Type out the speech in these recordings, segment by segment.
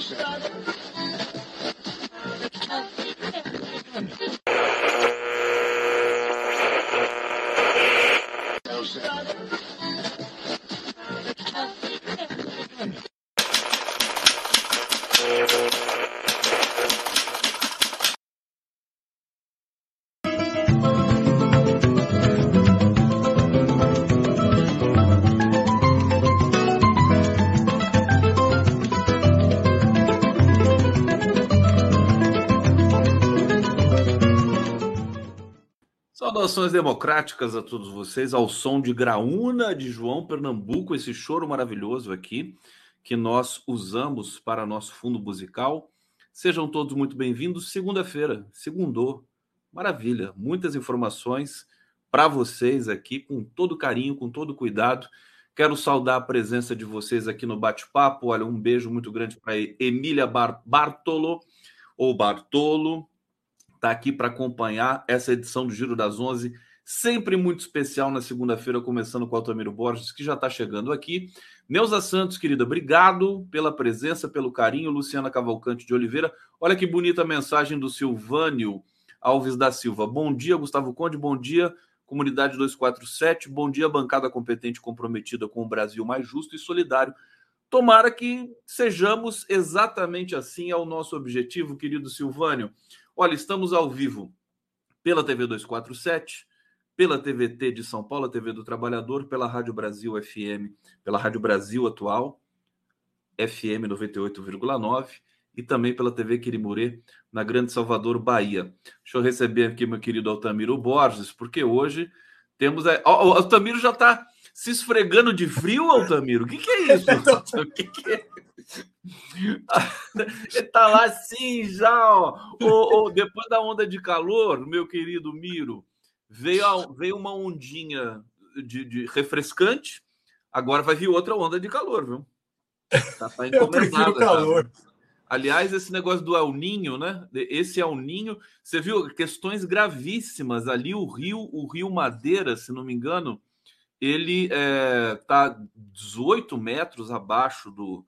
Johnson. Saudações democráticas a todos vocês, ao som de Graúna de João Pernambuco, esse choro maravilhoso aqui que nós usamos para nosso fundo musical. Sejam todos muito bem-vindos. Segunda-feira, segundou. Maravilha, muitas informações para vocês aqui, com todo carinho, com todo cuidado. Quero saudar a presença de vocês aqui no bate-papo. Olha, um beijo muito grande para Emília Bar Bartolo, ou Bartolo, está aqui para acompanhar essa edição do Giro das Onze, sempre muito especial na segunda-feira, começando com o Altamiro Borges, que já está chegando aqui. Neuza Santos, querida, obrigado pela presença, pelo carinho. Luciana Cavalcante de Oliveira, olha que bonita mensagem do Silvânio Alves da Silva. Bom dia, Gustavo Conde, bom dia, Comunidade 247, bom dia, bancada competente comprometida com o Brasil mais justo e solidário. Tomara que sejamos exatamente assim, é o nosso objetivo, querido Silvânio. Olha, estamos ao vivo pela TV 247, pela TVT de São Paulo, a TV do Trabalhador, pela Rádio Brasil FM, pela Rádio Brasil Atual, FM 98,9 e também pela TV Quirimurê, na Grande Salvador, Bahia. Deixa eu receber aqui meu querido Altamiro Borges, porque hoje temos. A... O Altamiro já está se esfregando de frio, Altamiro? O que, que é isso? o que, que é? Ele tá lá assim já, ó. depois da onda de calor, meu querido Miro, veio, a, veio uma ondinha de, de, refrescante, agora vai vir outra onda de calor, viu? Tá, tá Eu prefiro calor. Aliás, esse negócio do El Ninho, né? Esse El Ninho, você viu questões gravíssimas ali. O rio, o rio Madeira, se não me engano, ele está é, 18 metros abaixo do,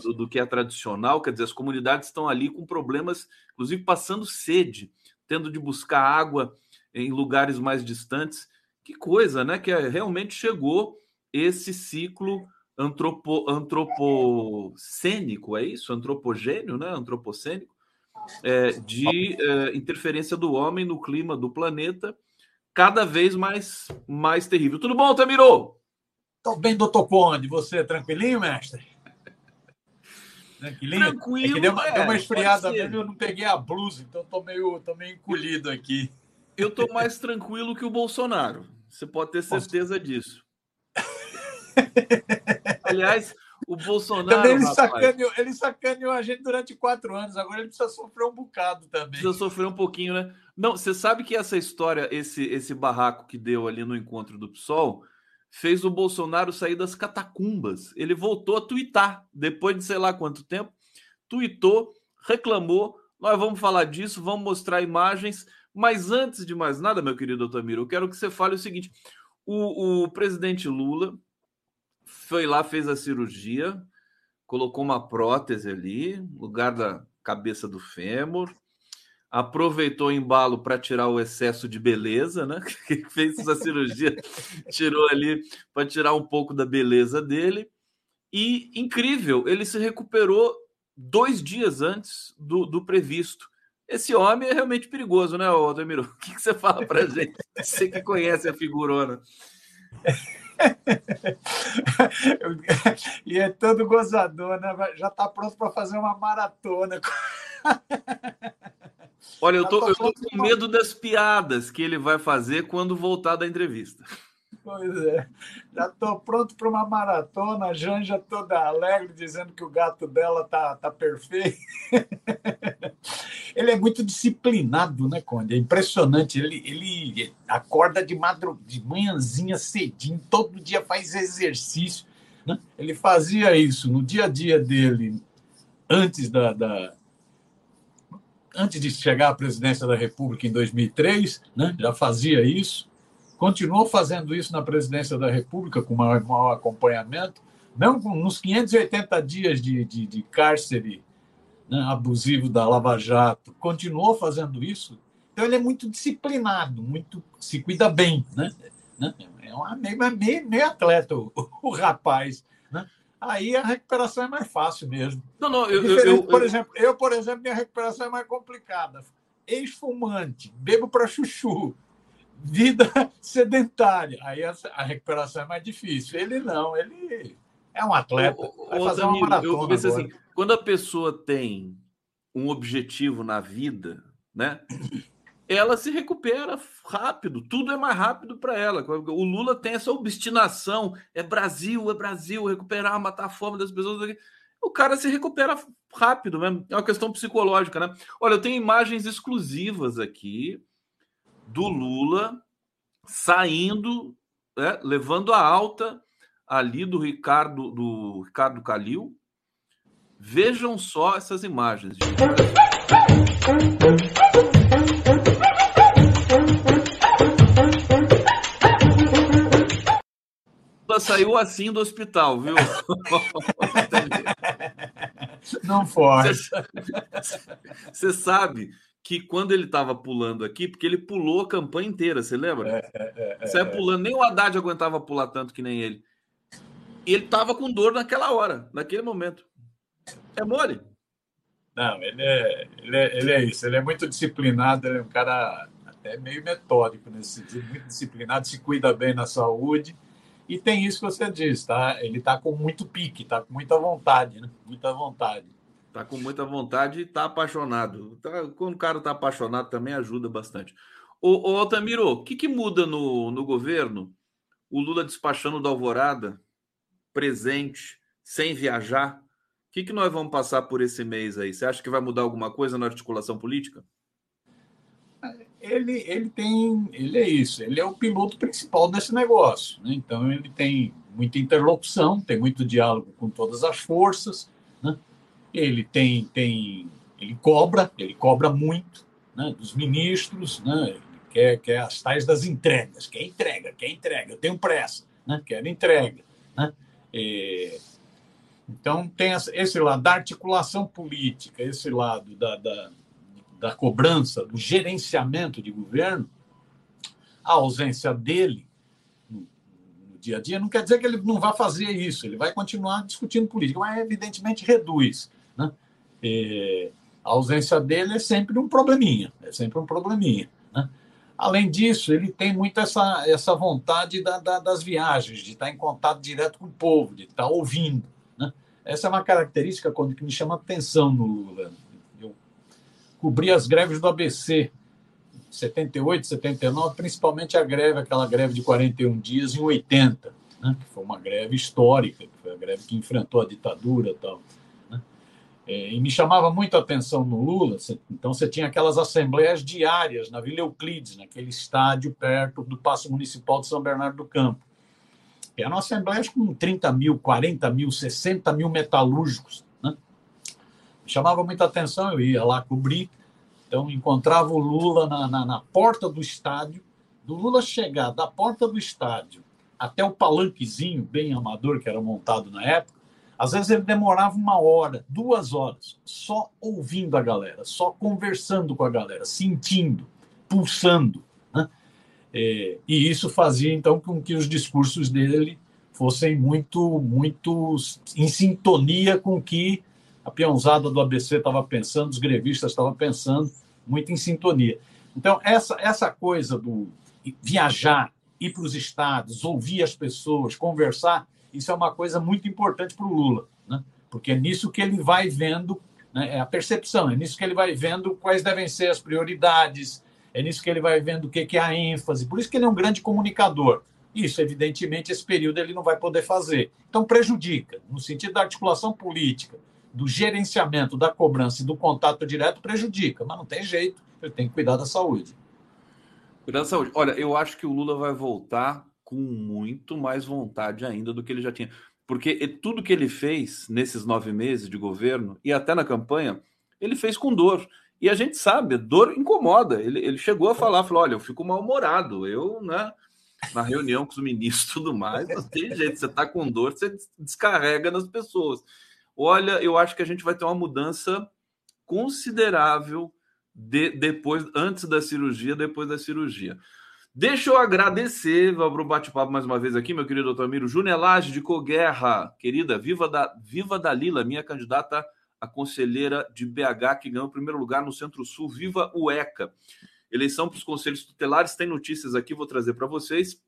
do, do, que é tradicional. Quer dizer, as comunidades estão ali com problemas, inclusive passando sede, tendo de buscar água em lugares mais distantes. Que coisa, né? Que é, realmente chegou esse ciclo antropo, antropocênico, é isso? Antropogênio, né? Antropocênico, é, de é, interferência do homem no clima do planeta, cada vez mais, mais terrível. Tudo bom, Tamiro? Tô bem, doutor Conde. Você tranquilinho, mestre? Tranquilinho? Tranquilo. É deu uma, é, deu uma esfriada mesmo, eu não peguei a blusa, então tô meio, tô meio encolhido aqui. Eu tô mais tranquilo que o Bolsonaro. Você pode ter certeza disso. Aliás, o Bolsonaro. Também ele, sacaneou, ele sacaneou a gente durante quatro anos, agora ele precisa sofrer um bocado também. Precisa sofrer um pouquinho, né? Não, você sabe que essa história, esse, esse barraco que deu ali no encontro do PSOL, fez o Bolsonaro sair das catacumbas. Ele voltou a tuitar depois de sei lá quanto tempo, tuitou, reclamou. Nós vamos falar disso, vamos mostrar imagens. Mas antes de mais nada, meu querido Otamiro, eu quero que você fale o seguinte: o, o presidente Lula foi lá, fez a cirurgia, colocou uma prótese ali, no lugar da cabeça do fêmur, aproveitou o embalo para tirar o excesso de beleza, né? Que fez essa cirurgia, tirou ali para tirar um pouco da beleza dele. E incrível, ele se recuperou dois dias antes do, do previsto. Esse homem é realmente perigoso, né, Aldemiro? O que, que você fala para gente? Você que conhece a figurona. e é todo gozador, né? Já está pronto para fazer uma maratona. Olha, eu tô, eu tô com medo das piadas que ele vai fazer quando voltar da entrevista. Pois é. Já estou pronto para uma maratona. A Janja toda alegre, dizendo que o gato dela tá, tá perfeito. ele é muito disciplinado, né, Conde? É impressionante. Ele, ele acorda de, madrugada, de manhãzinha cedinho, todo dia faz exercício. Né? Ele fazia isso no dia a dia dele, antes da, da antes de chegar à presidência da República em 2003, né, já fazia isso, continuou fazendo isso na presidência da República com maior, maior acompanhamento, Mesmo nos 580 dias de, de, de cárcere né, abusivo da Lava Jato, continuou fazendo isso. Então ele é muito disciplinado, muito se cuida bem, né? né? É uma, meio, meio, meio atleta o, o rapaz, né? Aí a recuperação é mais fácil mesmo. Não, não, eu, eu, eu, por exemplo, eu, por exemplo, minha recuperação é mais complicada. Ex-fumante, bebo para chuchu, vida sedentária. Aí a, a, recuperação é mais difícil. Ele não, ele é um atleta. Vai fazer uma maratona eu penso assim, quando a pessoa tem um objetivo na vida, né? Ela se recupera rápido, tudo é mais rápido para ela. O Lula tem essa obstinação: é Brasil, é Brasil, recuperar, matar a fome das pessoas. O cara se recupera rápido mesmo. É uma questão psicológica, né? Olha, eu tenho imagens exclusivas aqui do Lula saindo, né, levando a alta ali do Ricardo do Ricardo Calil. Vejam só essas imagens. Gente. Lula saiu assim do hospital, viu? Não força. Você sabe que quando ele estava pulando aqui, porque ele pulou a campanha inteira, você lembra? É, é, é, Saiu é. pulando, nem o Haddad aguentava pular tanto que nem ele. Ele estava com dor naquela hora, naquele momento. É mole. Não, ele é, ele é, ele é isso, ele é muito disciplinado, ele é um cara até meio metódico nesse sentido, muito disciplinado, se cuida bem na saúde. E tem isso que você diz, tá? Ele tá com muito pique, tá com muita vontade, né? Muita vontade. Tá com muita vontade e tá apaixonado. Tá, quando o cara tá apaixonado também ajuda bastante. Ô, Altamiro, o que, que muda no, no governo? O Lula despachando da Alvorada, presente, sem viajar. O que, que nós vamos passar por esse mês aí? Você acha que vai mudar alguma coisa na articulação política? Ele, ele tem, ele é isso, ele é o piloto principal desse negócio. Né? Então ele tem muita interlocução, tem muito diálogo com todas as forças. Ele tem, tem ele cobra, ele cobra muito né, dos ministros, né, ele quer, quer as tais das entregas, quer entrega, quer entrega, eu tenho pressa, né, quero entrega. Né, e, então, tem esse lado da articulação política, esse lado da, da, da cobrança, do gerenciamento de governo, a ausência dele no dia a dia não quer dizer que ele não vá fazer isso, ele vai continuar discutindo política, mas evidentemente reduz né? E a ausência dele é sempre um probleminha, é sempre um probleminha. Né? Além disso, ele tem muito essa, essa vontade da, da, das viagens, de estar em contato direto com o povo, de estar ouvindo. Né? Essa é uma característica que me chama atenção no Lula. Eu cobri as greves do ABC, 78, 79, principalmente a greve, aquela greve de 41 dias em 80, né? que foi uma greve histórica, que foi a greve que enfrentou a ditadura tal. É, e me chamava muito a atenção no Lula, então você tinha aquelas assembleias diárias na Vila Euclides, naquele estádio perto do Paço Municipal de São Bernardo do Campo. Eram assembleias com 30 mil, 40 mil, 60 mil metalúrgicos. Né? Me chamava muita atenção, eu ia lá cobrir, então encontrava o Lula na, na, na porta do estádio, do Lula chegar da porta do estádio até o palanquezinho bem amador que era montado na época, às vezes ele demorava uma hora, duas horas, só ouvindo a galera, só conversando com a galera, sentindo, pulsando. Né? É, e isso fazia então com que os discursos dele fossem muito, muito em sintonia com o que a peãozada do ABC estava pensando, os grevistas estavam pensando, muito em sintonia. Então, essa, essa coisa do viajar, ir para os estados, ouvir as pessoas, conversar, isso é uma coisa muito importante para o Lula, né? porque é nisso que ele vai vendo, né? é a percepção, é nisso que ele vai vendo quais devem ser as prioridades, é nisso que ele vai vendo o que é a ênfase. Por isso que ele é um grande comunicador. Isso, evidentemente, esse período ele não vai poder fazer. Então, prejudica, no sentido da articulação política, do gerenciamento, da cobrança e do contato direto, prejudica, mas não tem jeito, ele tem que cuidar da saúde. Cuidar da saúde. Olha, eu acho que o Lula vai voltar com muito mais vontade ainda do que ele já tinha. Porque tudo que ele fez nesses nove meses de governo e até na campanha, ele fez com dor. E a gente sabe, dor incomoda. Ele, ele chegou a falar, falou, olha, eu fico mal-humorado, eu, né? na reunião com os ministros e tudo mais. Não tem jeito, você está com dor, você descarrega nas pessoas. Olha, eu acho que a gente vai ter uma mudança considerável de, depois, antes da cirurgia, depois da cirurgia. Deixa eu agradecer, vou para o bate-papo mais uma vez aqui, meu querido doutor Amiro Junelage de Coguerra, querida, viva da, viva da Lila, minha candidata a conselheira de BH, que ganhou o primeiro lugar no Centro-Sul, viva o ECA. Eleição para os conselhos tutelares, tem notícias aqui, vou trazer para vocês.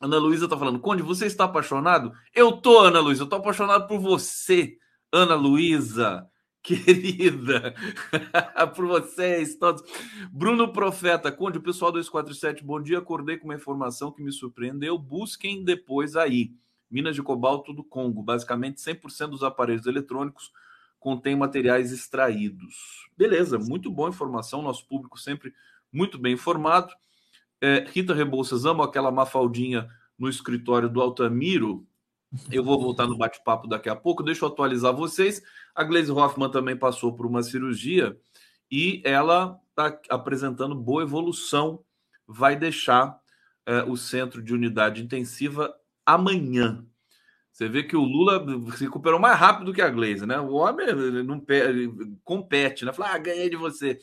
Ana Luísa está falando, Conde, você está apaixonado? Eu tô, Ana Luísa, eu tô apaixonado por você, Ana Luísa. Querida, por vocês todos. Bruno Profeta, Conde, o pessoal 247, bom dia. Acordei com uma informação que me surpreendeu. Busquem depois aí. Minas de cobalto do Congo. Basicamente, 100% dos aparelhos eletrônicos contêm materiais extraídos. Beleza, muito boa informação. Nosso público sempre muito bem informado. É, Rita Rebouças, amo aquela mafaldinha no escritório do Altamiro. Eu vou voltar no bate-papo daqui a pouco. Deixa eu atualizar vocês. A Glaze Hoffman também passou por uma cirurgia e ela está apresentando boa evolução. Vai deixar é, o centro de unidade intensiva amanhã. Você vê que o Lula se recuperou mais rápido que a Glaze, né? O homem não compete, né? Fala, ah, ganhei de você.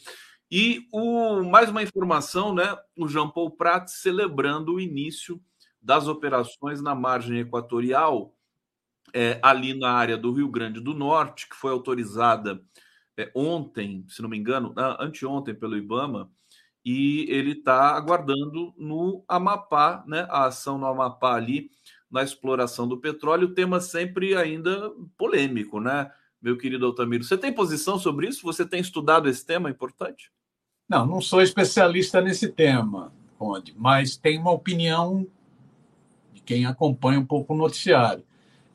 E o, mais uma informação, né? O Jean Paul Prat celebrando o início das operações na margem equatorial, é, ali na área do Rio Grande do Norte, que foi autorizada é, ontem, se não me engano, anteontem pelo IBAMA, e ele está aguardando no Amapá, né? A ação no Amapá ali na exploração do petróleo, tema sempre ainda polêmico, né? Meu querido Altamiro, você tem posição sobre isso? Você tem estudado esse tema importante? Não, não sou especialista nesse tema, Conde, mas tenho uma opinião quem acompanha um pouco o noticiário.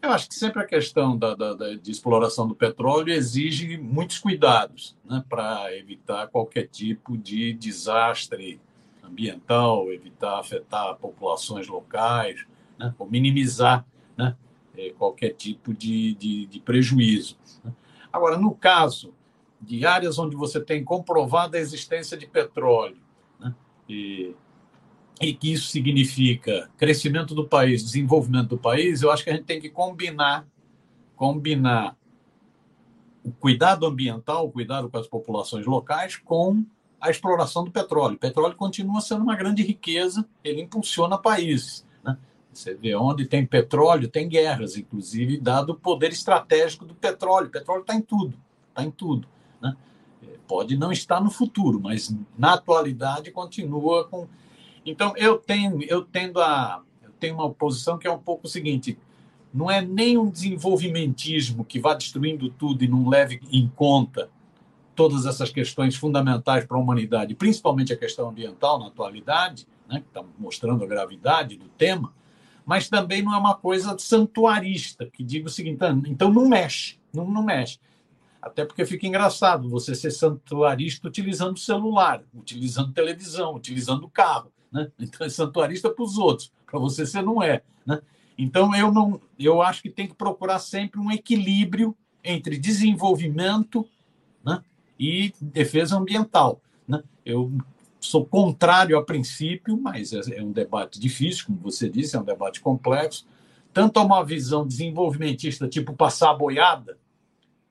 Eu acho que sempre a questão da, da, da de exploração do petróleo exige muitos cuidados né, para evitar qualquer tipo de desastre ambiental, evitar afetar populações locais, né, ou minimizar né, eh, qualquer tipo de, de, de prejuízo. Né. Agora, no caso de áreas onde você tem comprovada a existência de petróleo, né, e, e que isso significa crescimento do país, desenvolvimento do país, eu acho que a gente tem que combinar, combinar o cuidado ambiental, o cuidado com as populações locais, com a exploração do petróleo. O petróleo continua sendo uma grande riqueza, ele impulsiona países. Você vê onde tem petróleo, tem guerras, inclusive, dado o poder estratégico do petróleo. O petróleo está em tudo, está em tudo. Né? Pode não estar no futuro, mas na atualidade continua com. Então, eu tenho, eu tendo a. Eu tenho uma posição que é um pouco o seguinte: não é nem um desenvolvimentismo que vá destruindo tudo e não leve em conta todas essas questões fundamentais para a humanidade, principalmente a questão ambiental na atualidade, né, que está mostrando a gravidade do tema, mas também não é uma coisa santuarista, que diga o seguinte, ah, então não mexe, não, não mexe. Até porque fica engraçado você ser santuarista utilizando celular, utilizando televisão, utilizando carro. Né? Então é santuarista para os outros, para você você não é. Né? Então eu não, eu acho que tem que procurar sempre um equilíbrio entre desenvolvimento né, e defesa ambiental. Né? Eu sou contrário a princípio, mas é, é um debate difícil, como você disse, é um debate complexo, tanto a uma visão desenvolvimentista, tipo passar a boiada,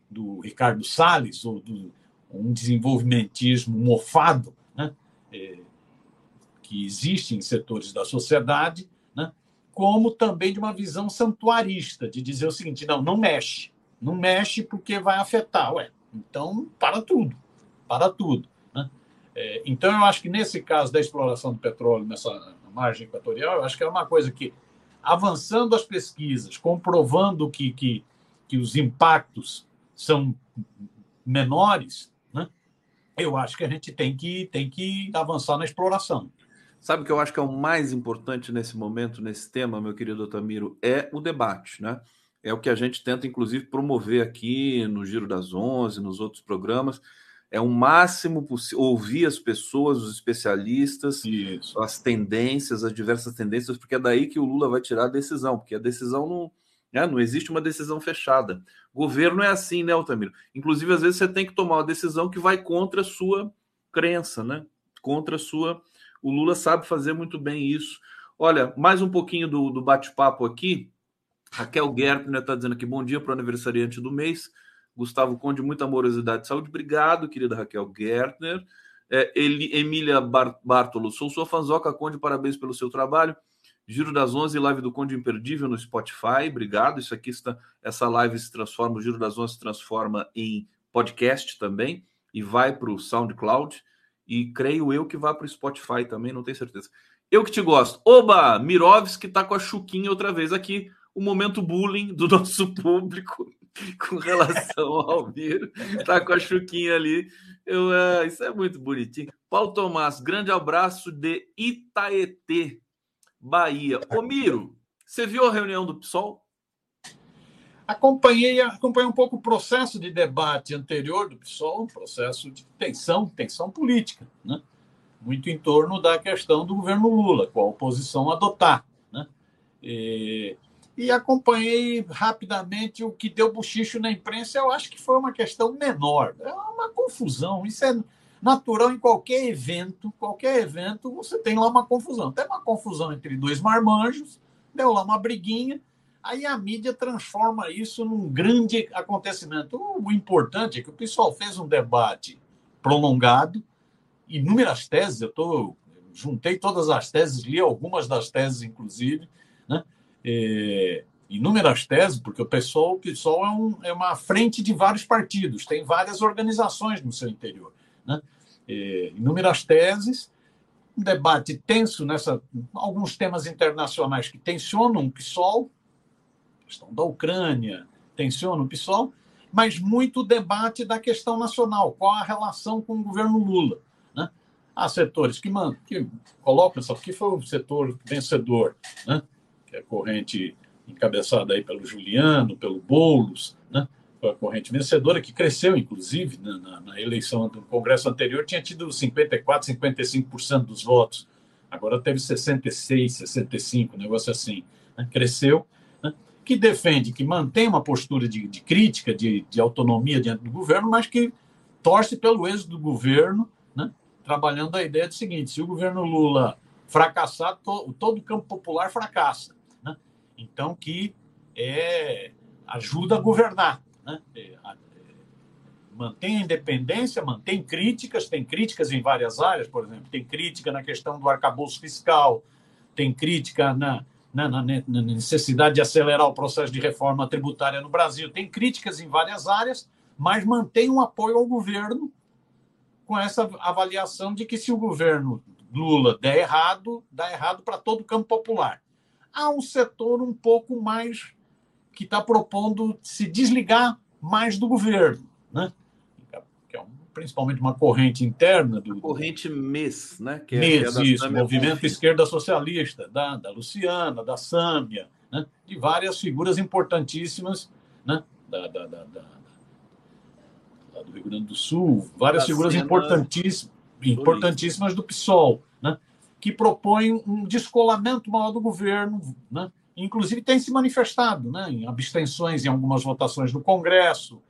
do Ricardo Salles, ou do um desenvolvimentismo mofado, né, é, que existe em setores da sociedade, né, como também de uma visão santuarista, de dizer o seguinte: não, não mexe, não mexe porque vai afetar. Ué, então para tudo, para tudo. É, então, eu acho que nesse caso da exploração do petróleo nessa margem equatorial, eu acho que é uma coisa que, avançando as pesquisas, comprovando que, que, que os impactos são menores, né, eu acho que a gente tem que, tem que avançar na exploração. Sabe o que eu acho que é o mais importante nesse momento, nesse tema, meu querido Otamiro, é o debate, né? É o que a gente tenta, inclusive, promover aqui no Giro das Onze, nos outros programas é o máximo possível ouvir as pessoas, os especialistas, Isso. as tendências, as diversas tendências, porque é daí que o Lula vai tirar a decisão, porque a decisão não, né, não existe uma decisão fechada. Governo é assim, né, Altamiro? Inclusive, às vezes você tem que tomar uma decisão que vai contra a sua crença, né? Contra a sua. O Lula sabe fazer muito bem isso. Olha, mais um pouquinho do, do bate-papo aqui. Raquel Gertner está dizendo aqui, bom dia para o aniversariante do mês. Gustavo Conde, muita amorosidade e saúde. Obrigado, querida Raquel Gertner. É, Emília Bartolo, sou sua fanzoca, Conde, parabéns pelo seu trabalho. Giro das 11, live do Conde Imperdível no Spotify. Obrigado. Isso aqui está, essa live se transforma, o Giro das 11 se transforma em podcast também e vai para o SoundCloud. E creio eu que vai para o Spotify também, não tenho certeza. Eu que te gosto. Oba! Mirovski está com a Chuquinha outra vez aqui. O momento bullying do nosso público com relação ao Miro. Está com a Chuquinha ali. Eu, uh, isso é muito bonitinho. Paulo Tomás, grande abraço de Itaetê. Bahia. Ô, Miro, você viu a reunião do PSOL? Acompanhei, acompanhei um pouco o processo de debate anterior do PSOL, um processo de tensão, tensão política, né? muito em torno da questão do governo Lula, qual posição adotar. Né? E, e acompanhei rapidamente o que deu bochicho na imprensa, eu acho que foi uma questão menor, é uma confusão, isso é natural em qualquer evento, qualquer evento, você tem lá uma confusão. Tem uma confusão entre dois marmanjos, deu lá uma briguinha, aí a mídia transforma isso num grande acontecimento. O importante é que o pessoal fez um debate prolongado, inúmeras teses, eu tô, juntei todas as teses, li algumas das teses, inclusive, né? É, inúmeras teses, porque o pessoal, o PSOL é, um, é uma frente de vários partidos, tem várias organizações no seu interior né? É, inúmeras teses, um debate tenso nessa alguns temas internacionais que tensionam o PSOL, questão da Ucrânia, tensionam o PSOL, mas muito debate da questão nacional, qual a relação com o governo Lula. Né? Há setores que, man, que colocam, isso aqui foi o setor vencedor, né? que é corrente encabeçada aí pelo Juliano, pelo Boulos, né? a corrente vencedora, que cresceu, inclusive, na, na, na, eleição do Congresso anterior, tinha tido 54%, 55% dos votos. Agora teve 66%, 65%, um negócio assim. Né? Cresceu? Que defende, que mantém uma postura de, de crítica, de, de, autonomia diante do governo, mas que torce pelo êxito do governo, né? trabalhando a ideia do seguinte: se o governo Lula fracassar, to, todo o campo popular fracassa. Né? Então, que é, ajuda a governar né? É, é, mantém a independência, mantém críticas, tem críticas em várias áreas, por exemplo, tem crítica na questão do arcabouço fiscal, tem crítica na, na, na, na necessidade de acelerar o processo de reforma tributária no Brasil, tem críticas em várias áreas, mas mantém um apoio ao governo com essa avaliação de que se o governo Lula der errado, dá errado para todo o campo popular. Há um setor um pouco mais que está propondo se desligar mais do governo, né? Principalmente uma corrente interna do corrente MES, né? Que é, MES, é isso, Movimento Esquerda Socialista, da, da Luciana, da Sâmbia, né? de várias figuras importantíssimas, né? Da, da, da, da do Rio Grande do Sul, várias da figuras importantíssimas, importantíssimas do PSOL, né? que propõem um descolamento maior do governo, né? inclusive tem se manifestado né, em abstenções em algumas votações do Congresso?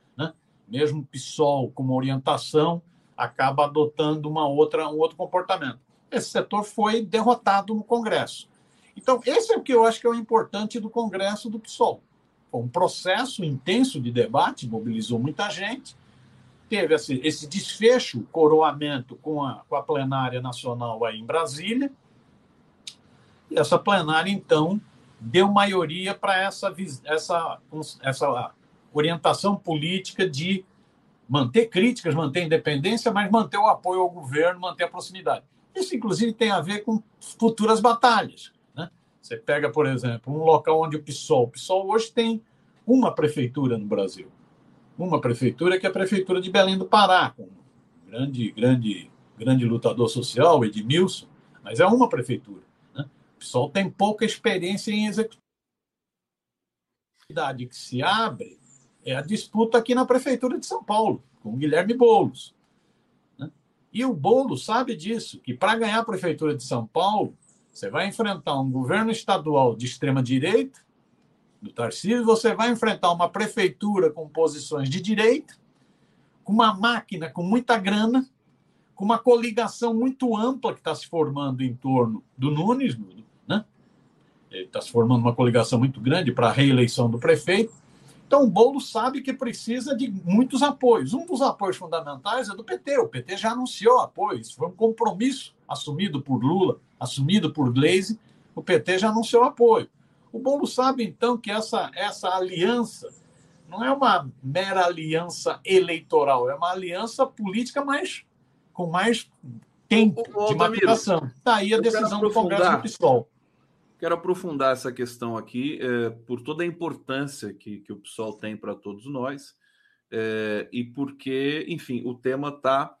Mesmo PSOL como orientação acaba adotando uma outra, um outro comportamento. Esse setor foi derrotado no Congresso. Então, esse é o que eu acho que é o importante do Congresso do PSOL. Foi um processo intenso de debate, mobilizou muita gente, teve esse, esse desfecho, coroamento com a, com a plenária nacional aí em Brasília, e essa plenária, então, deu maioria para essa, essa, essa orientação política de manter críticas, manter independência, mas manter o apoio ao governo, manter a proximidade. Isso, inclusive, tem a ver com futuras batalhas. Né? Você pega, por exemplo, um local onde o PSOL. O PSOL hoje tem uma prefeitura no Brasil. Uma prefeitura que é a prefeitura de Belém do Pará, com um grande, grande, grande lutador social, Edmilson, mas é uma prefeitura. PSOL tem pouca experiência em execução. A que se abre é a disputa aqui na Prefeitura de São Paulo, com o Guilherme Boulos. Né? E o Boulos sabe disso, que para ganhar a Prefeitura de São Paulo, você vai enfrentar um governo estadual de extrema-direita, do Tarcísio, você vai enfrentar uma prefeitura com posições de direita, com uma máquina com muita grana, com uma coligação muito ampla que está se formando em torno do Nunes, do está se formando uma coligação muito grande para a reeleição do prefeito. Então, o Bolo sabe que precisa de muitos apoios. Um dos apoios fundamentais é do PT. O PT já anunciou apoios. Foi um compromisso assumido por Lula, assumido por Gleisi. O PT já anunciou apoio. O Bolo sabe, então, que essa, essa aliança não é uma mera aliança eleitoral, é uma aliança política mais, com mais tempo de maturação. Daí a decisão do Congresso do PSOL. Quero aprofundar essa questão aqui é, por toda a importância que, que o PSOL tem para todos nós é, e porque, enfim, o tema está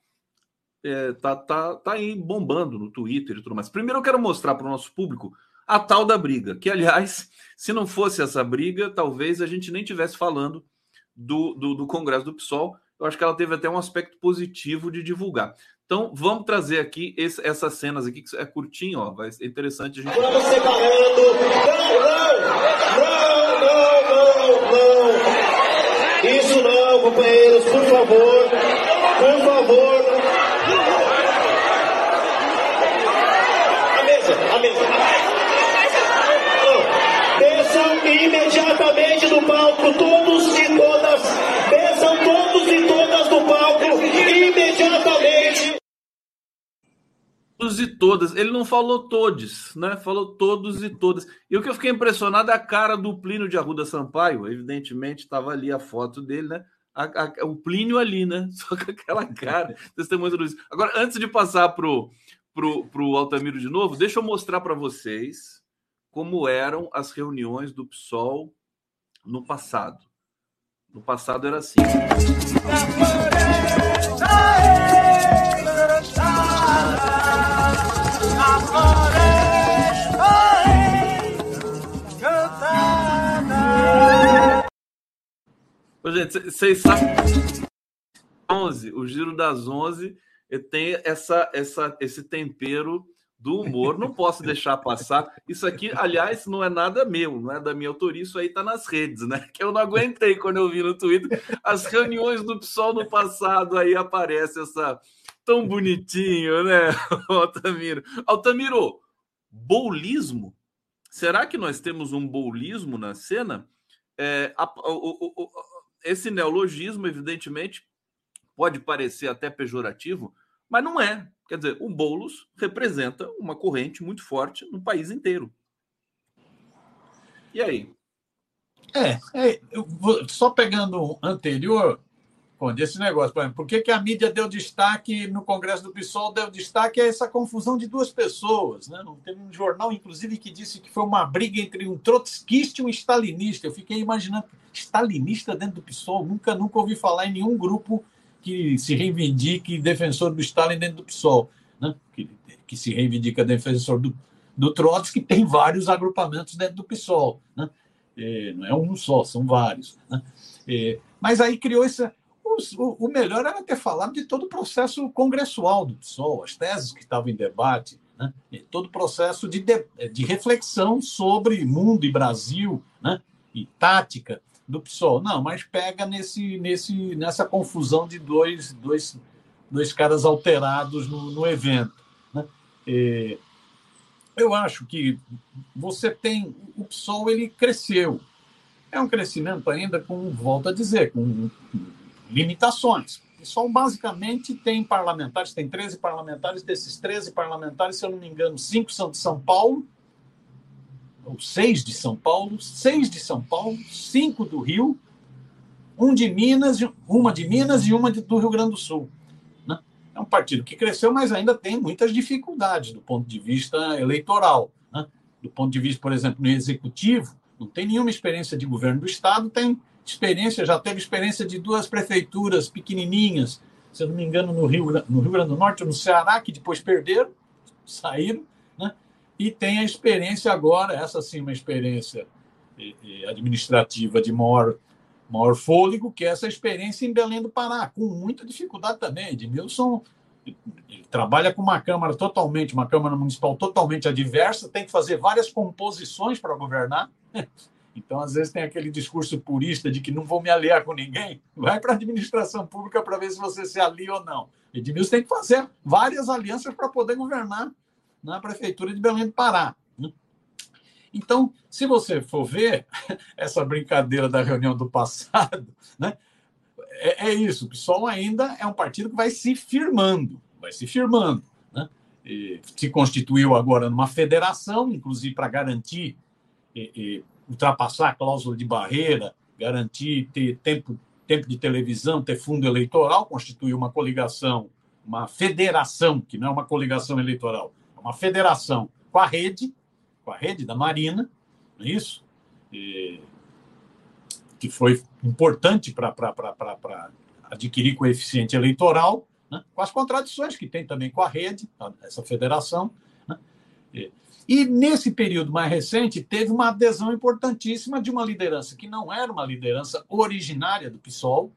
é, tá, tá, tá aí bombando no Twitter e tudo mais. Primeiro eu quero mostrar para o nosso público a tal da briga, que, aliás, se não fosse essa briga, talvez a gente nem tivesse falando do, do, do Congresso do PSOL. Eu acho que ela teve até um aspecto positivo de divulgar. Então, vamos trazer aqui esse, essas cenas aqui, que é curtinho, ó, vai ser interessante a gente... Vamos separando. Não, não, não, não, não. Isso não, companheiros, por favor. Por favor. A mesa, a mesa. Não. Desçam imediatamente do palco, todos e todas. Todos e todas. Ele não falou todos, né? Falou todos e todas. E o que eu fiquei impressionado é a cara do Plínio de Arruda Sampaio. Evidentemente, estava ali a foto dele, né? A, a, o Plínio ali, né? Só com aquela cara. Testemunha do. Agora, antes de passar pro, pro, pro Altamiro de novo, deixa eu mostrar para vocês como eram as reuniões do PSOL no passado. No passado era assim. Gente, vocês sabem. 11, o giro das 11 tem essa, essa, esse tempero do humor. Não posso deixar passar. Isso aqui, aliás, não é nada meu, não é da minha autoria. Isso aí tá nas redes, né? Que eu não aguentei quando eu vi no Twitter as reuniões do PSOL no passado. Aí aparece essa tão bonitinho, né, Altamiro? Altamiro, boulismo? Será que nós temos um boulismo na cena? É, a, o, o, esse neologismo, evidentemente, pode parecer até pejorativo, mas não é. Quer dizer, o Boulos representa uma corrente muito forte no país inteiro. E aí? É, é vou, só pegando o anterior, Conde, esse negócio, por exemplo, por que, que a mídia deu destaque no Congresso do PSOL, deu destaque a essa confusão de duas pessoas. Né? Teve um jornal, inclusive, que disse que foi uma briga entre um trotskista e um stalinista. Eu fiquei imaginando, stalinista dentro do PSOL? Nunca, nunca ouvi falar em nenhum grupo que se reivindique defensor do Stalin dentro do PSOL, né? que, que se reivindica defensor do, do Trotsky, tem vários agrupamentos dentro do PSOL. Né? É, não é um só, são vários. Né? É, mas aí criou essa o, o, melhor era ter falado de todo o processo congressual do PSOL, as teses que estavam em debate, né? todo o processo de, de, de, reflexão sobre mundo e Brasil, né? e tática do PSOL. Não, mas pega nesse, nesse, nessa confusão de dois, dois, dois caras alterados no, no evento. Né? E, eu acho que você tem. O PSOL ele cresceu. É um crescimento ainda com, volto a dizer, com limitações. O PSOL basicamente tem parlamentares, tem 13 parlamentares, desses 13 parlamentares, se eu não me engano, cinco são de São Paulo, ou seis de São Paulo, seis de São Paulo, cinco do Rio, um de Minas, uma de Minas e uma do Rio Grande do Sul. Né? É um partido que cresceu, mas ainda tem muitas dificuldades do ponto de vista eleitoral. Né? Do ponto de vista, por exemplo, no executivo, não tem nenhuma experiência de governo do Estado, tem experiência, já teve experiência de duas prefeituras pequenininhas, se eu não me engano, no Rio, no Rio Grande do Norte ou no Ceará, que depois perderam, saíram, né? e tem a experiência agora, essa sim, uma experiência administrativa de maior, maior fôlego, que é essa experiência em Belém do Pará, com muita dificuldade também. Edmilson trabalha com uma Câmara totalmente, uma Câmara Municipal totalmente adversa, tem que fazer várias composições para governar, então, às vezes, tem aquele discurso purista de que não vou me aliar com ninguém. Vai para a administração pública para ver se você se alia ou não. Edmilson tem que fazer várias alianças para poder governar na prefeitura de Belém do Pará. Né? Então, se você for ver essa brincadeira da reunião do passado, né, é, é isso. O PSOL ainda é um partido que vai se firmando, vai se firmando. Né? Se constituiu agora numa federação, inclusive para garantir e, e, ultrapassar a cláusula de barreira, garantir ter tempo, tempo de televisão, ter fundo eleitoral, constituiu uma coligação, uma federação, que não é uma coligação eleitoral, é uma federação com a rede, com a rede da Marina, não é isso? E, que foi importante para adquirir coeficiente eleitoral, né? com as contradições que tem também com a rede, essa federação. E, nesse período mais recente, teve uma adesão importantíssima de uma liderança que não era uma liderança originária do PSOL,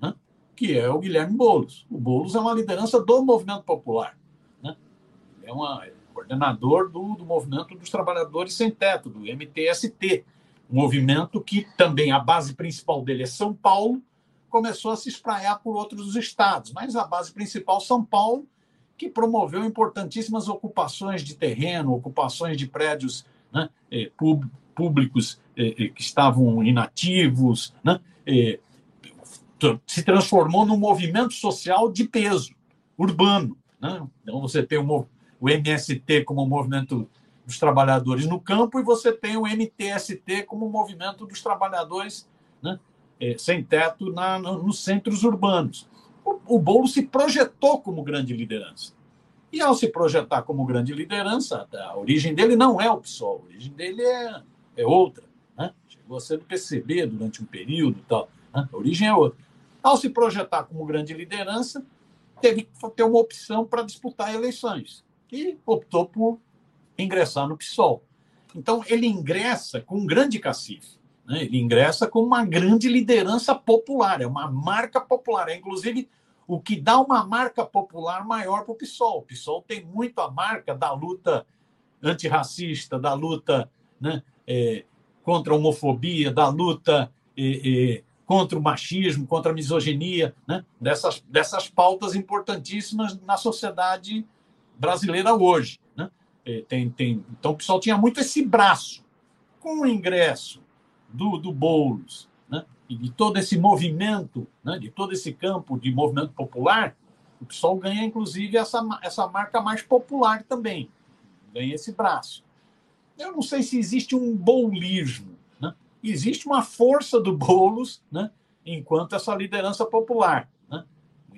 né? que é o Guilherme Boulos. O Boulos é uma liderança do movimento popular. Né? É uma coordenador do, do movimento dos trabalhadores sem teto, do MTST, um movimento que também a base principal dele é São Paulo, começou a se espraiar por outros estados, mas a base principal São Paulo, que promoveu importantíssimas ocupações de terreno, ocupações de prédios né, eh, públicos eh, eh, que estavam inativos, né, se transformou num movimento social de peso urbano. Né? Então você tem o, o MST como movimento dos trabalhadores no campo e você tem o MTST como movimento dos trabalhadores né, sem teto na, no, nos centros urbanos. O, Bolo se projetou como grande liderança. E ao se projetar como grande liderança, a origem dele não é o PSOL, a origem dele é, é outra. Né? Chegou a ser do PCB durante um período tal. Né? A origem é outra. Ao se projetar como grande liderança, teve que ter uma opção para disputar eleições. E optou por ingressar no PSOL. Então, ele ingressa com um grande cacife. Né? Ele ingressa com uma grande liderança popular, é uma marca popular. É, inclusive, o que dá uma marca popular maior para o PSOL. O PSOL tem muito a marca da luta antirracista, da luta né, é, contra a homofobia, da luta é, é, contra o machismo, contra a misoginia, né, dessas, dessas pautas importantíssimas na sociedade brasileira hoje. É, tem, tem, então o pessoal tinha muito esse braço. Com o ingresso do, do Boulos né, e de todo esse movimento, né, de todo esse campo de movimento popular, o pessoal ganha, inclusive, essa, essa marca mais popular também. Ganha esse braço. Eu não sei se existe um boulismo. Né? Existe uma força do Boulos né, enquanto essa liderança popular.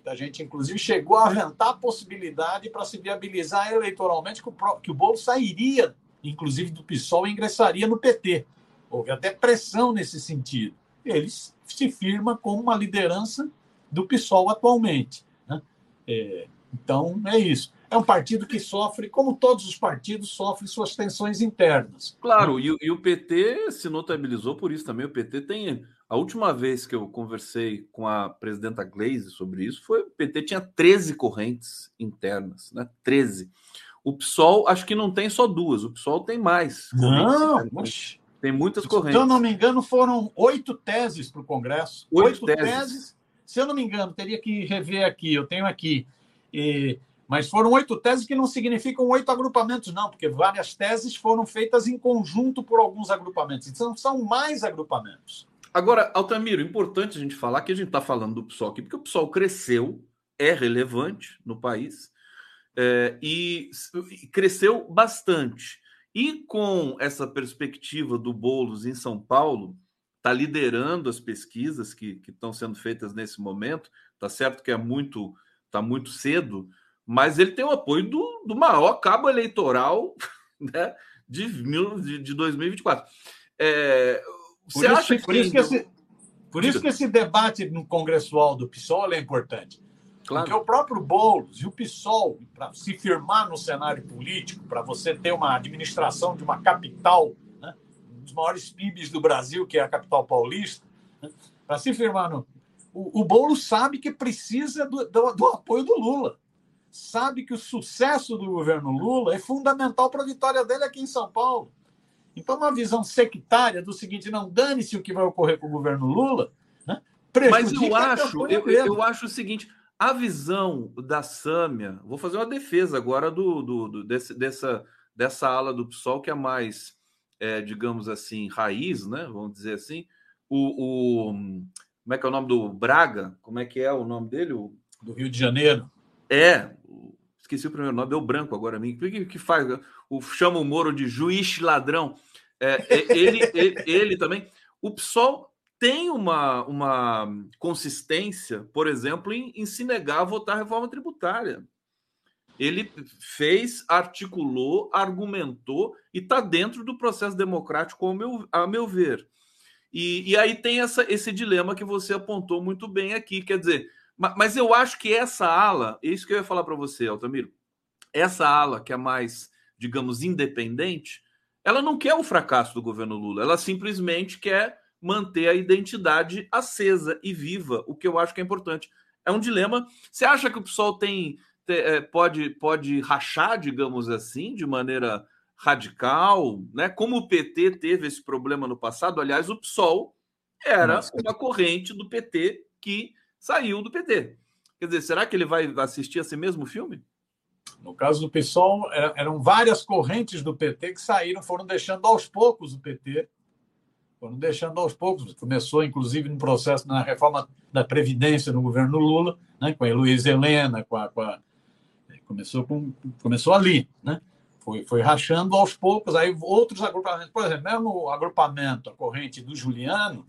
Muita gente, inclusive, chegou a aventar a possibilidade para se viabilizar eleitoralmente que o, que o Bolo sairia, inclusive, do PSOL e ingressaria no PT. Houve até pressão nesse sentido. Ele se firma como uma liderança do PSOL atualmente. Né? É, então, é isso. É um partido que sofre, como todos os partidos, sofre suas tensões internas. Claro, né? e, e o PT se notabilizou por isso também. O PT tem a última vez que eu conversei com a presidenta Glaze sobre isso foi o PT tinha 13 correntes internas, né? 13. O PSOL acho que não tem só duas, o PSOL tem mais. Não, tem muitas correntes. Se eu não me engano, foram oito teses para o Congresso. Oito, oito teses. teses. Se eu não me engano, teria que rever aqui, eu tenho aqui. E... Mas foram oito teses que não significam oito agrupamentos, não, porque várias teses foram feitas em conjunto por alguns agrupamentos. Então, são mais agrupamentos. Agora, Altamiro, importante a gente falar que a gente está falando do PSOL aqui, porque o PSOL cresceu, é relevante no país é, e, e, cresceu bastante. E com essa perspectiva do Boulos em São Paulo, está liderando as pesquisas que estão sendo feitas nesse momento. Tá certo que é muito, tá muito cedo, mas ele tem o apoio do, do maior cabo eleitoral né, de, de, de 2024. É, você por acha isso, que... Por isso que, esse, por isso que esse debate no congressual do PSOL é importante. Claro. Porque o próprio Boulos e o PSOL, para se firmar no cenário político, para você ter uma administração de uma capital, né, um dos maiores PIBs do Brasil, que é a capital paulista, né, para se firmar no. O, o Boulos sabe que precisa do, do, do apoio do Lula. Sabe que o sucesso do governo Lula é fundamental para a vitória dele aqui em São Paulo. Então, uma visão sectária do seguinte: não dane-se o que vai ocorrer com o governo Lula. Né? Mas eu acho, eu, eu, acho o seguinte: a visão da Sâmia, vou fazer uma defesa agora do, do, do desse, dessa, dessa ala do PSOL que é mais é, digamos assim, raiz, né? Vamos dizer assim. O, o, como é que é o nome do Braga? Como é que é o nome dele? O... Do Rio de Janeiro. É, esqueci o primeiro nome, deu branco agora a mim. O que, que faz? O, chama o Moro de juiz ladrão. É, é ele, ele, ele, também. O PSOL tem uma, uma consistência, por exemplo, em, em se negar a votar a reforma tributária. Ele fez, articulou, argumentou e está dentro do processo democrático, ao meu, a meu ver. E, e aí tem essa, esse dilema que você apontou muito bem aqui. Quer dizer, mas eu acho que essa ala, é isso que eu ia falar para você, Altamiro, essa ala que é mais, digamos, independente, ela não quer o fracasso do governo Lula, ela simplesmente quer manter a identidade acesa e viva, o que eu acho que é importante. É um dilema. Você acha que o pessoal tem, é, pode, pode rachar, digamos assim, de maneira radical, né? Como o PT teve esse problema no passado, aliás, o PSOL era Nossa. uma corrente do PT que saiu do PT. Quer dizer, será que ele vai assistir esse mesmo filme? No caso do PSOL, eram várias correntes do PT que saíram, foram deixando aos poucos o PT, foram deixando aos poucos. Começou, inclusive, no processo na reforma da Previdência no governo Lula, né, com a Heloísa Helena, com a, com a, começou, com, começou ali, né? Foi, foi rachando aos poucos, aí outros agrupamentos, por exemplo, mesmo o agrupamento, a corrente do Juliano,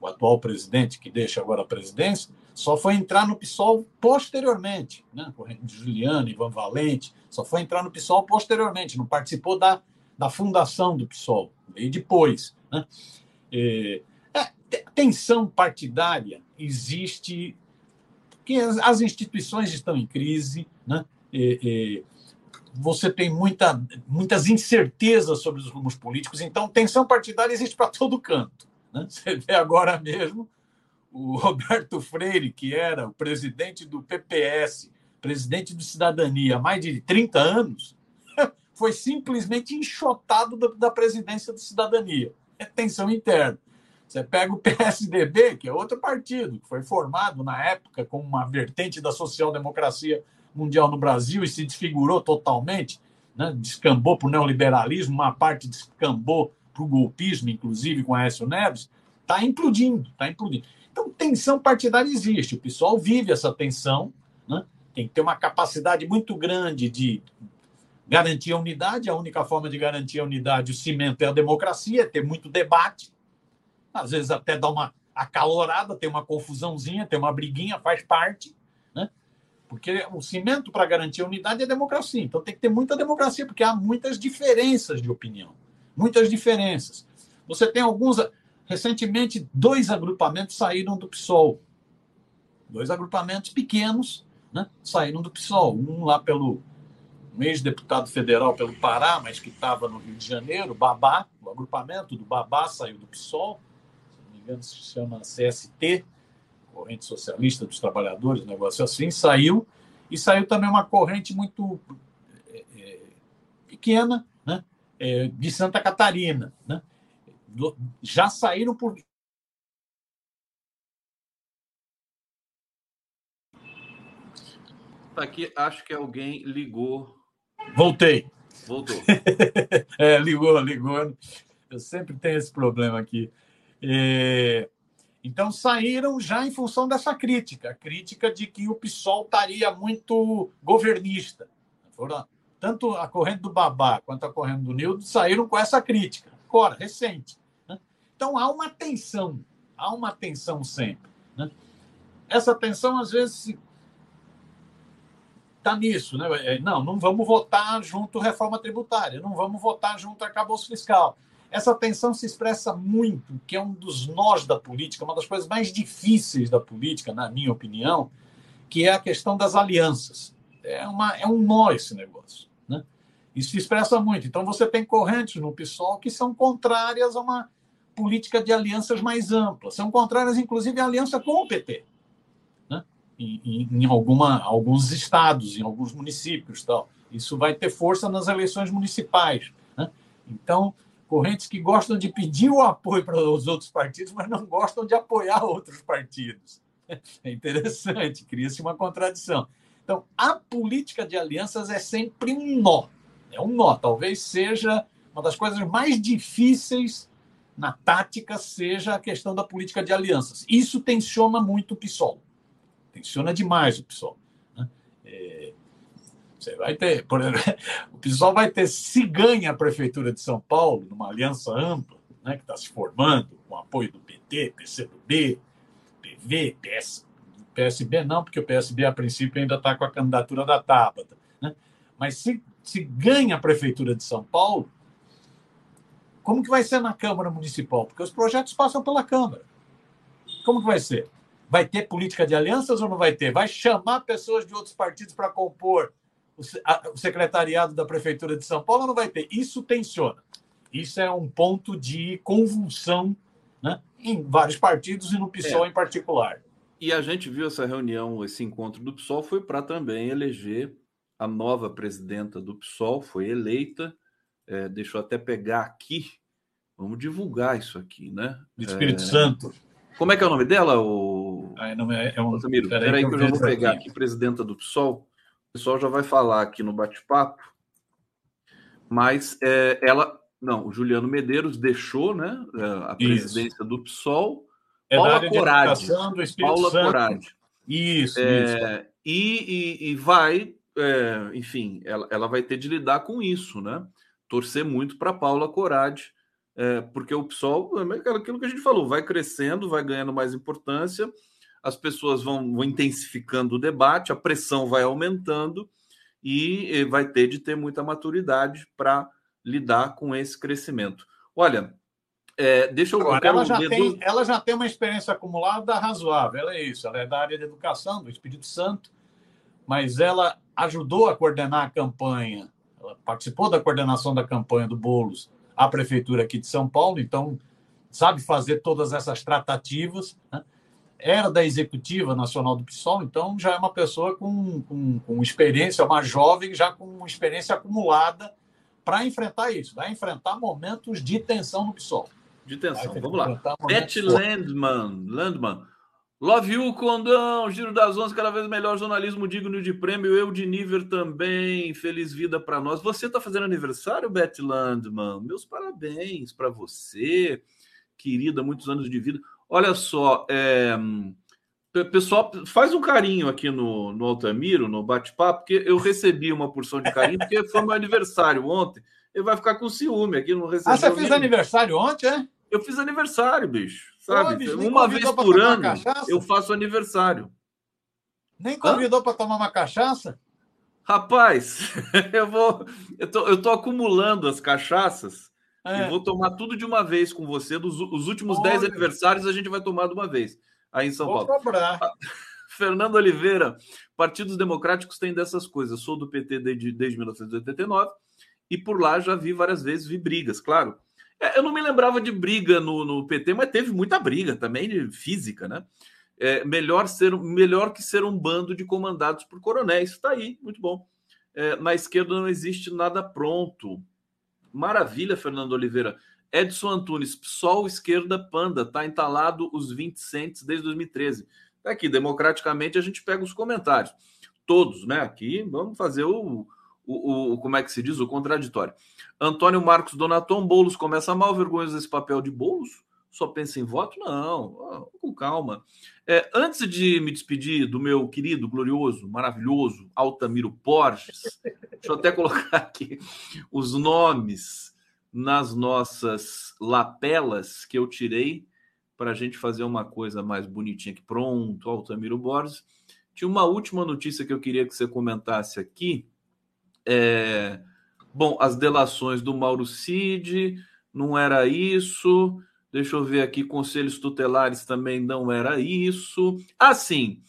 o atual presidente, que deixa agora a presidência, só foi entrar no PSOL posteriormente. Né? De Juliano, Ivan Valente, só foi entrar no PSOL posteriormente, não participou da, da fundação do PSOL, veio depois. Né? É, tensão partidária existe porque as instituições estão em crise, né? você tem muita, muitas incertezas sobre os rumos políticos, então tensão partidária existe para todo canto. Né? Você vê agora mesmo o Roberto Freire, que era o presidente do PPS, presidente do Cidadania há mais de 30 anos, foi simplesmente enxotado da, presidência do Cidadania. É tensão interna. Você pega o PSDB, que é outro partido, que foi formado na época como uma vertente da social-democracia mundial no Brasil e se desfigurou totalmente, né? descambou para o neoliberalismo, uma parte descambou para o golpismo, inclusive com Aécio Neves, está implodindo, está implodindo. Então, tensão partidária existe, o pessoal vive essa tensão, né? tem que ter uma capacidade muito grande de garantir a unidade. A única forma de garantir a unidade, o cimento é a democracia, é ter muito debate, às vezes até dá uma acalorada, tem uma confusãozinha, tem uma briguinha, faz parte, né? Porque o cimento para garantir a unidade é a democracia. Então tem que ter muita democracia, porque há muitas diferenças de opinião muitas diferenças. Você tem alguns. Recentemente, dois agrupamentos saíram do PSOL. Dois agrupamentos pequenos né, saíram do PSOL. Um lá pelo um ex-deputado federal pelo Pará, mas que estava no Rio de Janeiro, Babá, o agrupamento do Babá saiu do PSOL, se não me engano se chama CST, Corrente Socialista dos Trabalhadores, um negócio assim, saiu, e saiu também uma corrente muito é, é, pequena, é, de Santa Catarina. Né? Já saíram por. Tá aqui, acho que alguém ligou. Voltei. Voltou. é, ligou, ligou. Eu sempre tenho esse problema aqui. É... Então saíram já em função dessa crítica, a crítica de que o PSOL estaria muito governista. Foram tanto a corrente do Babá quanto a corrente do Nildo saíram com essa crítica, agora, recente. Né? Então há uma tensão, há uma tensão sempre. Né? Essa tensão, às vezes, está nisso. Né? É, não, não vamos votar junto à reforma tributária, não vamos votar junto a acabouço fiscal. Essa tensão se expressa muito, que é um dos nós da política, uma das coisas mais difíceis da política, na minha opinião, que é a questão das alianças. É, uma, é um nó esse negócio. Isso se expressa muito. Então, você tem correntes no PSOL que são contrárias a uma política de alianças mais ampla. São contrárias, inclusive, à aliança com o PT. Em, em, alguma, alguns estados, em alguns municípios. Tal. Isso vai ter força nas eleições municipais. Né? Então, correntes que gostam de pedir o apoio para os outros partidos, mas não gostam de apoiar outros partidos. É interessante, cria-se uma contradição. Então, a política de alianças é sempre um nó. É um nó, talvez seja uma das coisas mais difíceis na tática seja a questão da política de alianças. Isso tensiona muito o PSOL. Tensiona demais o PSOL. Né? É, você vai ter, por exemplo, o PSOL vai ter, se ganha a Prefeitura de São Paulo, numa aliança ampla, né, que está se formando, com apoio do PT, PCdoB, PV, PS, PSB não, porque o PSB, a princípio, ainda está com a candidatura da Tabata. Né? Mas se, se ganha a Prefeitura de São Paulo, como que vai ser na Câmara Municipal? Porque os projetos passam pela Câmara. Como que vai ser? Vai ter política de alianças ou não vai ter? Vai chamar pessoas de outros partidos para compor o secretariado da Prefeitura de São Paulo ou não vai ter? Isso tensiona. Isso é um ponto de convulsão né, em vários partidos e no PSOL é. em particular. E a gente viu essa reunião, esse encontro do PSOL, foi para também eleger a nova presidenta do PSOL, foi eleita é, deixa eu até pegar aqui. Vamos divulgar isso aqui, né? Do Espírito é... Santo. Como é que é o nome dela? O... Ah, é, é um... Samiro, peraí, que eu já vou pegar aqui. aqui, presidenta do PSOL. O pessoal já vai falar aqui no bate-papo. Mas é, ela. Não, o Juliano Medeiros deixou né, é, a presidência isso. do PSOL. É Paula Corade. Paula Corade. Isso, é, isso. E, e, e vai, é, enfim, ela, ela vai ter de lidar com isso, né? torcer muito para Paula Corade, é, porque o PSOL, é aquilo que a gente falou, vai crescendo, vai ganhando mais importância, as pessoas vão, vão intensificando o debate, a pressão vai aumentando e, vai ter de ter muita maturidade para lidar com esse crescimento. Olha, é, deixa eu. Agora, ela, já tem, ela já tem uma experiência acumulada razoável, ela é isso, ela é da área de educação, do Espírito Santo, mas ela ajudou a coordenar a campanha ela participou da coordenação da campanha do Bolos à prefeitura aqui de São Paulo, então sabe fazer todas essas tratativas. Né? Era da executiva nacional do PSOL, então já é uma pessoa com, com, com experiência, uma jovem já com experiência acumulada para enfrentar isso, vai enfrentar momentos de tensão no PSOL. De tensão, vamos lá. Beth Landman, Landman, Love you, Condão, Giro das Onze, cada vez melhor jornalismo digno de prêmio. Eu de nível também, feliz vida para nós. Você está fazendo aniversário, Beth Landman? Meus parabéns para você, querida, muitos anos de vida. Olha só, é... pessoal, faz um carinho aqui no, no Altamiro, no bate-papo, porque eu recebi uma porção de carinho, porque foi meu aniversário ontem. Ele vai ficar com ciúme aqui, não recebeu. Ah, você fez aniversário ontem, é? Eu fiz aniversário, bicho. Sabe? Bicho, uma vez por ano eu faço aniversário. Nem convidou para tomar uma cachaça? Rapaz, eu vou. Eu tô, eu tô acumulando as cachaças é. e vou tomar tudo de uma vez com você. Dos, os últimos 10 aniversários a gente vai tomar de uma vez aí em São vou Paulo. Cobrar. Fernando Oliveira, partidos democráticos têm dessas coisas. Sou do PT desde, desde 1989 e por lá já vi várias vezes, vi brigas, claro. É, eu não me lembrava de briga no, no PT, mas teve muita briga também, física, né? É, melhor, ser, melhor que ser um bando de comandados por coronéis. Está aí, muito bom. É, na esquerda não existe nada pronto. Maravilha, Fernando Oliveira. Edson Antunes, PSOL esquerda panda, tá entalado os 20 centes desde 2013. Tá aqui, democraticamente, a gente pega os comentários. Todos, né? Aqui, vamos fazer o, o, o, como é que se diz, o contraditório. Antônio Marcos Donaton, Boulos começa mal, vergonhoso esse papel de Boulos? Só pensa em voto? Não, com calma. É, antes de me despedir do meu querido, glorioso, maravilhoso Altamiro Borges, deixa eu até colocar aqui os nomes nas nossas lapelas que eu tirei para a gente fazer uma coisa mais bonitinha aqui. Pronto, Altamiro Borges. Tinha uma última notícia que eu queria que você comentasse aqui é, bom, as delações do Mauro Cid, não era isso. Deixa eu ver aqui, conselhos tutelares também não era isso. Assim,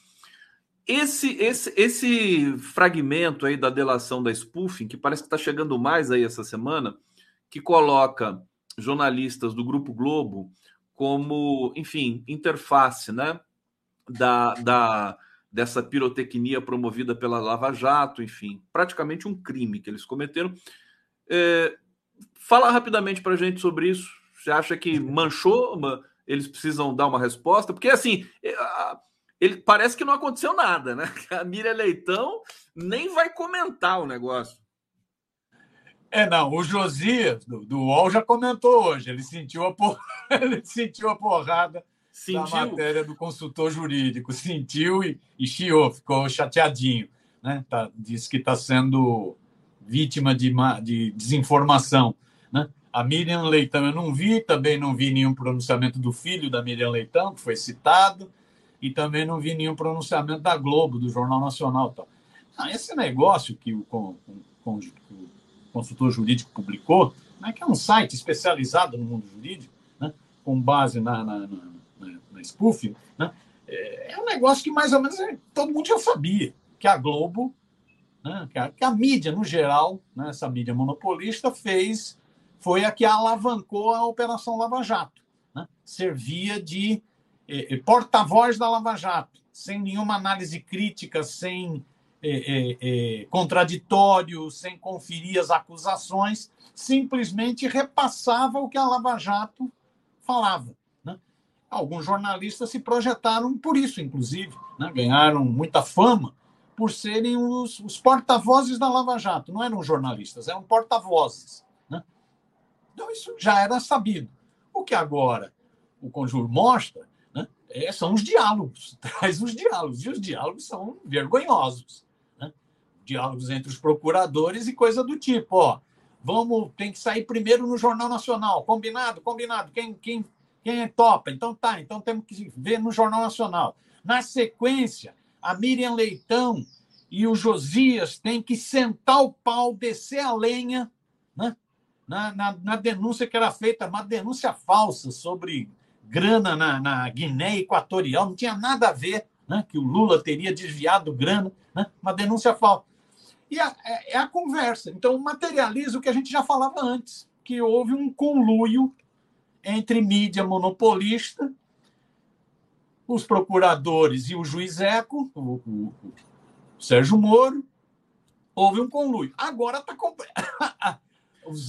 esse esse esse fragmento aí da delação da spoofing, que parece que está chegando mais aí essa semana, que coloca jornalistas do Grupo Globo como, enfim, interface, né, da, da dessa pirotecnia promovida pela Lava Jato, enfim, praticamente um crime que eles cometeram. É, fala rapidamente para a gente sobre isso. Você acha que manchou? Eles precisam dar uma resposta? Porque assim, é, ele parece que não aconteceu nada, né? A Miriam Leitão nem vai comentar o negócio. É, não, o Josias, do, do UOL, já comentou hoje. Ele sentiu a, por... ele sentiu a porrada sentiu. da matéria do consultor jurídico. Sentiu e, e chiou, ficou chateadinho. Né? Tá, disse que está sendo vítima de, de desinformação. Né? A Miriam Leitão eu não vi, também não vi nenhum pronunciamento do filho da Miriam Leitão, que foi citado, e também não vi nenhum pronunciamento da Globo, do Jornal Nacional. Tal. Ah, esse negócio que o, com, com, o consultor jurídico publicou, né, que é um site especializado no mundo jurídico, né, com base na, na, na, na, na spoof, né, é, é um negócio que mais ou menos é, todo mundo já sabia, que a Globo, né, que, a, que a mídia no geral, né, essa mídia monopolista, fez foi a que alavancou a Operação Lava Jato. Né? Servia de eh, porta-voz da Lava Jato, sem nenhuma análise crítica, sem eh, eh, contraditório, sem conferir as acusações, simplesmente repassava o que a Lava Jato falava. Né? Alguns jornalistas se projetaram por isso, inclusive, né? ganharam muita fama por serem os, os porta-vozes da Lava Jato. Não eram jornalistas, eram porta-vozes. Então, isso já era sabido. O que agora o Conjuro mostra né, é, são os diálogos, traz os diálogos, e os diálogos são vergonhosos. Né? Diálogos entre os procuradores e coisa do tipo, ó, vamos, tem que sair primeiro no Jornal Nacional, combinado, combinado, quem, quem, quem é topa? Então tá, então temos que ver no Jornal Nacional. Na sequência, a Miriam Leitão e o Josias têm que sentar o pau, descer a lenha, né? na, na, na, denúncia que era feita, uma denúncia falsa sobre grana na, na Guiné Equatorial, não tinha nada a ver, né, que o Lula teria desviado grana, né, uma denúncia falsa. E a, é, é a conversa. Então, materializa o que a gente já falava antes, que houve um conluio entre mídia monopolista, os procuradores e o juiz Eco, o, o, o Sérgio Moro, houve um conluio. Agora está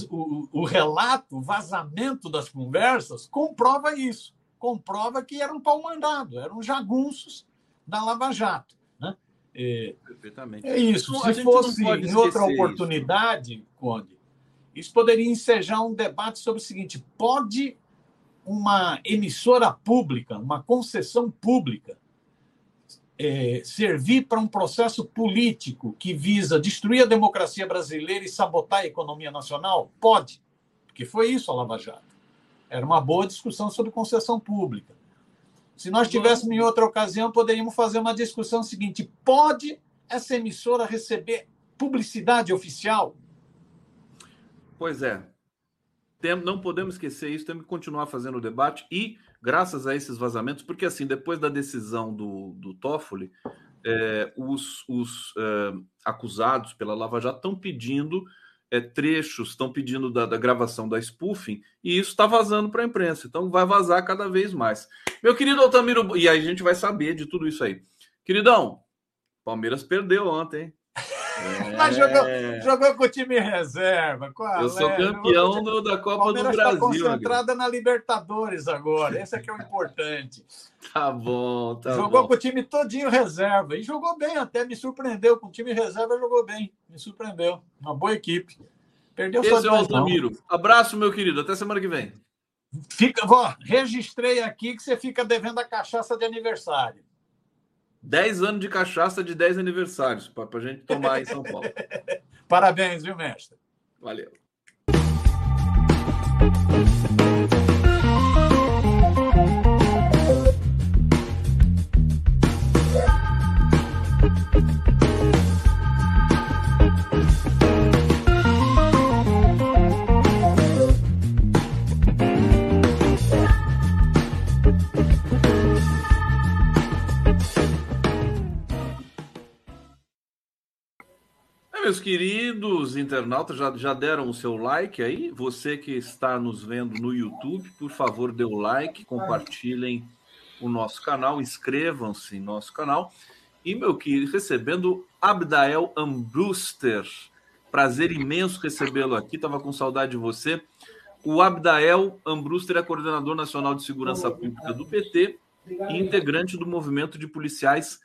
o, o, relato, o vazamento das conversas comprova isso. Comprova que era um pau mandado, eram jagunços da Lava Jato. Né? É, Perfeitamente. É isso. Então, Se fosse em outra oportunidade, isso. Conde, isso poderia ensejar um debate sobre o seguinte: pode uma emissora pública, uma concessão pública, é, servir para um processo político que visa destruir a democracia brasileira e sabotar a economia nacional? Pode, porque foi isso a Lava Jato. Era uma boa discussão sobre concessão pública. Se nós tivéssemos em outra ocasião, poderíamos fazer uma discussão seguinte: pode essa emissora receber publicidade oficial? Pois é. Tem, não podemos esquecer isso, temos que continuar fazendo o debate e graças a esses vazamentos, porque assim, depois da decisão do, do Toffoli, é, os, os é, acusados pela Lava Jato estão pedindo é, trechos, estão pedindo da, da, gravação da spoofing, e isso está vazando para a imprensa, então vai vazar cada vez mais. Meu querido Altamiro, e aí a gente vai saber de tudo isso aí. Queridão, Palmeiras perdeu ontem, é... Mas jogou, jogou com o time reserva. Qual Eu sou campeão do, da Copa do tá Brasil. Está concentrada na Libertadores agora. Esse é que é o importante. Tá bom, tá Jogou bom. com o time todinho reserva. E jogou bem até, me surpreendeu. Com o time reserva jogou bem. Me surpreendeu. Uma boa equipe. Perdeu Esse só é o Altamiro. Abraço, meu querido. Até semana que vem. Fica, vó, registrei aqui que você fica devendo a cachaça de aniversário. 10 anos de cachaça de 10 aniversários para a gente tomar em São Paulo. Parabéns, viu, mestre? Valeu. Meus queridos internautas, já, já deram o seu like aí? Você que está nos vendo no YouTube, por favor, dê o like, compartilhem o nosso canal, inscrevam-se em nosso canal. E, meu querido, recebendo Abdael Ambruster. Prazer imenso recebê-lo aqui, estava com saudade de você. O Abdael Ambruster é coordenador nacional de segurança pública do PT e integrante do movimento de policiais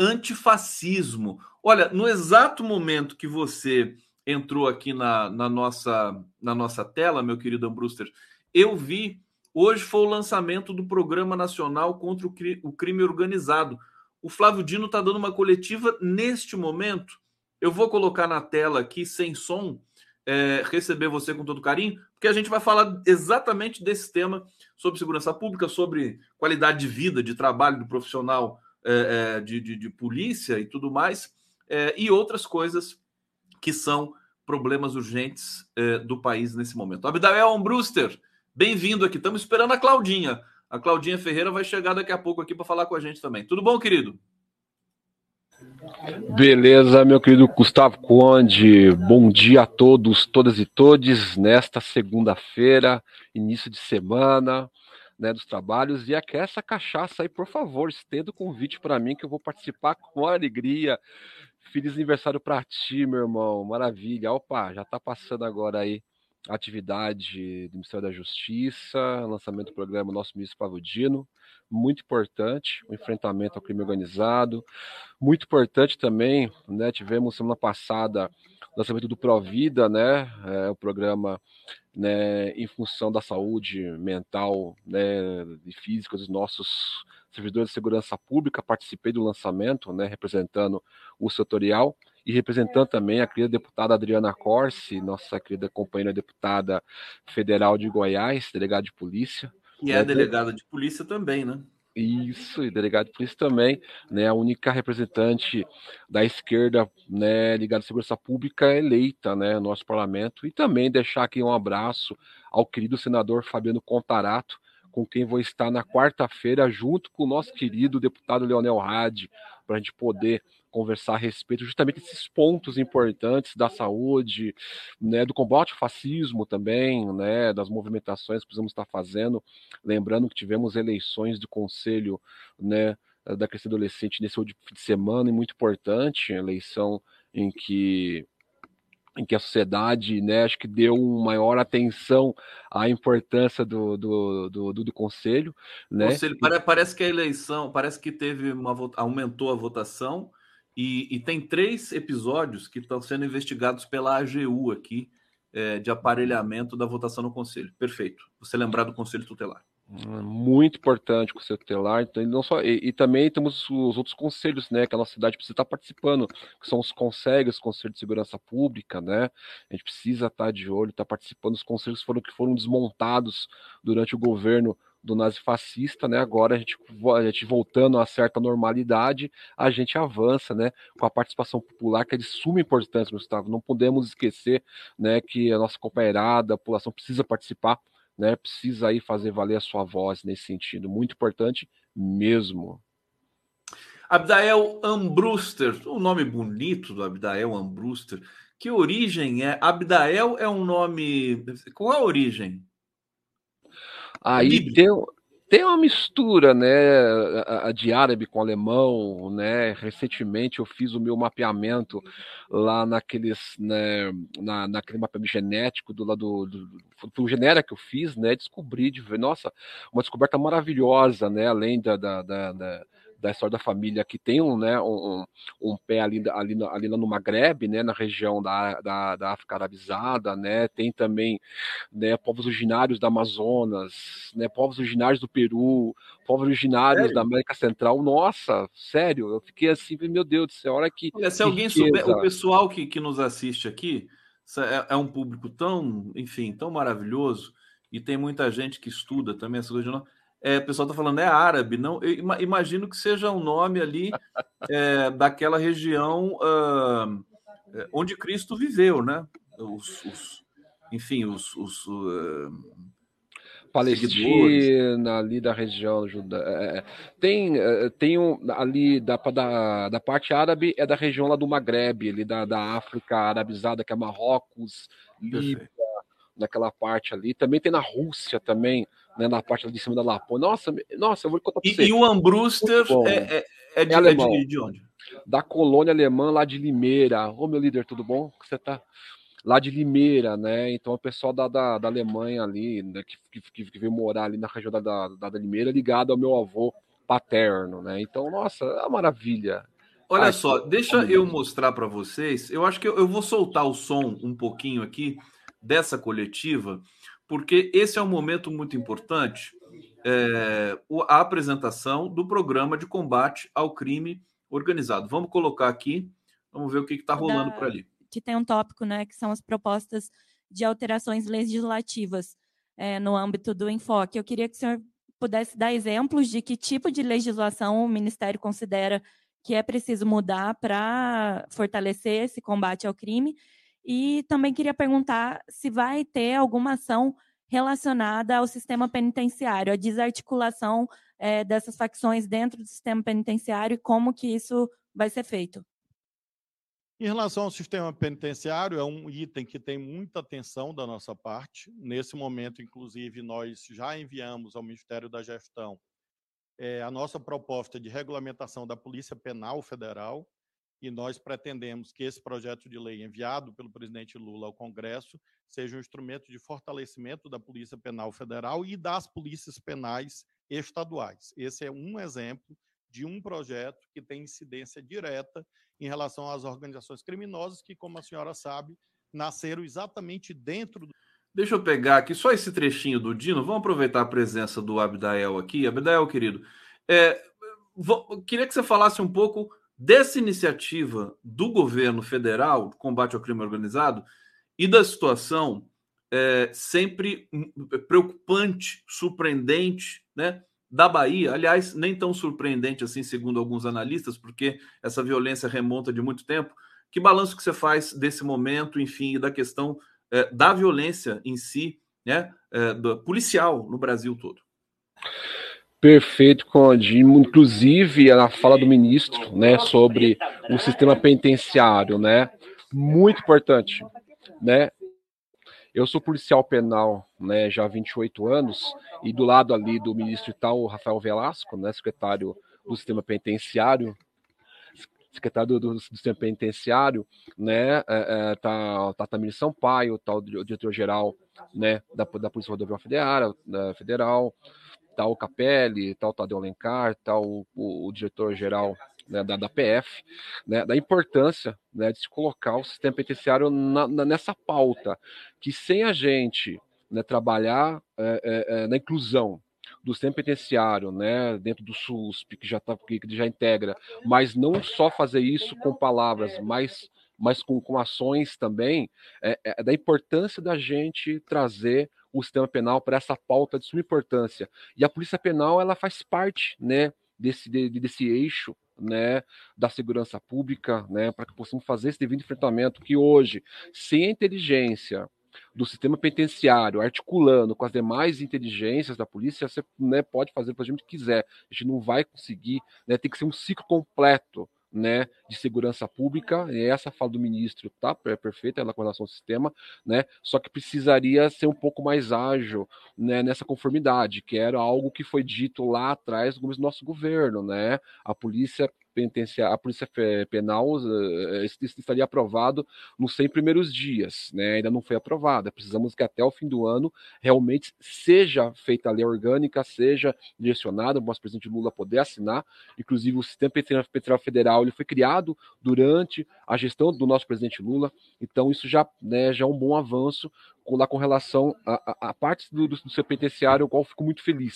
antifascismo. Olha, no exato momento que você entrou aqui na, na, nossa, na nossa tela, meu querido Ambruster, eu vi. Hoje foi o lançamento do Programa Nacional contra o, o Crime Organizado. O Flávio Dino está dando uma coletiva neste momento. Eu vou colocar na tela aqui, sem som, é, receber você com todo carinho, porque a gente vai falar exatamente desse tema sobre segurança pública, sobre qualidade de vida, de trabalho do profissional é, é, de, de, de, polícia e tudo mais, é, e outras coisas que são problemas urgentes é, do país nesse momento. Abdael Brewster, bem-vindo aqui. Estamos esperando a Claudinha. A Claudinha Ferreira vai chegar daqui a pouco aqui para falar com a gente também. Tudo bom, querido? Beleza, meu querido Gustavo Conde. Bom dia a todos, todas e todes, nesta segunda-feira, início de semana, né, dos trabalhos. E aqui essa cachaça aí, por favor, estenda o convite para mim que eu vou participar com alegria. Feliz aniversário para ti, meu irmão. Maravilha. Opa, já está passando agora aí a atividade do Ministério da Justiça, lançamento do programa Nosso Ministro Pavudino muito importante, o enfrentamento ao crime organizado. Muito importante também, né? Tivemos semana passada lançamento do Provida, né? É, o programa né, em função da saúde mental né, e física dos nossos servidores de segurança pública. Participei do lançamento, né, representando o setorial e representando também a querida deputada Adriana Corsi, nossa querida companheira deputada federal de Goiás, delegada de polícia, e é, é delegada de polícia também, né? Isso, e delegado de polícia também, né? A única representante da esquerda, né, ligada à segurança pública eleita, né, no nosso parlamento. E também deixar aqui um abraço ao querido senador Fabiano Contarato, com quem vou estar na quarta-feira, junto com o nosso querido deputado Leonel Hadi, para a gente poder conversar a respeito justamente desses pontos importantes da saúde, né, do combate ao fascismo também, né, das movimentações que precisamos estar fazendo, lembrando que tivemos eleições do Conselho, né, da criança adolescente nesse último fim de semana, e muito importante, eleição em que em que a sociedade, né, acho que deu maior atenção à importância do, do, do, do, do conselho, né? Conselho, parece que a eleição, parece que teve uma aumentou a votação e, e tem três episódios que estão sendo investigados pela AGU aqui, é, de aparelhamento da votação no Conselho. Perfeito. Você lembrar do Conselho Tutelar. Muito importante o Conselho Tutelar. Então, não só, e, e, também temos os outros conselhos, né? Que a nossa cidade precisa estar participando, que são os conselhos, Conselho de Segurança Pública, né? A gente precisa estar de olho, estar participando dos conselhos foram, que foram desmontados durante o governo do nazifascista, né? Agora a gente, a gente voltando a certa normalidade, a gente avança, né? Com a participação popular, que é de suma importância, Gustavo. Não podemos esquecer, né? Que a nossa companheirada, a população precisa participar, né? Precisa aí fazer valer a sua voz nesse sentido. Muito importante mesmo. Abdael Ambruster, um nome bonito do Abdael Ambruster. Que origem é? Abdael é um nome. Qual é a origem? Aí tem, tem uma mistura, né, de árabe com alemão, né? Recentemente eu fiz o meu mapeamento lá naqueles, né, na, naquele mapeamento genético do lado do, do, do genera que eu fiz, né? Descobri de ver, nossa, uma descoberta maravilhosa, né? Além da, da, da, da da história da família que tem um, né, um, um pé ali, ali, ali no Maghreb, né, na região da, da, da África arabizada, né, tem também né, povos originários da Amazonas, né, povos originários do Peru, povos originários sério? da América Central. Nossa, sério, eu fiquei assim, meu Deus do céu, olha que. Olha, se alguém souber, o pessoal que, que nos assiste aqui é, é um público tão, enfim, tão maravilhoso e tem muita gente que estuda também essas coisas de nós é, o pessoal está falando é árabe, não? Eu imagino que seja um nome ali é, daquela região uh, onde Cristo viveu, né? Os, os enfim, os, os uh, Palestina, ali da região juda... É, é, tem, tem um, ali da, da, da parte árabe, é da região lá do Maghreb, ali da, da África arabizada, que é Marrocos, Líbia, naquela parte ali. Também tem na Rússia também, né, na parte de cima da Lapônia. Nossa, nossa, eu vou contar pra você. E, o Ambruster é, é, é, de, é, alemão, de, de, onde? Da colônia alemã lá de Limeira. Ô, meu líder, tudo bom? Você tá lá de Limeira, né? Então o pessoal da, da, da Alemanha ali, né, que, que, que, veio morar ali na região da, da, da Limeira, ligado ao meu avô paterno, né? Então, nossa, é uma maravilha. Olha aqui, só, deixa eu mostrar para vocês. Eu acho que eu, eu, vou soltar o som um pouquinho aqui dessa coletiva, porque esse é um momento muito importante. É, a apresentação do programa de combate ao crime organizado. Vamos colocar aqui, vamos ver o que está rolando por ali. Que tem um tópico, né? Que são as propostas de alterações legislativas é, no âmbito do enfoque. Eu queria que o senhor pudesse dar exemplos de que tipo de legislação o Ministério considera que é preciso mudar para fortalecer esse combate ao crime. E também queria perguntar se vai ter alguma ação relacionada ao sistema penitenciário, a desarticulação é, dessas facções dentro do sistema penitenciário e como que isso vai ser feito. Em relação ao sistema penitenciário, é um item que tem muita atenção da nossa parte. Nesse momento, inclusive, nós já enviamos ao Ministério da Gestão é, a nossa proposta de regulamentação da Polícia Penal Federal e nós pretendemos que esse projeto de lei enviado pelo presidente Lula ao Congresso seja um instrumento de fortalecimento da Polícia Penal Federal e das polícias penais estaduais. Esse é um exemplo de um projeto que tem incidência direta em relação às organizações criminosas que, como a senhora sabe, nasceram exatamente dentro do. Deixa eu pegar aqui só esse trechinho do Dino. Vamos aproveitar a presença do Abdael aqui. Abdael, querido, é, queria que você falasse um pouco dessa iniciativa do governo federal, combate ao crime organizado, e da situação é, sempre preocupante, surpreendente, né? da Bahia, aliás, nem tão surpreendente assim, segundo alguns analistas, porque essa violência remonta de muito tempo. Que balanço que você faz desse momento, enfim, da questão é, da violência em si, né, é, policial no Brasil todo? Perfeito, Conde. Inclusive, a fala do ministro, né, sobre o sistema penitenciário, né, muito importante, né, eu sou policial penal, né, já há 28 anos, e do lado ali do ministro o Rafael Velasco, né, secretário do sistema penitenciário, secretário do, do sistema penitenciário, né, é, é, tá, tá Tamir Sampaio, tá o diretor-geral, né, da, da Polícia Rodoviária Federal, da Federal, o Capelli, o Tadeu Alencar, tá o, o, o diretor-geral né, da, da, PF, né, da importância né, de se colocar o sistema penitenciário na, na, nessa pauta, que sem a gente né, trabalhar é, é, é na inclusão do sistema penitenciário, né, dentro do SUSP, que já, tá, que já integra, mas não só fazer isso com palavras, mas, mas com, com ações também, é, é da importância da gente trazer o sistema penal para essa pauta de suma importância. E a polícia penal ela faz parte né, desse, de, desse eixo né, da segurança pública, né, para que possamos fazer esse devido enfrentamento que hoje, sem a inteligência do sistema penitenciário, articulando com as demais inteligências da polícia, você né, pode fazer o que a gente quiser. A gente não vai conseguir, né, tem que ser um ciclo completo né, de segurança pública, e essa fala do ministro tá é perfeita ela com relação ao sistema, né, só que precisaria ser um pouco mais ágil, né, nessa conformidade, que era algo que foi dito lá atrás do nosso governo, né, a polícia penitenciária, a polícia penal uh, estaria aprovado nos 100 primeiros dias, né? Ainda não foi aprovada. Precisamos que até o fim do ano realmente seja feita a lei orgânica, seja direcionada, o nosso presidente Lula poder assinar. Inclusive, o sistema penitenciário federal ele foi criado durante a gestão do nosso presidente Lula, então isso já, né, já é um bom avanço lá com relação a parte do, do, do seu penitenciário, o qual fico muito feliz,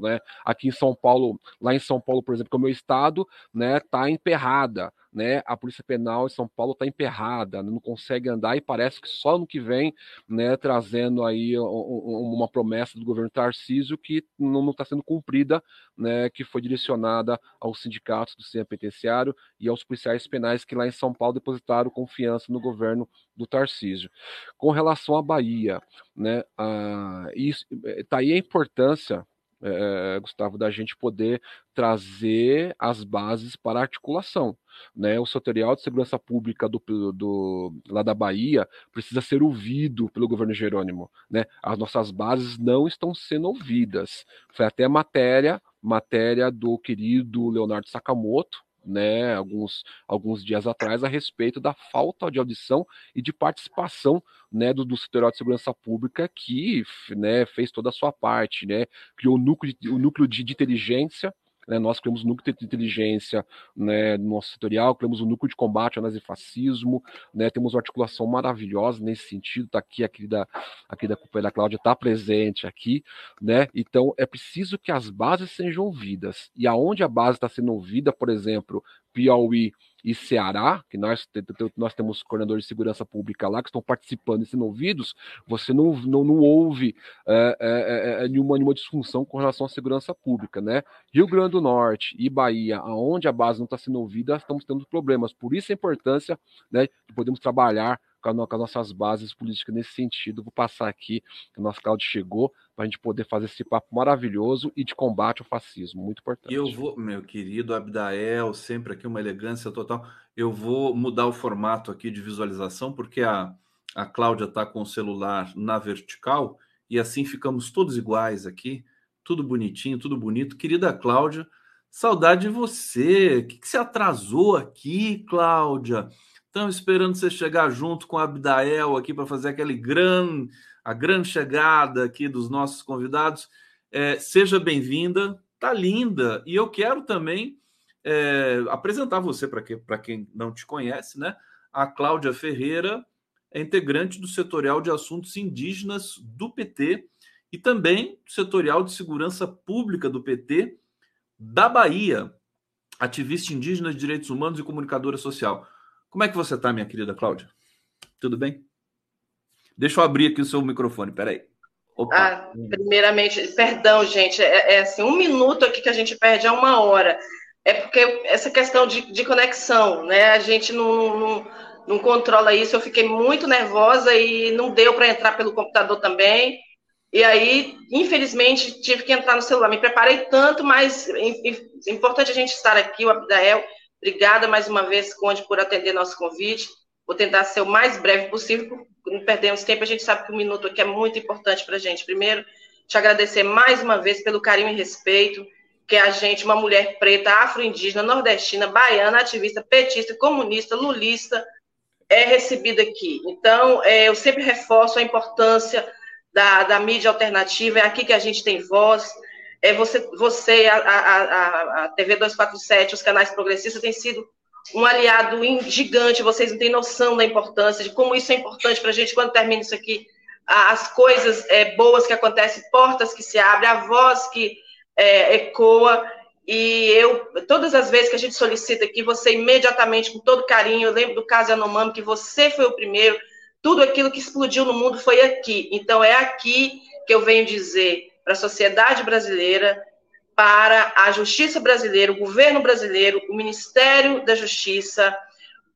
né? Aqui em São Paulo, lá em São Paulo, por exemplo, que é o meu estado, né, tá emperrada, né? A Polícia Penal em São Paulo está emperrada, não consegue andar e parece que só no que vem, né, trazendo aí uma promessa do governo Tarcísio que não está sendo cumprida, né, que foi direcionada aos sindicatos do sistema penitenciário e aos policiais penais que lá em São Paulo depositaram confiança no governo do Tarcísio. Com relação à Bahia, né, ah, isso, tá aí a importância é, Gustavo, da gente poder trazer as bases para articulação. Né? O setorial de segurança pública do, do, lá da Bahia precisa ser ouvido pelo governo Jerônimo. Né? As nossas bases não estão sendo ouvidas. Foi até matéria, matéria do querido Leonardo Sakamoto, né, alguns, alguns dias atrás a respeito da falta de audição e de participação né, do, do de segurança pública que né, fez toda a sua parte, né, criou o núcleo, o núcleo de inteligência Né? Nós criamos o núcleo de inteligência né, no nosso setorial, criamos o núcleo de combate ao nazifascismo, né, temos uma articulação maravilhosa nesse sentido, está aqui, aqui da, aqui da companheira Cláudia está presente aqui, né? Então é preciso que as bases sejam ouvidas. E aonde a base está sendo ouvida, por exemplo, Piauí e Ceará, que nós, nós temos coordenadores de segurança pública lá que estão participando e sendo ouvidos, você não, não, não ouve é, é, é, nenhuma, nenhuma disfunção com relação à segurança pública. Né? Rio Grande do Norte e Bahia, aonde a base não está sendo ouvida, estamos tendo problemas. Por isso a importância né, de podermos trabalhar com, as nossas bases políticas nesse sentido. Vou passar aqui, que o nosso Claudio chegou, para a gente poder fazer esse papo maravilhoso e de combate ao fascismo, muito importante. Eu vou, meu querido Abdael, sempre aqui uma elegância total. Eu vou mudar o formato aqui de visualização, porque a, a Cláudia está com o celular na vertical e assim ficamos todos iguais aqui, tudo bonitinho, tudo bonito. Querida Cláudia, saudade de você. O que, que você atrasou aqui, Cláudia? Estamos esperando você chegar junto com a Abdael aqui para fazer aquele grande, a grande chegada aqui dos nossos convidados. É, seja bem-vinda, tá linda. E eu quero também é, apresentar você para que, quem não te conhece, né? A Cláudia Ferreira é integrante do setorial de assuntos indígenas do PT e também do setorial de segurança pública do PT da Bahia, ativista indígena de direitos humanos e comunicadora social. Como é que você está, minha querida Cláudia? Tudo bem? Deixa eu abrir aqui o seu microfone, peraí. Opa. Ah, primeiramente, perdão, gente, é, é, assim, um minuto aqui que a gente perde é uma hora. É porque essa questão de, de conexão, né? A gente não, não, não controla isso. Eu fiquei muito nervosa e não deu para entrar pelo computador também. E aí, infelizmente, tive que entrar no celular. Me preparei tanto, mas é importante a gente estar aqui, o Abdael Obrigada mais uma vez, Conde, por atender nosso convite. Vou tentar ser o mais breve possível, não perdemos tempo. A gente sabe que um minuto aqui é muito importante para a gente. Primeiro, te agradecer mais uma vez pelo carinho e respeito que a gente, uma mulher preta, afro-indígena, nordestina, baiana, ativista, petista, comunista, lulista, é recebida aqui. Então, é, eu sempre reforço a importância da, da mídia alternativa, é aqui que a gente tem voz, é, você, você a, a, a, TV 247, os canais progressistas têm sido um aliado gigante, vocês não têm noção da importância, de como isso é importante para a gente, quando termina isso aqui, as coisas é, boas que acontecem, portas que se abrem, a voz que é, ecoa, e eu, todas as vezes que a gente solicita aqui, você imediatamente, com todo carinho, eu lembro do caso Yanomami, que você foi o primeiro, tudo aquilo que explodiu no mundo foi aqui, então é aqui que eu venho dizer, para a sociedade brasileira, para a justiça brasileira, o governo brasileiro, o Ministério da Justiça,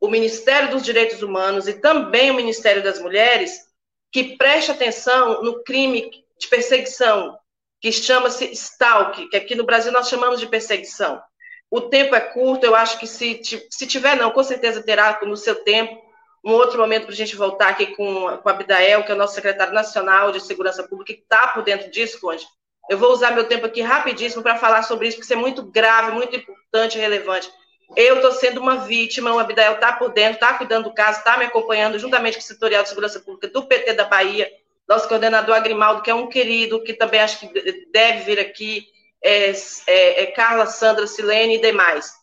o Ministério dos Direitos Humanos e também o Ministério das Mulheres, que preste atenção no crime de perseguição, que chama-se stalk, que aqui no Brasil nós chamamos de perseguição. O tempo é curto, eu acho que se, se tiver, não, com certeza terá no seu tempo, um outro momento para a gente voltar aqui com, com a Abdael, que é o nosso secretário nacional de segurança pública, que está por dentro disso, Conde. Eu vou usar meu tempo aqui rapidíssimo para falar sobre isso, porque isso é muito grave, muito importante e relevante. Eu estou sendo uma vítima, o Abdael está por dentro, está cuidando do caso, está me acompanhando, juntamente com o Setorial de Segurança Pública do PT da Bahia, nosso coordenador Agrimaldo, que é um querido, que também acho que deve vir aqui, é, é, é Carla, Sandra, Silene e demais.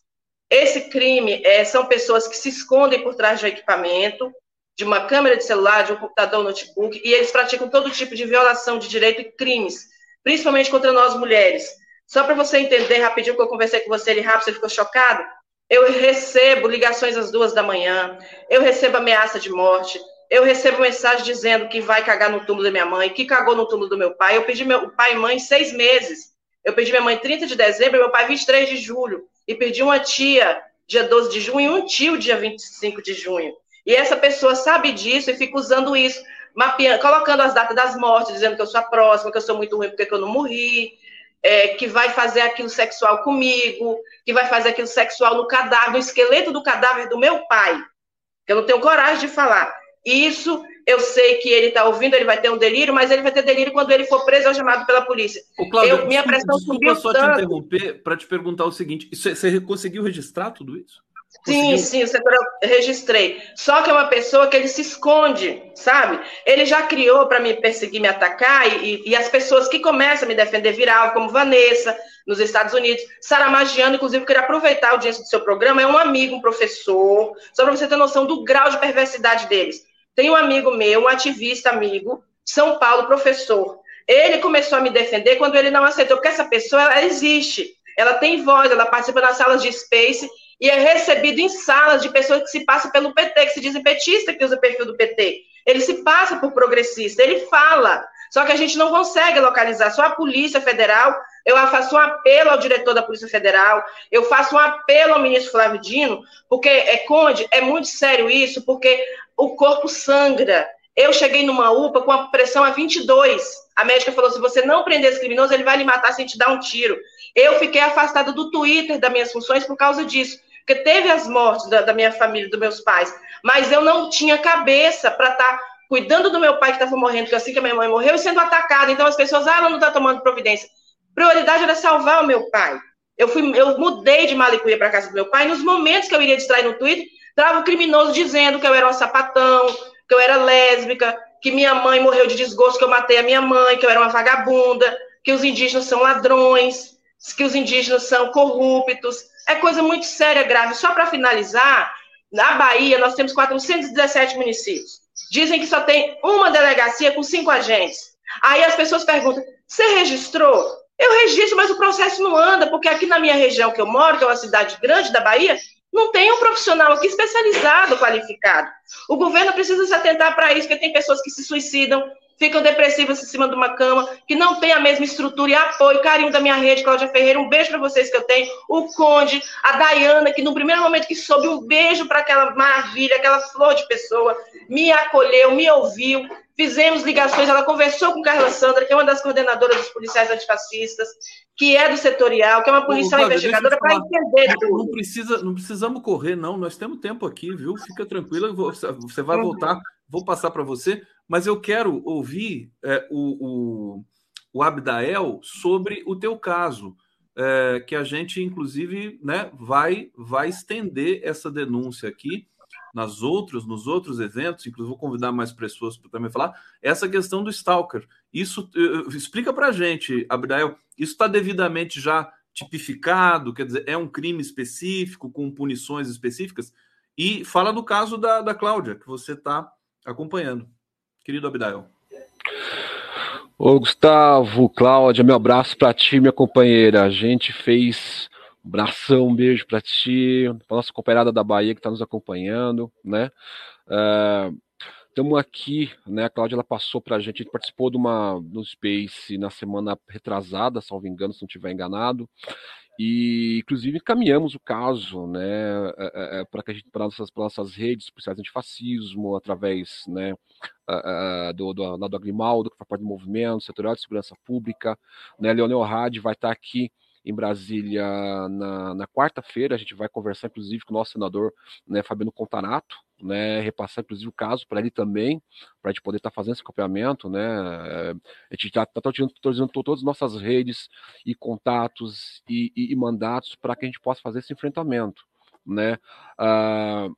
Esse crime é, são pessoas que se escondem por trás de um equipamento, de uma câmera de celular, de um computador, notebook, e eles praticam todo tipo de violação de direito e crimes, principalmente contra nós mulheres. Só para você entender rapidinho que eu conversei com você ali rápido, você ficou chocado? Eu recebo ligações às duas da manhã, eu recebo ameaça de morte, eu recebo mensagem dizendo que vai cagar no túmulo da minha mãe, que cagou no túmulo do meu pai. Eu pedi meu pai e mãe seis meses. Eu pedi minha mãe 30 de dezembro, meu pai 23 de julho e perdi uma tia dia 12 de junho um tio dia 25 de junho. E essa pessoa sabe disso e fica usando isso, mapeando, colocando as datas das mortes, dizendo que eu sou a próxima, que eu sou muito ruim porque eu não morri, é, que vai fazer aquilo sexual comigo, que vai fazer aquilo sexual no cadáver, no esqueleto do cadáver do meu pai, que eu não tenho coragem de falar. Isso eu sei que ele está ouvindo, ele vai ter um delírio, mas ele vai ter delírio quando ele for preso ou chamado pela polícia. Ô, Cláudio, eu, minha pressão desculpa subiu só tanto. te interromper para te perguntar o seguinte: isso, você conseguiu registrar tudo isso? Sim, sim, o setor eu registrei. Só que é uma pessoa que ele se esconde, sabe? Ele já criou para me perseguir, me atacar, e, e, as pessoas que começam a me defender viral, como Vanessa, nos Estados Unidos, Sara Magiano, inclusive, eu queria aproveitar a audiência do seu programa, é um amigo, um professor, só para você ter noção do grau de perversidade deles. Tem um amigo meu, um ativista amigo, São Paulo, professor. Ele começou a me defender quando ele não aceitou, porque essa pessoa, ela existe, ela tem voz, ela participa nas salas de Space, e é recebido em salas de pessoas que se passam pelo PT, que se dizem petista, que usa o perfil do PT. Ele se passa por progressista, ele fala. Só que a gente não consegue localizar. Só a Polícia Federal. Eu faço um apelo ao diretor da Polícia Federal, eu faço um apelo ao ministro Flávio Dino, porque, é, Conde, é muito sério isso, porque o corpo sangra. Eu cheguei numa UPA com a pressão a 22. A médica falou: se você não prender esse criminoso, ele vai lhe matar sem te dar um tiro. Eu fiquei afastada do Twitter das minhas funções por causa disso, porque teve as mortes da, da minha família, dos meus pais, mas eu não tinha cabeça para estar tá cuidando do meu pai que estava morrendo, assim que a minha mãe morreu, e sendo atacada. Então as pessoas, ah, ela não está tomando providência. Prioridade era salvar o meu pai. Eu fui, eu mudei de Malicuia para casa do meu pai. Nos momentos que eu iria distrair no Twitter, trava o criminoso dizendo que eu era um sapatão, que eu era lésbica, que minha mãe morreu de desgosto, que eu matei a minha mãe, que eu era uma vagabunda, que os indígenas são ladrões que os indígenas são corruptos. É coisa muito séria, grave. Só para finalizar, na Bahia nós temos 417 municípios. Dizem que só tem uma delegacia com cinco agentes. Aí as pessoas perguntam: você registrou? Eu registro, mas o processo não anda, porque aqui na minha região que eu moro, que é uma cidade grande da Bahia, não tem um profissional aqui especializado, qualificado. O governo precisa se atentar para isso, porque tem pessoas que se suicidam, ficam depressivas em cima de uma cama, que não tem a mesma estrutura e apoio, carinho da minha rede, Cláudia Ferreira, um beijo para vocês que eu tenho, o Conde, a Dayana, que no primeiro momento que soube, um beijo para aquela maravilha, aquela flor de pessoa, me acolheu, me ouviu, fizemos ligações, ela conversou com Carla Sandra, que é uma das coordenadoras dos policiais antifascistas, que é do setorial, que é uma policial Ô, investigadora para entender tudo. Não, precisa, não precisamos correr, não, nós temos tempo aqui, viu? Fica tranquila, você vai voltar, vou passar para você, mas eu quero ouvir é, o, o, o, Abdael sobre o teu caso, é, que a gente, inclusive, né, vai, vai estender essa denúncia aqui nas outros, nos outros eventos, inclusive vou convidar mais pessoas para também falar, essa questão do Stalker. Isso explica para a gente, Abdael, isso está devidamente já tipificado, quer dizer, é um crime específico, com punições específicas? E fala do caso da, da Cláudia, que você está acompanhando. Querido Abdael. Ô Gustavo, Cláudia, meu abraço para ti, minha companheira. A gente fez um abração, um beijo para ti, para nossa companheirada da Bahia que está nos acompanhando, né? Estamos uh, aqui, né? A Cláudia ela passou para a gente, a gente participou de uma no Space na semana retrasada, salvo engano, se não estiver enganado, e inclusive encaminhamos o caso né, é, é, para que a gente para nossas, nossas redes policiais antifascismo, através né, do, do, do Agrimaldo, que faz parte do movimento, setorial de segurança pública, né, Leonel Hadi vai estar aqui em Brasília na, na quarta-feira. A gente vai conversar, inclusive, com o nosso senador né, Fabiano Contarato, né, repassar, inclusive, o caso para ele também, para a gente poder estar tá fazendo esse acompanhamento. Né, a gente está tá, tá todas as nossas redes e contatos e, e, e mandatos para que a gente possa fazer esse enfrentamento. Né? Uh,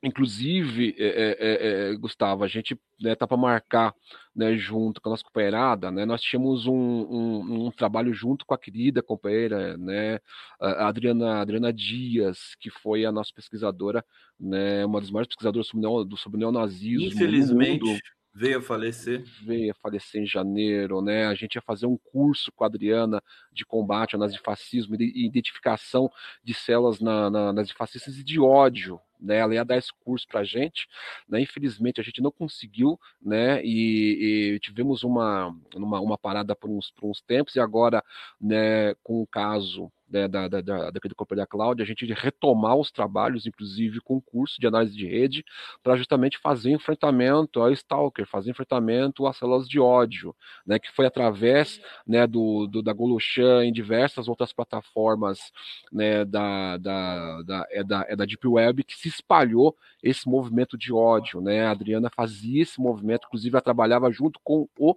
Inclusive, é, é, é, Gustavo, a gente né, tá para marcar né, junto com a nossa companheirada, né? Nós tínhamos um, um, um, trabalho junto com a querida companheira, né, a Adriana, Adriana Dias, que foi a nossa pesquisadora, né, uma das maiores pesquisadoras sobre, sobre o neonazismo. Infelizmente, veio a falecer. Veio a falecer em janeiro, né? A gente ia fazer um curso com a Adriana de combate ao nazifascismo e identificação de células na, na, nazifascistas e de ódio, né, ela ia dar esse curso para a gente, né, infelizmente a gente não conseguiu, né, e, e tivemos uma, uma, uma, parada por uns, por uns tempos, e agora, né, com o caso né, da, da, da, da Companhia Cloud, a gente retomar os trabalhos, inclusive com curso de análise de rede, para justamente fazer enfrentamento ao Stalker, fazer enfrentamento às células de ódio, né, que foi através né, do, do da Goloshan em diversas outras plataformas né, da, da, da, é da, é da Deep Web que se espalhou esse movimento de ódio. Né? A Adriana fazia esse movimento, inclusive ela trabalhava junto com o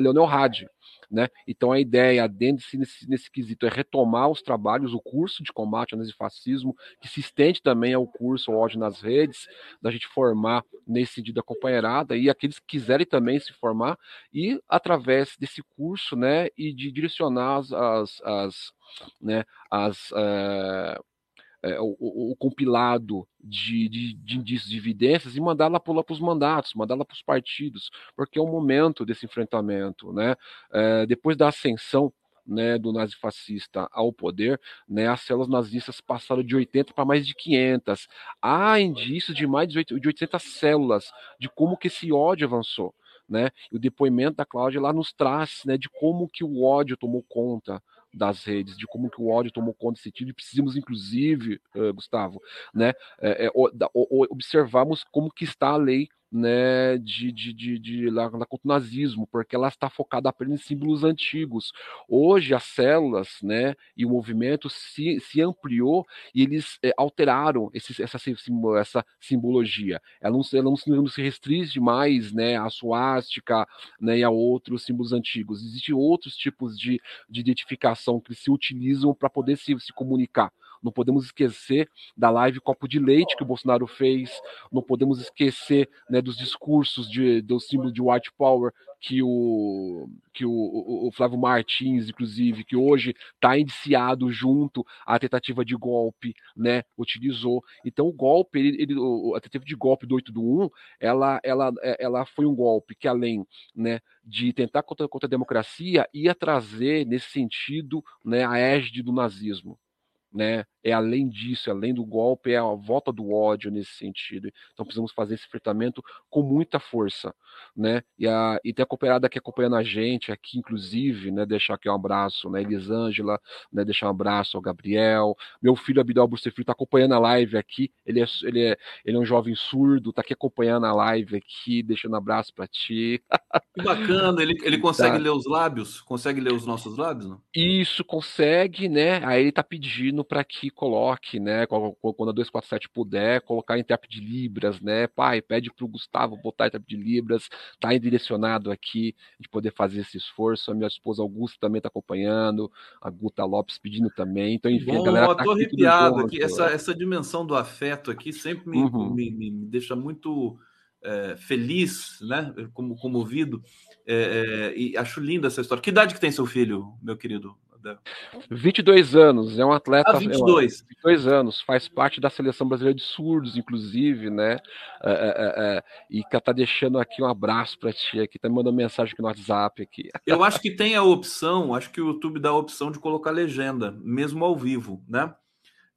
Leonel Hadi. Né? Então a ideia dentro nesse, nesse quesito é retomar os trabalhos, o curso de combate ao nazifascismo, que se estende também ao curso ao ódio nas redes, da gente formar nesse sentido a companheirada e aqueles que quiserem também se formar e através desse curso, né, e de direcionar as, as, as né, as uh, é, o, o, compilado de, de, de, indícios de evidências e mandar lá para os mandatos, mandar lá para os partidos, porque é o momento desse enfrentamento. Né? É, depois da ascensão né, do nazifascista ao poder, né, as células nazistas passaram de 80 para mais de 500. Há indícios de mais de 800 células de como que esse ódio avançou. Né? O depoimento da Cláudia lá nos traz né, de como que o ódio tomou conta das redes, de como que o ódio tomou conta desse sentido, e precisamos, inclusive, uh, Gustavo, né, é, é, observarmos como que está a lei né, de, de, de, de lá, lá contra o nazismo, porque ela está focada apenas em símbolos antigos. Hoje as células, né, e o movimento se, se ampliou e eles é, alteraram esse, essa, essa simbologia. Ela não, ela não, não se restringe mais, né, à suástica, né, e a outros símbolos antigos. Existem outros tipos de, de identificação que se utilizam para poder se, se comunicar. Não podemos esquecer da live Copo de Leite que o Bolsonaro fez, não podemos esquecer né, dos discursos de, do símbolo de white power que o, que o, o Flávio Martins, inclusive, que hoje está indiciado junto à tentativa de golpe, né, utilizou. Então, o golpe, ele, ele, a tentativa de golpe do 8 do 1, ela, ela, ela foi um golpe que, além né, de tentar contra, contra a democracia, ia trazer, nesse sentido, né, a égide do nazismo né? É além disso, além do golpe, é a volta do ódio nesse sentido. Então precisamos fazer esse enfrentamento com muita força, né? E, a, e tem a cooperada aqui acompanhando a gente, aqui inclusive, né? Deixar aqui um abraço, né? Elisângela, né? Deixar um abraço ao Gabriel. Meu filho Abidal Bucefrio está acompanhando a live aqui. Ele é, ele é, ele é um jovem surdo, está aqui acompanhando a live aqui, deixando um abraço para ti. Que bacana, ele, ele consegue tá. ler os lábios? Consegue ler os nossos lábios? Não? Isso, consegue, né? Aí ele está pedindo para que coloque, né, quando a 247 puder, colocar em intérprete de Libras, né? Pai, pede para o Gustavo botar intérprete de Libras, tá direcionado aqui, de poder fazer esse esforço. A minha esposa Augusta também está acompanhando, a Guta Lopes pedindo também. Então, enfim, Bom, a galera tá aqui arrepiado aqui. Essa, essa dimensão do afeto aqui sempre me, uhum. me, me, me deixa muito é, feliz, né? Como comovido. É, é, e acho linda essa história. Que idade que tem seu filho, meu querido? 22 anos, é um atleta. Ah, 22. É, 22 anos, faz parte da seleção brasileira de surdos, inclusive, né? É, é, é e que tá deixando aqui um abraço para ti aqui, tá me mandando mensagem aqui no WhatsApp aqui. Eu acho que tem a opção, acho que o YouTube dá a opção de colocar legenda, mesmo ao vivo, né?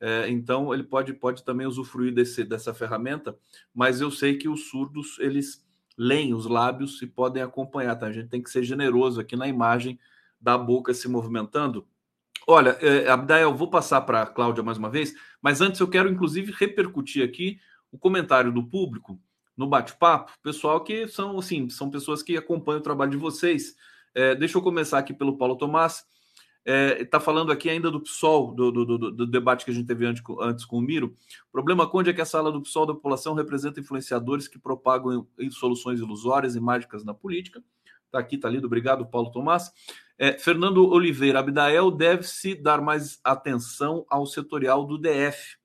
É, então ele pode, pode também usufruir desse, dessa ferramenta, mas eu sei que os surdos eles leem os lábios e podem acompanhar, tá? A gente tem que ser generoso aqui na imagem da boca se movimentando. Olha, é, Abdael, vou passar para a Cláudia mais uma vez, mas antes eu quero, inclusive, repercutir aqui o comentário do público no bate-papo, pessoal que são assim, são pessoas que acompanham o trabalho de vocês. É, deixa eu começar aqui pelo Paulo Tomás. Está é, falando aqui ainda do PSOL, do, do, do, do, debate que a gente teve antes, antes com o Miro. O problema, Conde, é que a sala do PSOL da população representa influenciadores que propagam soluções ilusórias e mágicas na política. Está aqui, está lido. Obrigado, Paulo Tomás. É, Fernando Oliveira, Abdael deve-se dar mais atenção ao setorial do DF.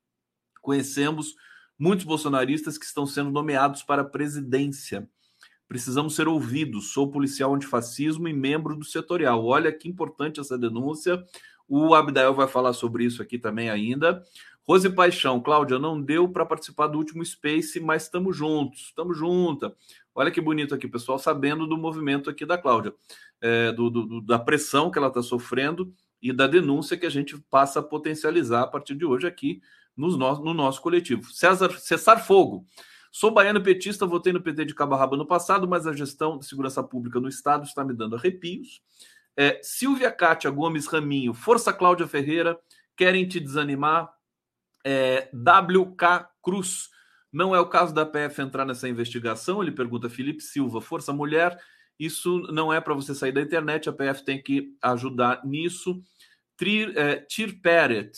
Conhecemos muitos bolsonaristas que estão sendo nomeados para a presidência. Precisamos ser ouvidos. Sou policial antifascismo e membro do setorial. Olha que importante essa denúncia. O Abdael vai falar sobre isso aqui também ainda. Rose Paixão, Cláudia, não deu para participar do último Space, mas estamos juntos, estamos junta. Olha que bonito aqui, pessoal, sabendo do movimento aqui da Cláudia, é, do, do, da pressão que ela está sofrendo e da denúncia que a gente passa a potencializar a partir de hoje aqui no nosso, no nosso coletivo. César Cessar Fogo. Sou baiano petista, votei no PT de Cabo Rabo no passado, mas a gestão de segurança pública no estado está me dando arrepios. É, Silvia Cátia Gomes Raminho, Força Cláudia Ferreira, querem te desanimar. É, WK Cruz, não é o caso da PF entrar nessa investigação, ele pergunta Felipe Silva, Força Mulher, isso não é para você sair da internet, a PF tem que ajudar nisso. É, Tir Peret,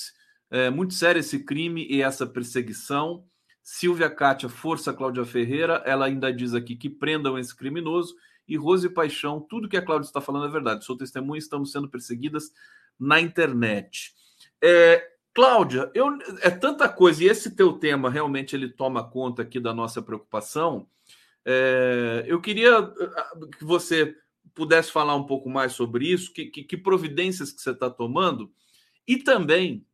é, muito sério esse crime e essa perseguição. Silvia Kátia, Força Cláudia Ferreira, ela ainda diz aqui que prendam esse criminoso E Rose Paixão, tudo que a Cláudia está falando é verdade. Sou testemunha, estamos sendo perseguidas na internet. É, Cláudia, eu, é tanta coisa, e esse teu tema realmente ele toma conta aqui da nossa preocupação. É, eu queria ah, que você pudesse falar um pouco mais sobre isso, que, que, que providências que você está tomando, e também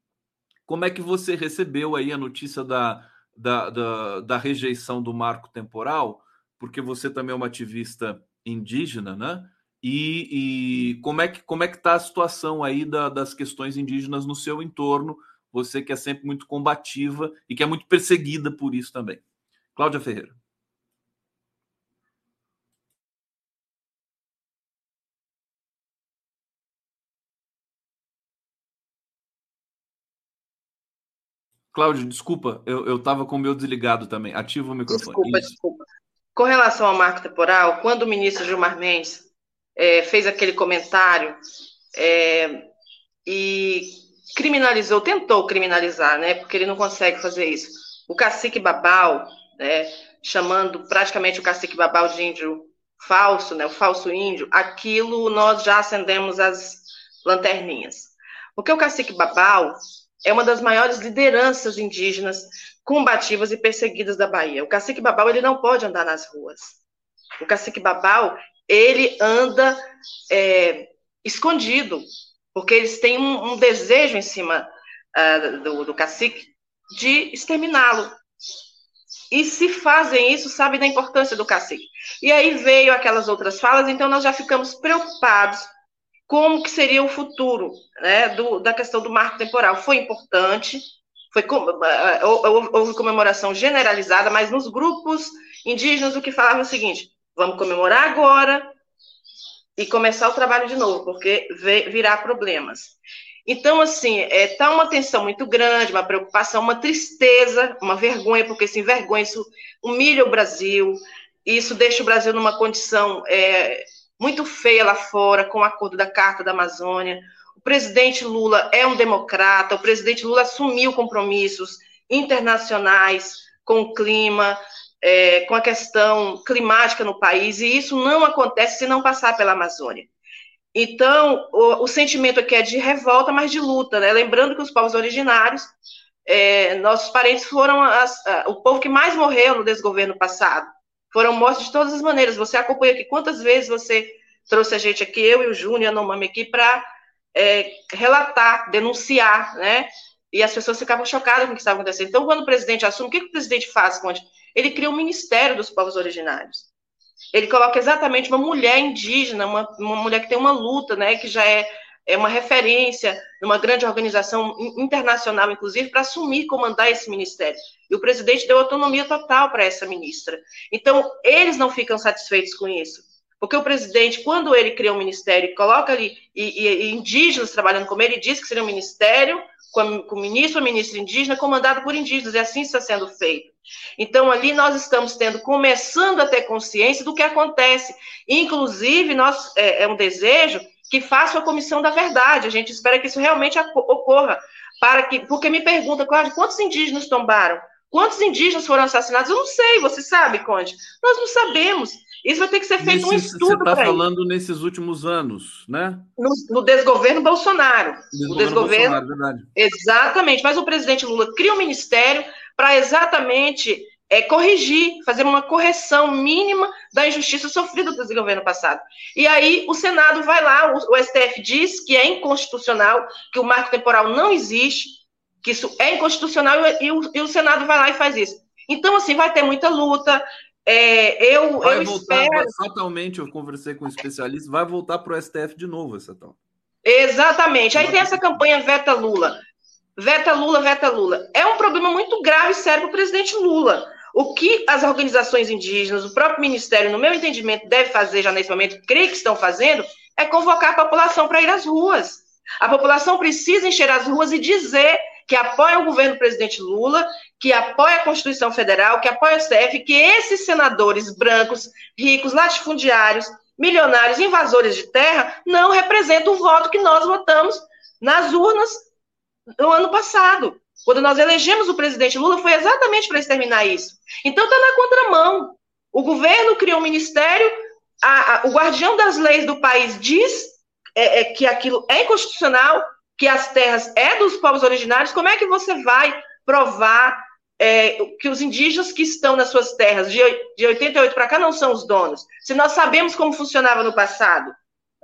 como é que você recebeu aí a notícia da, da, da, da rejeição do marco temporal, porque você também é uma ativista indígena, né? E, e como é que como é que está a situação aí da, das questões indígenas no seu entorno? Você que é sempre muito combativa e que é muito perseguida por isso também. Cláudia Ferreira. Cláudio, desculpa, eu estava com o meu desligado também. Ativa o microfone. Desculpa, Isso. desculpa. Com relação ao marco temporal, quando o ministro Gilmar Mendes é, fez aquele comentário é, e criminalizou, tentou criminalizar, né? Porque ele não consegue fazer isso. O cacique Babal, né? Chamando praticamente o cacique Babal de índio falso, né? O falso índio. Aquilo nós já acendemos as lanterninhas. Porque o cacique Babal é uma das maiores lideranças indígenas combativas e perseguidas da Bahia. O cacique Babal ele não pode andar nas ruas. O cacique Babal ele anda é, escondido, porque eles têm um, um desejo em cima uh, do, do cacique de exterminá-lo. E se fazem isso, sabem da importância do cacique. E aí veio aquelas outras falas, então nós já ficamos preocupados como que seria o futuro né, do, da questão do marco temporal. Foi importante, foi eh, houve comemoração generalizada, mas nos grupos indígenas o que falavam é o seguinte: vamos comemorar agora e começar o trabalho de novo, porque virá problemas. Então, assim, é, tá uma tensão muito grande, uma preocupação, uma tristeza, uma vergonha, porque se envergonha, isso humilha o Brasil, isso deixa o Brasil numa condição é, muito feia lá fora, com o acordo da Carta da Amazônia. O presidente Lula é um democrata, o presidente Lula assumiu compromissos internacionais com o clima, é, com a questão climática no país, e isso não acontece se não passar pela Amazônia. Então, o, o sentimento aqui é de revolta, mas de luta, né? Lembrando que os povos originários, é, nossos parentes foram as, a, o povo que mais morreu no desgoverno passado. Foram mortos de todas as maneiras. Você acompanha aqui quantas vezes você trouxe a gente aqui, eu e o Júnior, a Nomami, aqui para é, relatar, denunciar, né? E as pessoas ficavam chocadas com o que estava acontecendo. Então, quando o presidente assume, o que, que o presidente faz, Conde? Ele cria o um Ministério dos Povos Originários. Ele coloca exatamente uma mulher indígena, uma, uma mulher que tem uma luta, né? Que já é, é uma referência numa grande organização internacional, inclusive, para assumir, comandar esse ministério. E o presidente deu autonomia total para essa ministra. Então, eles não ficam satisfeitos com isso. Porque o presidente, quando ele cria um ministério, coloca ali e, e, e indígenas trabalhando como ele diz que seria um ministério, com, com o ministro ou ministra indígena, comandado por indígenas, e assim está sendo feito. Então, ali nós estamos tendo, começando a ter consciência do que acontece. Inclusive, nós, é, é um desejo que faça a comissão da verdade. A gente espera que isso realmente ocorra. Para que, porque me pergunta, Cláudio, quantos indígenas tombaram? Quantos indígenas foram assassinados? Eu não sei, você sabe, Conde? Nós não sabemos. Isso vai ter que ser feito Nesse, um estudo. Você está falando nesses últimos anos, né? No, no desgoverno Bolsonaro. Desgoverno o desgoverno. Bolsonaro, verdade. Exatamente. Mas o presidente Lula cria um ministério para exatamente é, corrigir, fazer uma correção mínima da injustiça sofrida pelo governo passado. E aí o Senado vai lá, o, o STF diz que é inconstitucional, que o marco temporal não existe que isso é inconstitucional e, o, e o, Senado vai lá e faz isso. Então, assim, vai ter muita luta. É, eu, vai eu voltar, espero... Fatalmente, eu conversei com um especialista, vai voltar para o STF de novo essa tal. Exatamente. Aí tem essa campanha Veta Lula. Veta Lula, Veta Lula. É um problema muito grave e sério para o presidente Lula. O que as organizações indígenas, o próprio Ministério, no meu entendimento, deve fazer já nesse momento, creio que estão fazendo, é convocar a população para ir às ruas. A população precisa encher as ruas e dizer que apoia o governo do presidente Lula, que apoia a Constituição Federal, que apoia o STF, que esses senadores brancos, ricos, latifundiários, milionários, invasores de terra, não representam o voto que nós votamos nas urnas no ano passado. Quando nós elegemos o presidente Lula, foi exatamente para exterminar isso. Então está na contramão. O governo criou um ministério a, a, o guardião das leis do país diz é, é, que aquilo é inconstitucional, que as terras é dos povos originários, como é que você vai provar é, que os indígenas que estão nas suas terras de, de 88 para cá não são os donos? Se nós sabemos como funcionava no passado,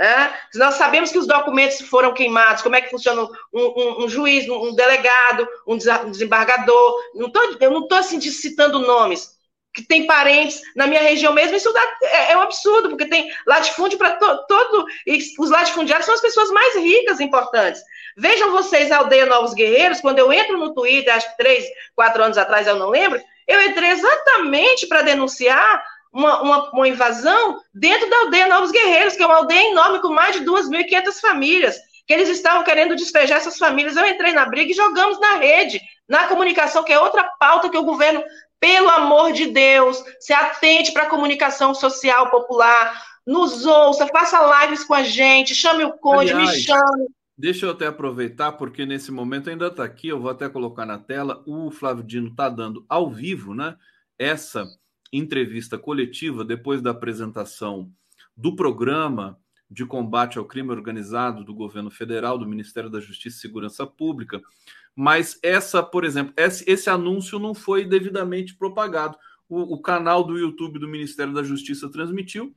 é? se nós sabemos que os documentos foram queimados, como é que funciona um, um, um juiz, um delegado, um desembargador, não tô, eu não estou assim, citando nomes, que tem parentes na minha região mesmo, isso dá, é, é, um absurdo, porque tem latifúndio para to, todo. E os latifundiários são as pessoas mais ricas e importantes. Vejam vocês aldeia Novos Guerreiros, quando eu entro no Twitter, acho que três, quatro anos atrás, eu não lembro, eu entrei exatamente para denunciar uma, uma, uma, invasão dentro da aldeia Novos Guerreiros, que é uma aldeia enorme com mais de 2.500 famílias, que eles estavam querendo despejar essas famílias. Eu entrei na briga e jogamos na rede, na comunicação, que é outra pauta que o governo pelo amor de Deus, se atente para a comunicação social popular, nos ouça, faça lives com a gente, chame o Conde, Aliás, me chame. Deixa eu até aproveitar, porque nesse momento ainda está aqui, eu vou até colocar na tela, o Flávio Dino está dando ao vivo, né? Essa entrevista coletiva depois da apresentação do programa de combate ao crime organizado do governo federal, do Ministério da Justiça e Segurança Pública, mas essa, por exemplo, esse, esse anúncio não foi devidamente propagado. O, o, canal do YouTube do Ministério da Justiça transmitiu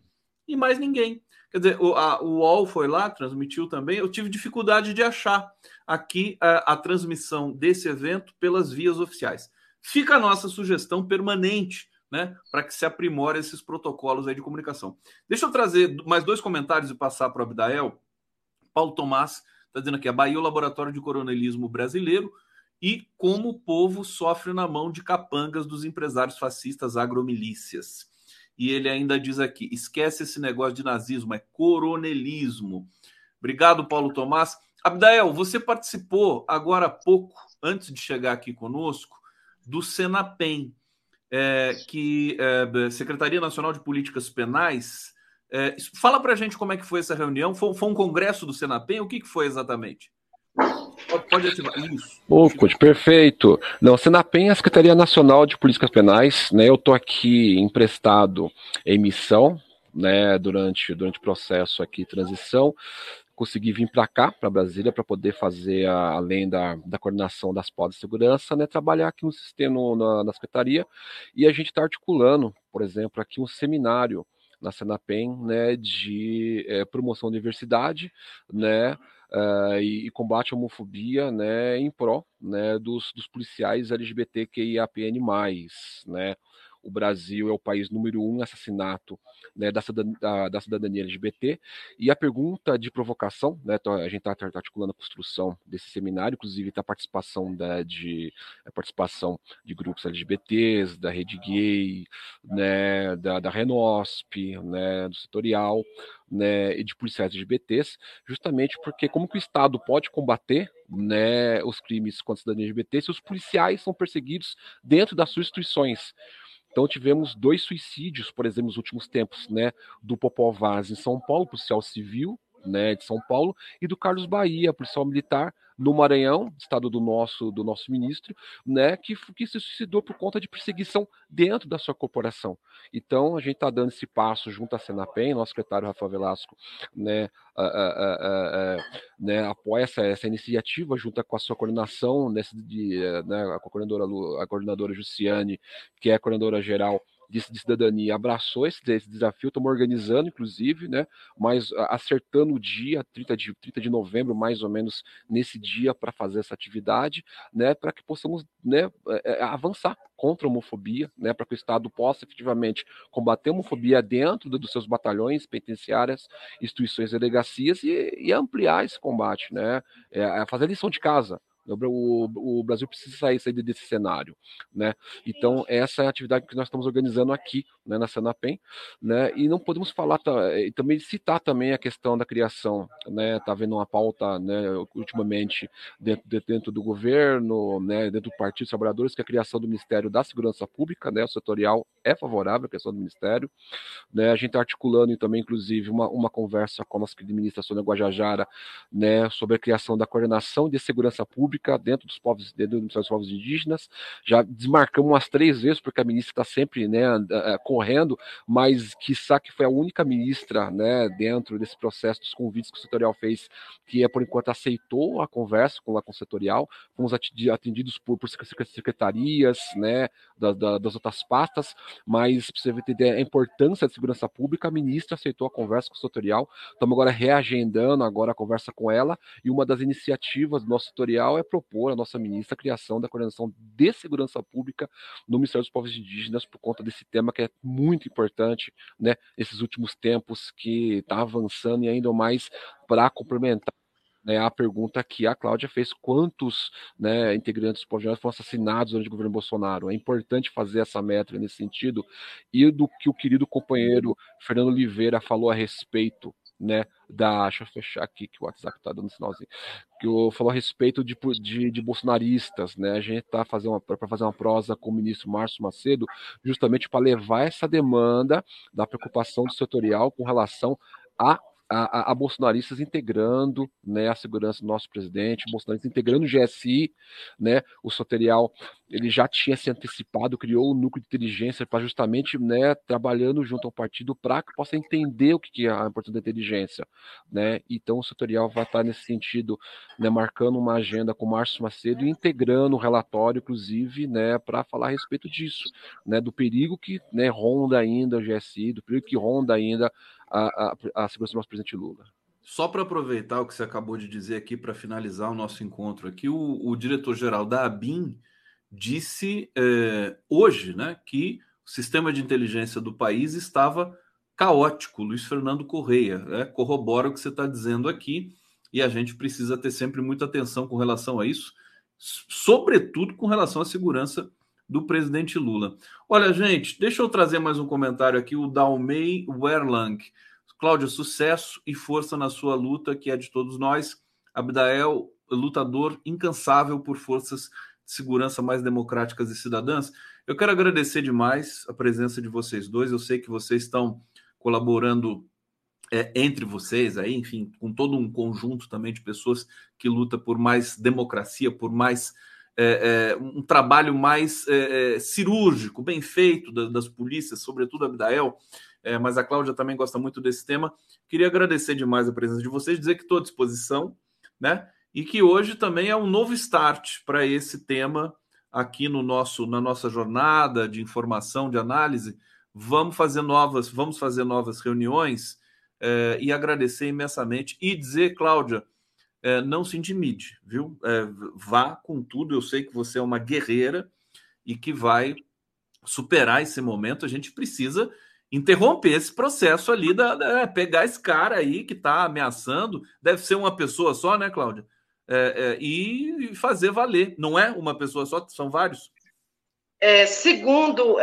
e mais ninguém. Quer dizer, o, a, o UOL foi lá, transmitiu também. Eu tive dificuldade de achar aqui a, a transmissão desse evento pelas vias oficiais. Fica a nossa sugestão permanente né, para que se aprimore esses protocolos aí de comunicação. Deixa eu trazer mais dois comentários e passar para o Abdael. Paulo Tomás Está dizendo aqui, a Bahia é o laboratório de coronelismo brasileiro e como o povo sofre na mão de capangas dos empresários fascistas agromilícias. E ele ainda diz aqui: esquece esse negócio de nazismo, é coronelismo. Obrigado, Paulo Tomás. Abdael, você participou agora há pouco, antes de chegar aqui conosco, do Senapem, é, que é, Secretaria Nacional de Políticas Penais é, fala para a gente como é que foi essa reunião. Foi, foi um congresso do Senapem? O que, que foi exatamente? Pode ativar. Isso. Ô, perfeito. Não, Senapem é a Secretaria Nacional de Políticas Penais. Né, eu estou aqui emprestado em missão né, durante, durante o processo aqui transição. Consegui vir para cá, para Brasília, para poder fazer, a, além da, da coordenação das podas de segurança, né, trabalhar aqui no sistema, na, na Secretaria. E a gente está articulando, por exemplo, aqui um seminário na Senapem, né, de é, promoção da diversidade, né, uh, e, e, combate à homofobia, né, em pró, né, dos, dos policiais LGBTQIAPN+, né, o Brasil é o país número um em assassinato né, da, da, da, cidadania LGBT. E a pergunta de provocação, né, então a gente está tá articulando a construção desse seminário, inclusive está a participação da, de, a participação de grupos LGBTs, da Rede Gay, né, da, da Renosp, né, do setorial, né, e de policiais LGBTs, justamente porque como que o Estado pode combater né, os crimes contra a cidadania LGBT se os policiais são perseguidos dentro das suas instituições. Então tivemos dois suicídios, por exemplo, nos últimos tempos, né, do Popó Vaz em São Paulo, policial civil, né, de São Paulo, e do Carlos Bahia, policial militar no Maranhão, estado do nosso do nosso ministro, né, que, que se suicidou por conta de perseguição dentro da sua corporação. Então a gente está dando esse passo junto à Senapem, nosso secretário Rafael Velasco, né, a, a, a, né apoia essa, essa iniciativa junto com a sua coordenação, nessa de, né, a coordenadora a coordenadora Jussiane, que é a coordenadora geral de, de cidadania abraçou esse, esse desafio, estamos organizando, inclusive, né? Mas acertando o dia, 30 de, 30 de novembro, mais ou menos, nesse dia, para fazer essa atividade, né? Para que possamos né, é, é, avançar contra a homofobia, né? Para que o Estado possa efetivamente combater a homofobia dentro dos seus batalhões, penitenciárias, instituições e delegacias e, e ampliar esse combate, né? É, é fazer lição de casa o, o, Brasil precisa sair, sair desse cenário, né? Então essa é a atividade que nós estamos organizando aqui, né, na Sanapem, né? E não podemos falar e também citar também a questão da criação, né? Tá vendo uma pauta, né? Ultimamente dentro, dentro do governo, né? Dentro do Partido dos Trabalhadores que é a criação do Ministério da Segurança Pública, né? O setorial é favorável à questão do Ministério, né? A gente está articulando também, inclusive, uma, uma conversa com a nossa ministra Sônia Guajajara, né? Sobre a criação da coordenação de segurança pública Pública dentro dos povos, dentro dos povos indígenas. Já desmarcamos umas três vezes, porque a ministra está sempre né, eh, correndo, mas que que foi a única ministra né, dentro desse processo dos convites que o setorial fez, que é, por enquanto aceitou a conversa com a setorial. Fomos atendidos por, por secretarias né, da, da, das outras pastas, mas para você entender a importância da segurança pública, a ministra aceitou a conversa com o setorial. Estamos agora reagendando agora a conversa com ela, e uma das iniciativas do nosso setorial é propor à nossa ministra a criação da coordenação de segurança pública no Ministério dos Povos Indígenas por conta desse tema que é muito importante, né, nesses últimos tempos que está avançando e ainda mais para complementar né, a pergunta que a Cláudia fez: quantos né, integrantes do povo foram assassinados durante o governo Bolsonaro? É importante fazer essa métrica nesse sentido. E do que o querido companheiro Fernando Oliveira falou a respeito né, da. Deixa eu fechar aqui que o WhatsApp está dando sinalzinho. Que eu falou a respeito de, de, de bolsonaristas, né? A gente está fazendo para fazer uma prosa com o ministro Márcio Macedo, justamente para levar essa demanda da preocupação do setorial com relação a a, a, bolsonaristas integrando né, a segurança do nosso presidente, bolsonaristas integrando o GSI, né, o Soterial ele já tinha se antecipado, criou o núcleo de inteligência para justamente né, trabalhando junto ao partido para que possa entender o que é a importância da inteligência. Né? Então o Soterial vai estar nesse sentido, né, marcando uma agenda com o Márcio Macedo e integrando o relatório, inclusive, né, para falar a respeito disso, né, do perigo que né, ronda ainda o GSI, do perigo que ronda ainda a, a, a segurança do nosso presidente Lula. Só para aproveitar o que você acabou de dizer aqui para finalizar o nosso encontro aqui, o, o diretor-geral da ABIN disse é, hoje né, que o sistema de inteligência do país estava caótico. Luiz Fernando Correia né, corrobora o que você está dizendo aqui e a gente precisa ter sempre muita atenção com relação a isso, sobretudo com relação à segurança do presidente Lula. Olha, gente, deixa eu trazer mais um comentário aqui, o Dalmei Werlang. Cláudio, sucesso e força na sua luta, que é de todos nós. Abdael, lutador incansável por forças de segurança mais democráticas e cidadãs. Eu quero agradecer demais a presença de vocês dois. Eu sei que vocês estão colaborando é, entre vocês, aí, enfim, com todo um conjunto também de pessoas que luta por mais democracia, por mais é, é, um trabalho mais é, é, cirúrgico, bem feito da, das polícias, sobretudo a Abdael, é, mas a Cláudia também gosta muito desse tema. Queria agradecer demais a presença de vocês, dizer que estou à disposição, né? E que hoje também é um novo start para esse tema aqui no nosso na nossa jornada de informação, de análise. Vamos fazer novas, vamos fazer novas reuniões é, e agradecer imensamente e dizer, Cláudia, é, não se intimide, viu? É, vá com tudo. Eu sei que você é uma guerreira e que vai superar esse momento. A gente precisa interromper esse processo ali, da, da é, pegar esse cara aí que está ameaçando. Deve ser uma pessoa só, né, Cláudia? É, é, e fazer valer. Não é uma pessoa só, são vários. É, segundo,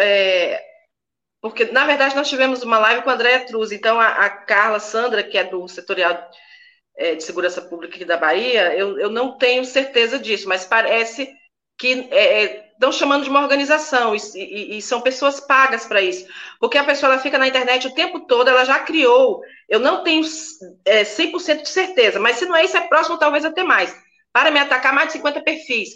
porque na verdade nós tivemos uma live com a Andréa Truz, então a, a Carla Sandra, que é do setorial é, de Segurança Pública aqui da Bahia, eu, eu não tenho certeza disso, mas parece que é, estão é, chamando de uma organização e, e, e são pessoas pagas para isso. Porque a pessoa ela fica na internet o tempo todo, ela já criou. Eu não tenho é, 100% de certeza, mas se não é isso, é próximo, talvez até mais. Para me atacar, mais de 50 perfis.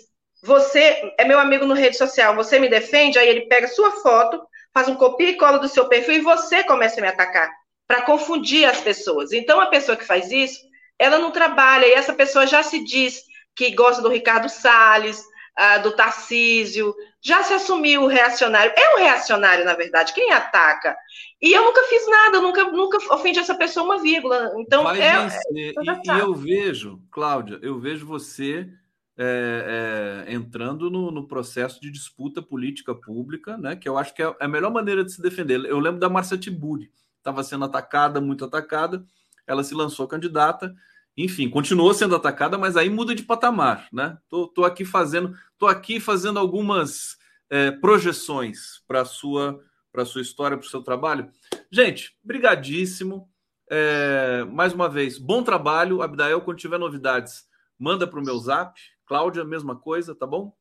Você é meu amigo no rede social, você me defende, aí ele pega sua foto, faz um copia e cola do seu perfil e você começa a me atacar para confundir as pessoas. Então, a pessoa que faz isso, ela não trabalha, e essa pessoa já se diz que gosta do Ricardo Salles, uh, do Tarcísio, já se assumiu o reacionário. É um reacionário, na verdade, quem ataca. E eu nunca fiz nada, nunca, nunca ofendi essa pessoa uma vírgula. Então, Vai é, vencer. É, e, e, eu vejo, Cláudia, eu vejo você é, é, entrando no, no, processo de disputa política pública, né? Que eu acho que é a melhor maneira de se defender. Eu lembro da Marcia Tiburi, estava sendo atacada, muito atacada, ela se lançou candidata enfim, continuou sendo atacada, mas aí muda de patamar, né? Tô, tô aqui fazendo, tô aqui fazendo algumas é, projeções para a sua, para sua história, para o seu trabalho. Gente, brigadíssimo. É, mais uma vez, bom trabalho, Abdael. Quando tiver novidades, manda para o meu zap. Cláudia, mesma coisa, tá bom?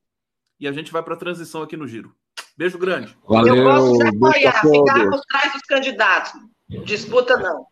E a gente vai para a transição aqui no Giro. Beijo grande. Valeu, Eu posso te apoiar, ficar por trás dos candidatos. Disputa não.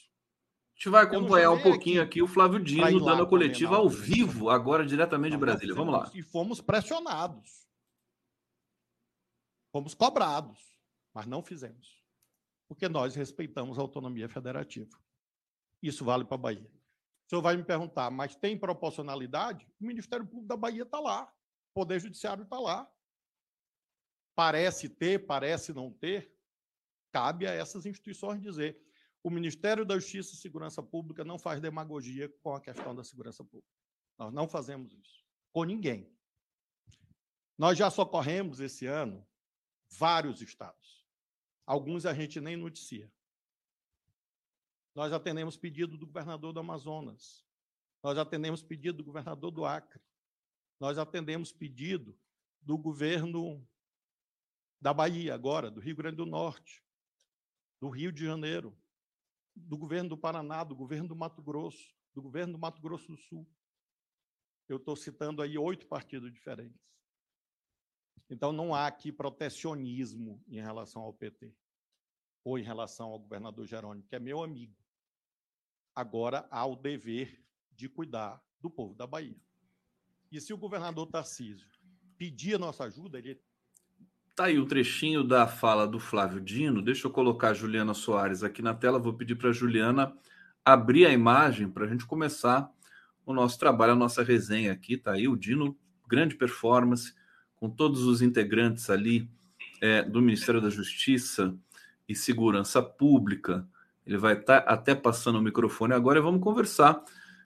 A gente vai acompanhar um pouquinho aqui, aqui o Flávio Dino dando a coletiva ao vivo, agora diretamente de Brasília. Vamos lá. E fomos pressionados. Fomos cobrados, mas não fizemos. Porque nós respeitamos a autonomia federativa. Isso vale para a Bahia. O senhor vai me perguntar, mas tem proporcionalidade? O Ministério Público da Bahia está lá. O Poder Judiciário está lá. Parece ter, parece não ter. Cabe a essas instituições dizer. O Ministério da Justiça e Segurança Pública não faz demagogia com a questão da segurança pública. Nós não fazemos isso com ninguém. Nós já socorremos esse ano vários estados. Alguns a gente nem noticia. Nós atendemos pedido do governador do Amazonas. Nós atendemos pedido do governador do Acre. Nós atendemos pedido do governo da Bahia, agora, do Rio Grande do Norte, do Rio de Janeiro, do governo do Paraná, do governo do Mato Grosso, do governo do Mato Grosso do Sul. Eu estou citando aí oito partidos diferentes. Então, não há aqui protecionismo em relação ao PT ou em relação ao governador Jerônimo, que é meu amigo. Agora há o dever de cuidar do povo da Bahia. E se o governador Tarcísio pedir a nossa ajuda, ele Tá aí o trechinho da fala do Flávio Dino. Deixa eu colocar a Juliana Soares aqui na tela. Vou pedir para a Juliana abrir a imagem para a gente começar o nosso trabalho, a nossa resenha aqui. Tá aí o Dino, grande performance, com todos os integrantes ali é, do Ministério da Justiça e Segurança Pública. Ele vai estar tá até passando o microfone agora e vamos conversar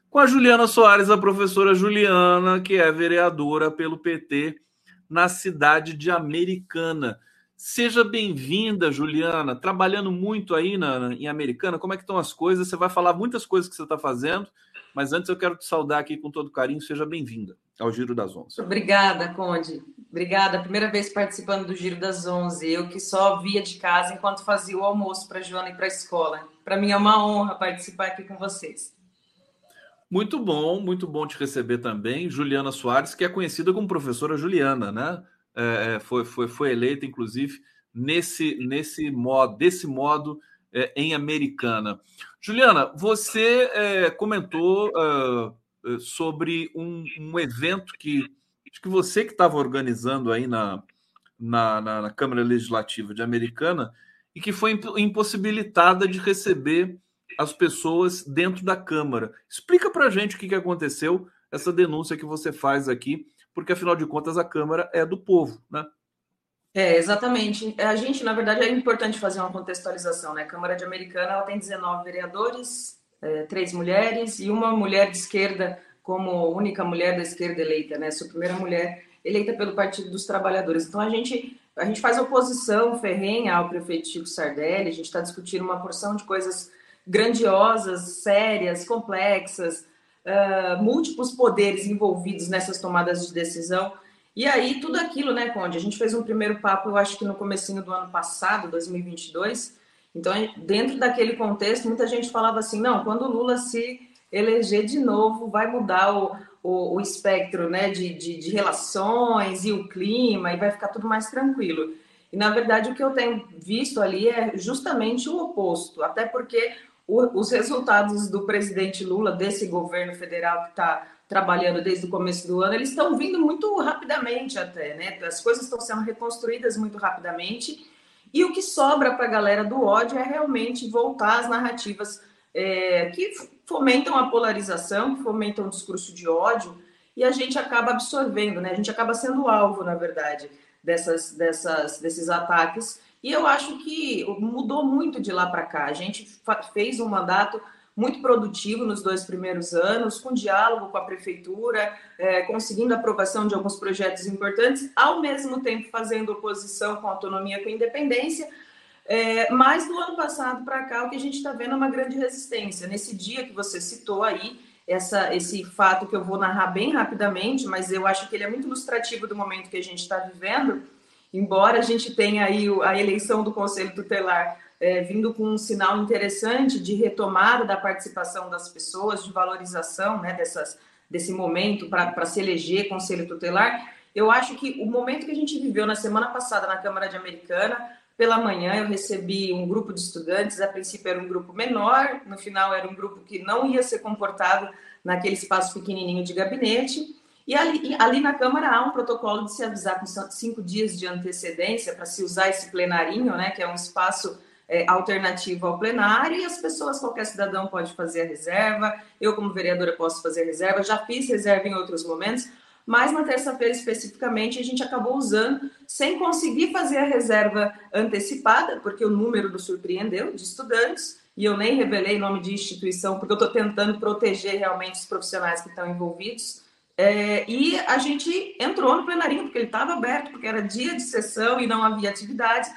com a Juliana Soares, a professora Juliana, que é vereadora pelo PT na cidade de Americana. Seja bem-vinda, Juliana. Trabalhando muito aí na, em Americana, como é que estão as coisas? Você vai falar muitas coisas que você está fazendo, mas antes eu quero te saudar aqui com todo carinho. Seja bem-vinda ao Giro das Onze. Obrigada, Conde. Obrigada. Primeira vez participando do Giro das Onze. Eu que só via de casa enquanto fazia o almoço para a Joana e para a escola. Para mim é uma honra participar aqui com vocês. Muito bom, muito bom te receber também. Juliana Soares, que é conhecida como professora Juliana, né? É, é, foi, foi, foi eleita, inclusive, nesse, nesse modo, desse modo é, em Americana. Juliana, você é, comentou uh, sobre um, um, evento que acho que você que estava organizando aí na, na, na, na Câmara Legislativa de Americana e que foi impossibilitada de receber as pessoas dentro da Câmara. Explica para gente o que, que aconteceu, essa denúncia que você faz aqui, porque afinal de contas a Câmara é do povo, né? É, exatamente. A gente, na verdade, é importante fazer uma contextualização, né? A Câmara de Americana ela tem 19 vereadores, é, três mulheres e uma mulher de esquerda como única mulher da esquerda eleita, né? Sua primeira mulher eleita pelo Partido dos Trabalhadores. Então a gente a gente faz oposição ferrenha ao prefeito Chico Sardelli, a gente está discutindo uma porção de coisas grandiosas, sérias, complexas, uh, múltiplos poderes envolvidos nessas tomadas de decisão. E aí, tudo aquilo, né, Conde? A gente fez um primeiro papo, eu acho que no comecinho do ano passado, 2022. Então, dentro daquele contexto, muita gente falava assim, não, quando o Lula se eleger de novo, vai mudar o, o, o espectro né, de, de, de relações e o clima, e vai ficar tudo mais tranquilo. E, na verdade, o que eu tenho visto ali é justamente o oposto, até porque o, os resultados do presidente Lula, desse governo federal que está trabalhando desde o começo do ano, eles estão vindo muito rapidamente até, né? As coisas estão sendo reconstruídas muito rapidamente. E o que sobra para a galera do ódio é realmente voltar às narrativas é, que fomentam a polarização, que fomentam o discurso de ódio, e a gente acaba absorvendo, né? A gente acaba sendo alvo, na verdade, dessas, dessas, desses ataques e eu acho que mudou muito de lá para cá. A gente fez um mandato muito produtivo nos dois primeiros anos, com diálogo com a prefeitura, é, conseguindo aprovação de alguns projetos importantes, ao mesmo tempo fazendo oposição com autonomia, com independência. É, mas do ano passado para cá, o que a gente está vendo é uma grande resistência. Nesse dia que você citou aí, essa, esse fato que eu vou narrar bem rapidamente, mas eu acho que ele é muito ilustrativo do momento que a gente está vivendo embora a gente tenha aí a eleição do Conselho Tutelar é, vindo com um sinal interessante de retomada da participação das pessoas, de valorização né, dessas, desse momento para se eleger Conselho Tutelar, eu acho que o momento que a gente viveu na semana passada na Câmara de Americana Pela manhã eu recebi um grupo de estudantes, a princípio era um grupo menor, no final era um grupo que não ia ser comportado naquele espaço pequenininho de gabinete. E ali, ali na Câmara há um protocolo de se avisar com cinco dias de antecedência para se usar esse plenarinho, né, que é um espaço é, alternativo ao plenário, e as pessoas, qualquer cidadão pode fazer a reserva. Eu, como vereadora, posso fazer a reserva. Já fiz reserva em outros momentos, mas na terça-feira especificamente a gente acabou usando sem conseguir fazer a reserva antecipada, porque o número nos surpreendeu de estudantes, e eu nem revelei nome de instituição, porque eu estou tentando proteger realmente os profissionais que estão envolvidos. É, e a gente entrou no plenarinho, porque ele estava aberto, porque era dia de sessão e não havia atividade.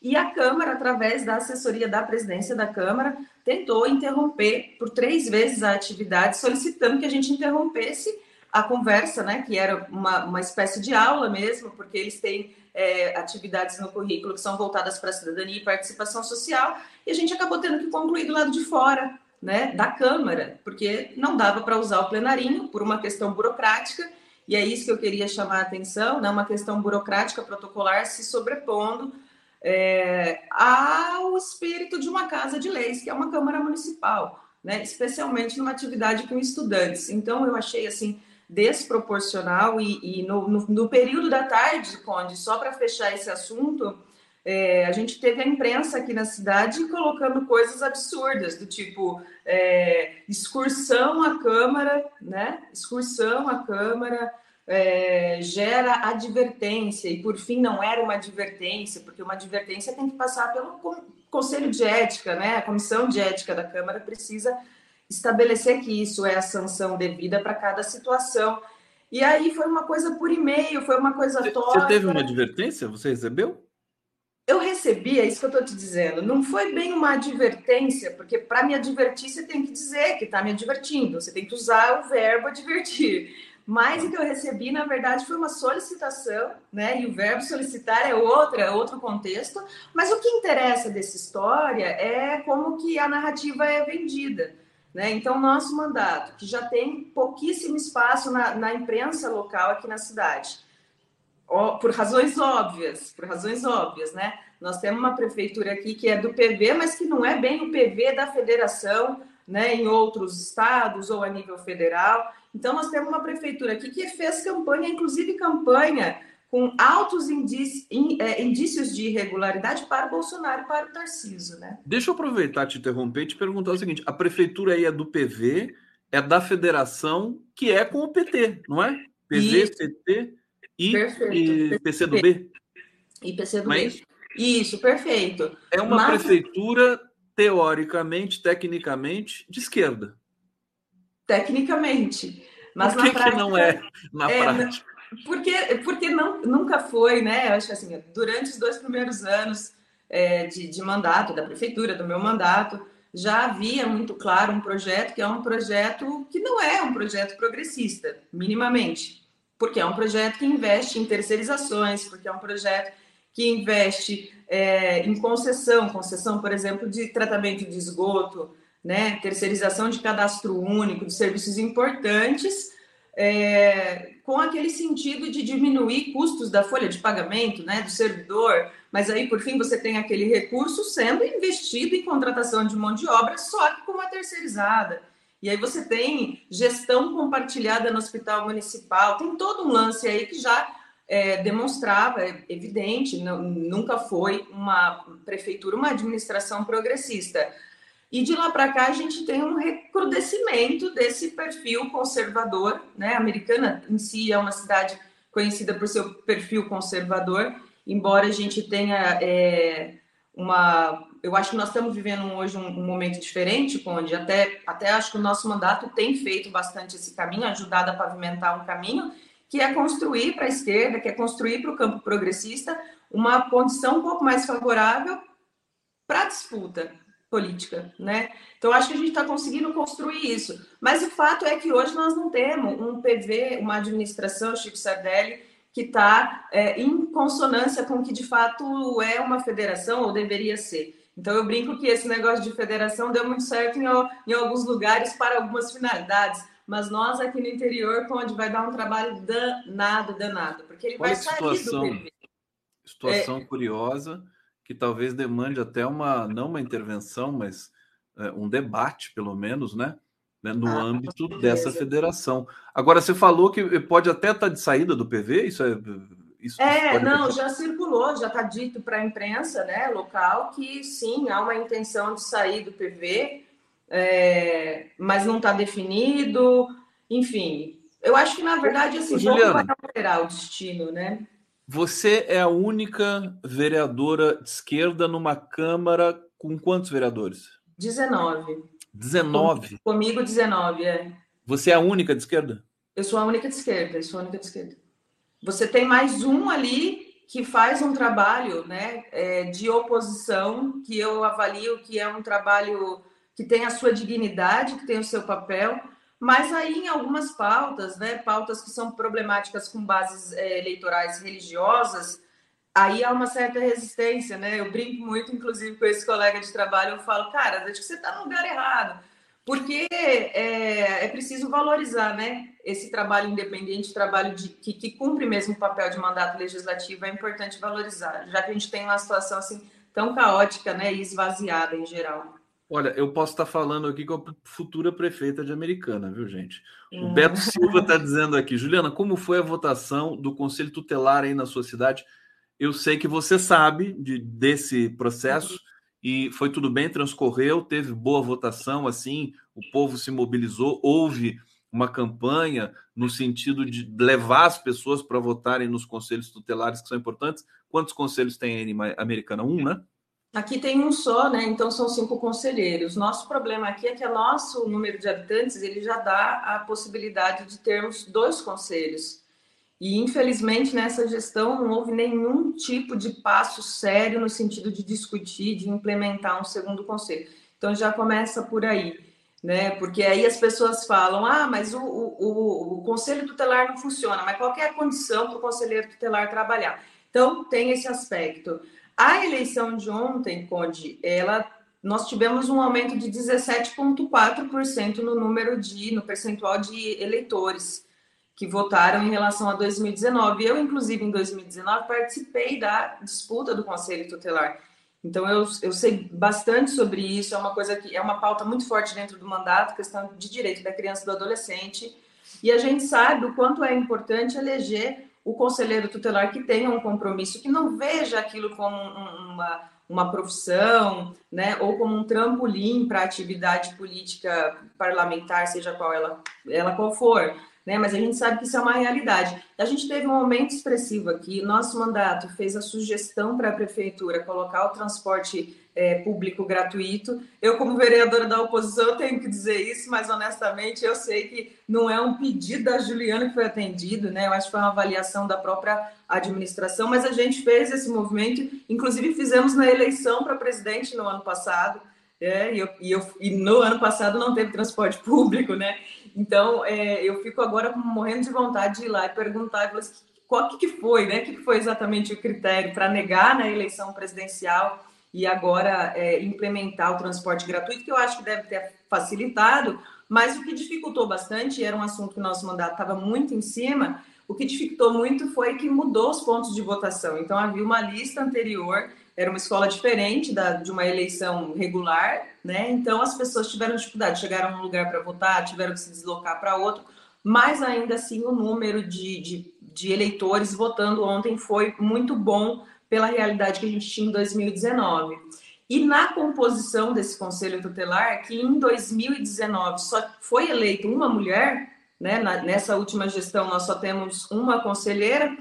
E a Câmara, através da assessoria da presidência da Câmara, tentou interromper por três vezes a atividade, solicitando que a gente interrompesse a conversa, né, que era uma, uma espécie de aula mesmo, porque eles têm é, atividades no currículo que são voltadas para a cidadania e participação social, e a gente acabou tendo que concluir do lado de fora, né, da Câmara, porque não dava para usar o plenarinho por uma questão burocrática, e é isso que eu queria chamar a atenção, né, uma questão burocrática protocolar se sobrepondo é, ao espírito de uma casa de leis, que é uma Câmara Municipal, né, especialmente numa atividade com estudantes. Então, eu achei assim desproporcional e, e no, no, no, período da tarde, Conde, só para fechar esse assunto, é, a gente teve a imprensa aqui na cidade colocando coisas absurdas, do tipo é, excursão à Câmara, né? Excursão à Câmara é, gera advertência, e por fim não era uma advertência, porque uma advertência tem que passar pelo Conselho de Ética, né? A Comissão de Ética da Câmara precisa estabelecer que isso é a sanção devida para cada situação. E aí foi uma coisa por e-mail, foi uma coisa torta. Você teve uma advertência? Você recebeu? Eu recebi, é isso que eu estou te dizendo. Não foi bem uma advertência, porque para me advertir você tem que dizer que está me advertindo, você tem que usar o verbo advertir. Mas o que eu recebi, na verdade, foi uma solicitação, né? E o verbo solicitar é outra, é outro contexto. Mas o que interessa dessa história é como que a narrativa é vendida. Né? Então, nosso mandato, que já tem pouquíssimo espaço na, na imprensa local aqui na cidade, por razões óbvias, por razões óbvias, né? Nós temos uma prefeitura aqui que é do PV, mas que não é bem o PV da federação, né, em outros estados ou a nível federal. Então, nós temos uma prefeitura aqui que fez campanha, inclusive campanha com altos indícios, é, indícios de irregularidade para o Bolsonaro e para o Tarciso, né? Deixa eu aproveitar, te interromper e te perguntar o seguinte: a prefeitura aí é do PV, é da federação, que é com o PT, não é? PV, e... CT e, e PCdoB. E PCdoB. É isso? isso? perfeito. É uma Mas... prefeitura, teoricamente, tecnicamente, de esquerda. Tecnicamente. Mas Por que, prática, que não é na é, prática? Porque, porque não, nunca foi, né? Eu acho que assim, durante os dois primeiros anos é, de, de mandato da prefeitura, do meu mandato, já havia muito claro um projeto que é um projeto que não é um projeto progressista, minimamente, porque é um projeto que investe em terceirizações, porque é um projeto que investe é, em concessão, concessão, por exemplo, de tratamento de esgoto, né, terceirização de cadastro único, de serviços importantes é, com aquele sentido de diminuir custos da folha de pagamento, né, do servidor, mas aí, por fim, você tem aquele recurso sendo investido em contratação de mão de obra, só que com uma terceirizada. E aí você tem gestão compartilhada no hospital municipal, tem todo um lance aí que já é, demonstrava, é evidente, não, nunca foi uma prefeitura, uma administração progressista. E de lá para cá a gente tem um recrudescimento desse perfil conservador, né? A Americana em si é uma cidade conhecida por seu perfil conservador, embora a gente tenha é, uma, eu acho que nós estamos vivendo hoje um, um, momento diferente, onde até até acho que o nosso mandato tem feito bastante esse caminho, ajudado a pavimentar um caminho que é construir para a esquerda, que é construir para o campo progressista uma condição um pouco mais favorável para a disputa, política, né? Então acho que a gente está conseguindo construir isso. Mas o fato é que hoje nós não temos um PV, uma administração, Chico Sardelli, que está é, em consonância com o que de fato é uma federação ou deveria ser. Então eu brinco que esse negócio de federação deu muito certo em, em alguns lugares para algumas finalidades, mas nós aqui no interior, onde vai dar um trabalho danado, danado, porque ele Olha vai sair situação, do. Situação é, curiosa que talvez demande até uma, não uma intervenção, mas é, um debate, pelo menos, né? Né no ah, âmbito dessa federação. Agora, você falou que pode até estar tá de saída do PV, isso é. Isso é, não, já circulou, já está dito para a imprensa né, local que sim, há uma intenção de sair do PV, é, mas não está definido, enfim. Eu acho que, na verdade, assim, Juliana, vai alterar o destino, né? Você é a única vereadora de esquerda numa Câmara com quantos vereadores? 19. 19? Comigo, 19, é. Você é a única de esquerda? Eu sou a única de esquerda, eu sou a única de esquerda. Você tem mais um ali que faz um trabalho né, é, de oposição, que eu avalio que é um trabalho que tem a sua dignidade, que tem o seu papel, mas aí, em algumas pautas, né, pautas que são problemáticas com bases é, eleitorais religiosas, aí há uma certa resistência, né? Eu brinco muito, inclusive, com esse colega de trabalho, eu falo, cara, acho que você está no lugar errado, porque é, é, preciso valorizar, né? Esse trabalho independente, trabalho de, que, que cumpre mesmo o papel de mandato legislativo, é importante valorizar, já que a gente tem uma situação assim tão caótica, né, e esvaziada em geral. Olha, eu posso estar falando aqui com a futura prefeita de Americana, viu, gente? O Beto Silva está dizendo aqui, Juliana, como foi a votação do Conselho Tutelar aí na sua cidade? Eu sei que você sabe de, desse processo e foi tudo bem, transcorreu, teve boa votação, assim, o povo se mobilizou, houve uma campanha no sentido de levar as pessoas para votarem nos conselhos tutelares que são importantes. Quantos conselhos tem em Americana? Um, né? Aqui tem um só, né? Então são cinco conselheiros. Nosso problema aqui é que o nosso número de habitantes ele já dá a possibilidade de termos dois conselhos. E infelizmente nessa gestão não houve nenhum tipo de passo sério no sentido de discutir, de implementar um segundo conselho. Então já começa por aí, né? Porque aí as pessoas falam: ah, mas o, o, o conselho tutelar não funciona, mas qual é a condição para o conselheiro tutelar trabalhar? Então tem esse aspecto. A eleição de ontem, Conde, ela nós tivemos um aumento de 17,4% no número de, no percentual de eleitores que votaram em relação a 2019. Eu, inclusive, em 2019, participei da disputa do Conselho Tutelar. Então, eu, eu sei bastante sobre isso, é uma coisa que é uma pauta muito forte dentro do mandato, questão de direito da criança e do adolescente. E a gente sabe o quanto é importante eleger o conselheiro tutelar que tenha um compromisso, que não veja aquilo como uma, uma profissão, né, ou como um trampolim para atividade política parlamentar, seja qual ela, ela qual for, né, mas a gente sabe que isso é uma realidade. A gente teve um aumento expressivo aqui, nosso mandato fez a sugestão para a prefeitura colocar o transporte é, público gratuito. Eu, como vereadora da oposição, tenho que dizer isso, mas honestamente eu sei que não é um pedido da Juliana que foi atendido, né? Eu acho que foi uma avaliação da própria administração, mas a gente fez esse movimento, inclusive fizemos na eleição para presidente no ano passado. É, e, eu, e, eu, e no ano passado não teve transporte público, né? Então é, eu fico agora morrendo de vontade de ir lá e perguntar e assim, qual que, foi, né? O que foi exatamente o critério para negar na eleição presidencial e agora é, implementar o transporte gratuito, que eu acho que deve ter facilitado, mas o que dificultou bastante, era um assunto que o nosso mandato estava muito em cima, o que dificultou muito foi que mudou os pontos de votação. Então, havia uma lista anterior, era uma escola diferente da, de uma eleição regular, né? Então, as pessoas tiveram dificuldade, chegaram a um lugar para votar, tiveram que se deslocar para outro, mas ainda assim o número de, de, de eleitores votando ontem foi muito bom pela realidade que a gente tinha em 2019. E na composição desse conselho tutelar, que em 2019 só foi eleita uma mulher, né? nessa última gestão nós só temos uma conselheira,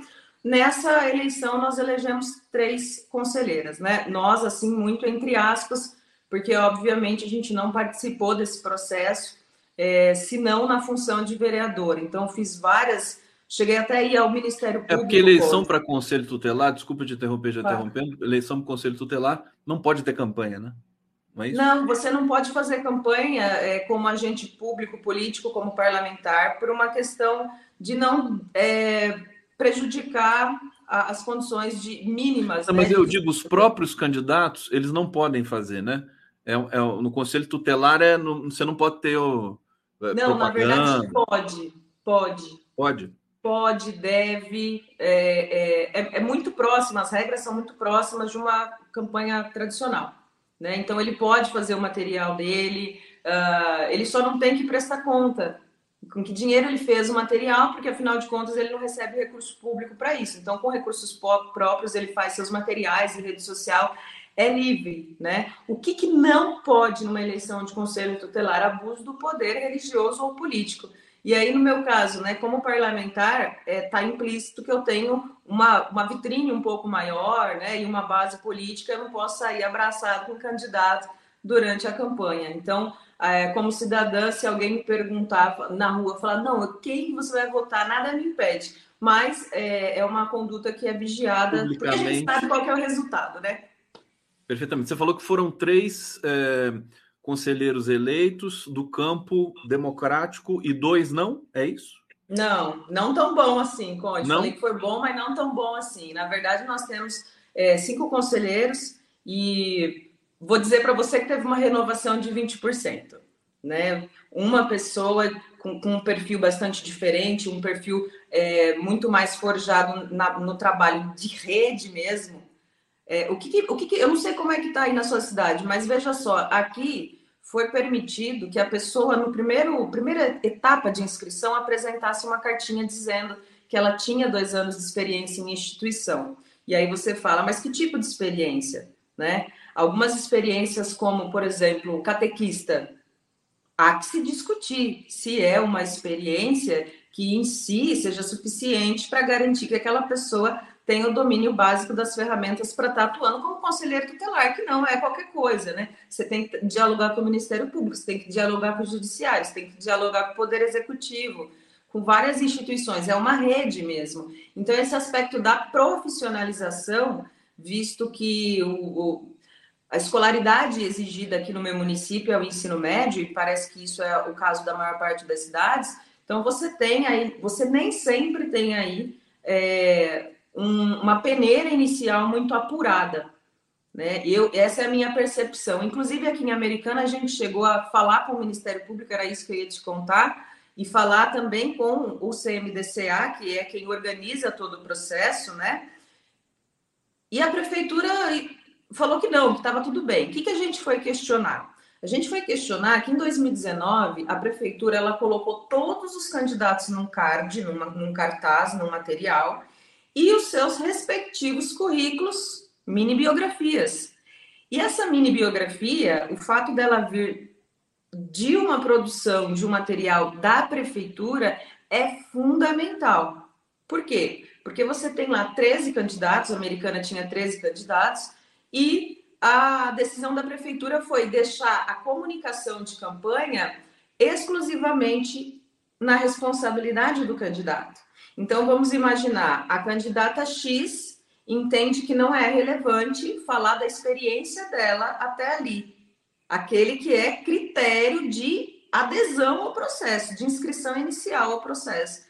nessa eleição nós elegemos três conselheiras, né? Nós, assim, muito entre aspas, porque obviamente a gente não participou desse processo, é, senão na função de vereadora. Então, fiz várias Cheguei até aí ao Ministério Público. É porque eleição para conselho tutelar, desculpa te interromper, já claro. interrompendo, eleição para conselho tutelar não pode ter campanha, né? Não, é não, você não pode fazer campanha é, como agente público, político, como parlamentar, por uma questão de não é, prejudicar a, as condições de mínimas. Não, né? Mas eu digo, os próprios candidatos, eles não podem fazer, né? É, é no conselho tutelar é no, você não pode ter o. É, não, propaganda. na verdade pode, pode. Pode. pode, deve, é, é, é, muito próxima, as regras são muito próximas de uma campanha tradicional. Né? Então, ele pode fazer o material dele, uh, ele só não tem que prestar conta com que dinheiro ele fez o material, porque afinal de contas ele não recebe recurso público para isso. Então, com recursos próprios, ele faz seus materiais em rede social, é livre, né? O que, que não pode numa eleição de conselho tutelar? Abuso do poder religioso ou político. E aí, no meu caso, né, como parlamentar, está é, tá implícito que eu tenho uma, uma vitrine um pouco maior né, e uma base política, eu não posso sair abraçado com o candidato durante a campanha. Então, é, como cidadã, se alguém me perguntar na rua, falar, não, quem você vai votar, nada me impede. Mas é, é uma conduta que é vigiada, porque a gente sabe qual é o resultado, né? Perfeitamente. Você falou que foram três é, conselheiros eleitos do campo democrático e dois não? É isso? Não, não tão bom assim, Conde. Não? Falei que foi bom, mas não tão bom assim. Na verdade, nós temos é, cinco conselheiros e vou dizer para você que teve uma renovação de 20%. Né? Uma pessoa com, com um perfil bastante diferente, um perfil é, muito mais forjado na, no trabalho de rede mesmo, é, o que, que o que, que, eu não sei como é que está aí na sua cidade, mas veja só, aqui foi permitido que a pessoa no primeiro primeira etapa de inscrição apresentasse uma cartinha dizendo que ela tinha dois anos de experiência em instituição. E aí você fala, mas que tipo de experiência, né? Algumas experiências como, por exemplo, catequista, há que se discutir se é uma experiência que em si seja suficiente para garantir que aquela pessoa tem o domínio básico das ferramentas para estar tá atuando como conselheiro tutelar, que não é qualquer coisa, né? Você tem que dialogar com o Ministério Público, você tem que dialogar com o Judiciário, você tem que dialogar com o Poder Executivo, com várias instituições, é uma rede mesmo. Então, esse aspecto da profissionalização, visto que o, o a escolaridade exigida aqui no meu município é o ensino médio, e parece que isso é o caso da maior parte das cidades, então você tem aí, você nem sempre tem aí. É, um, uma peneira inicial muito apurada. Né? Eu, essa é a minha percepção. Inclusive, aqui em Americana, a gente chegou a falar com o Ministério Público, era isso que eu ia te contar, e falar também com o CMDCA, que é quem organiza todo o processo, né? E a prefeitura falou que não, que estava tudo bem. O que, que a gente foi questionar? A gente foi questionar que em 2019 a prefeitura ela colocou todos os candidatos num card, numa, num cartaz, num material, e os seus respectivos currículos, mini biografias. E essa mini biografia, o fato dela vir de uma produção de um material da prefeitura é fundamental. Por quê? Porque você tem lá 13 candidatos, a americana tinha 13 candidatos, e a decisão da prefeitura foi deixar a comunicação de campanha exclusivamente na responsabilidade do candidato. Então, vamos imaginar, a candidata X entende que não é relevante falar da experiência dela até ali, aquele que é critério de adesão ao processo, de inscrição inicial ao processo.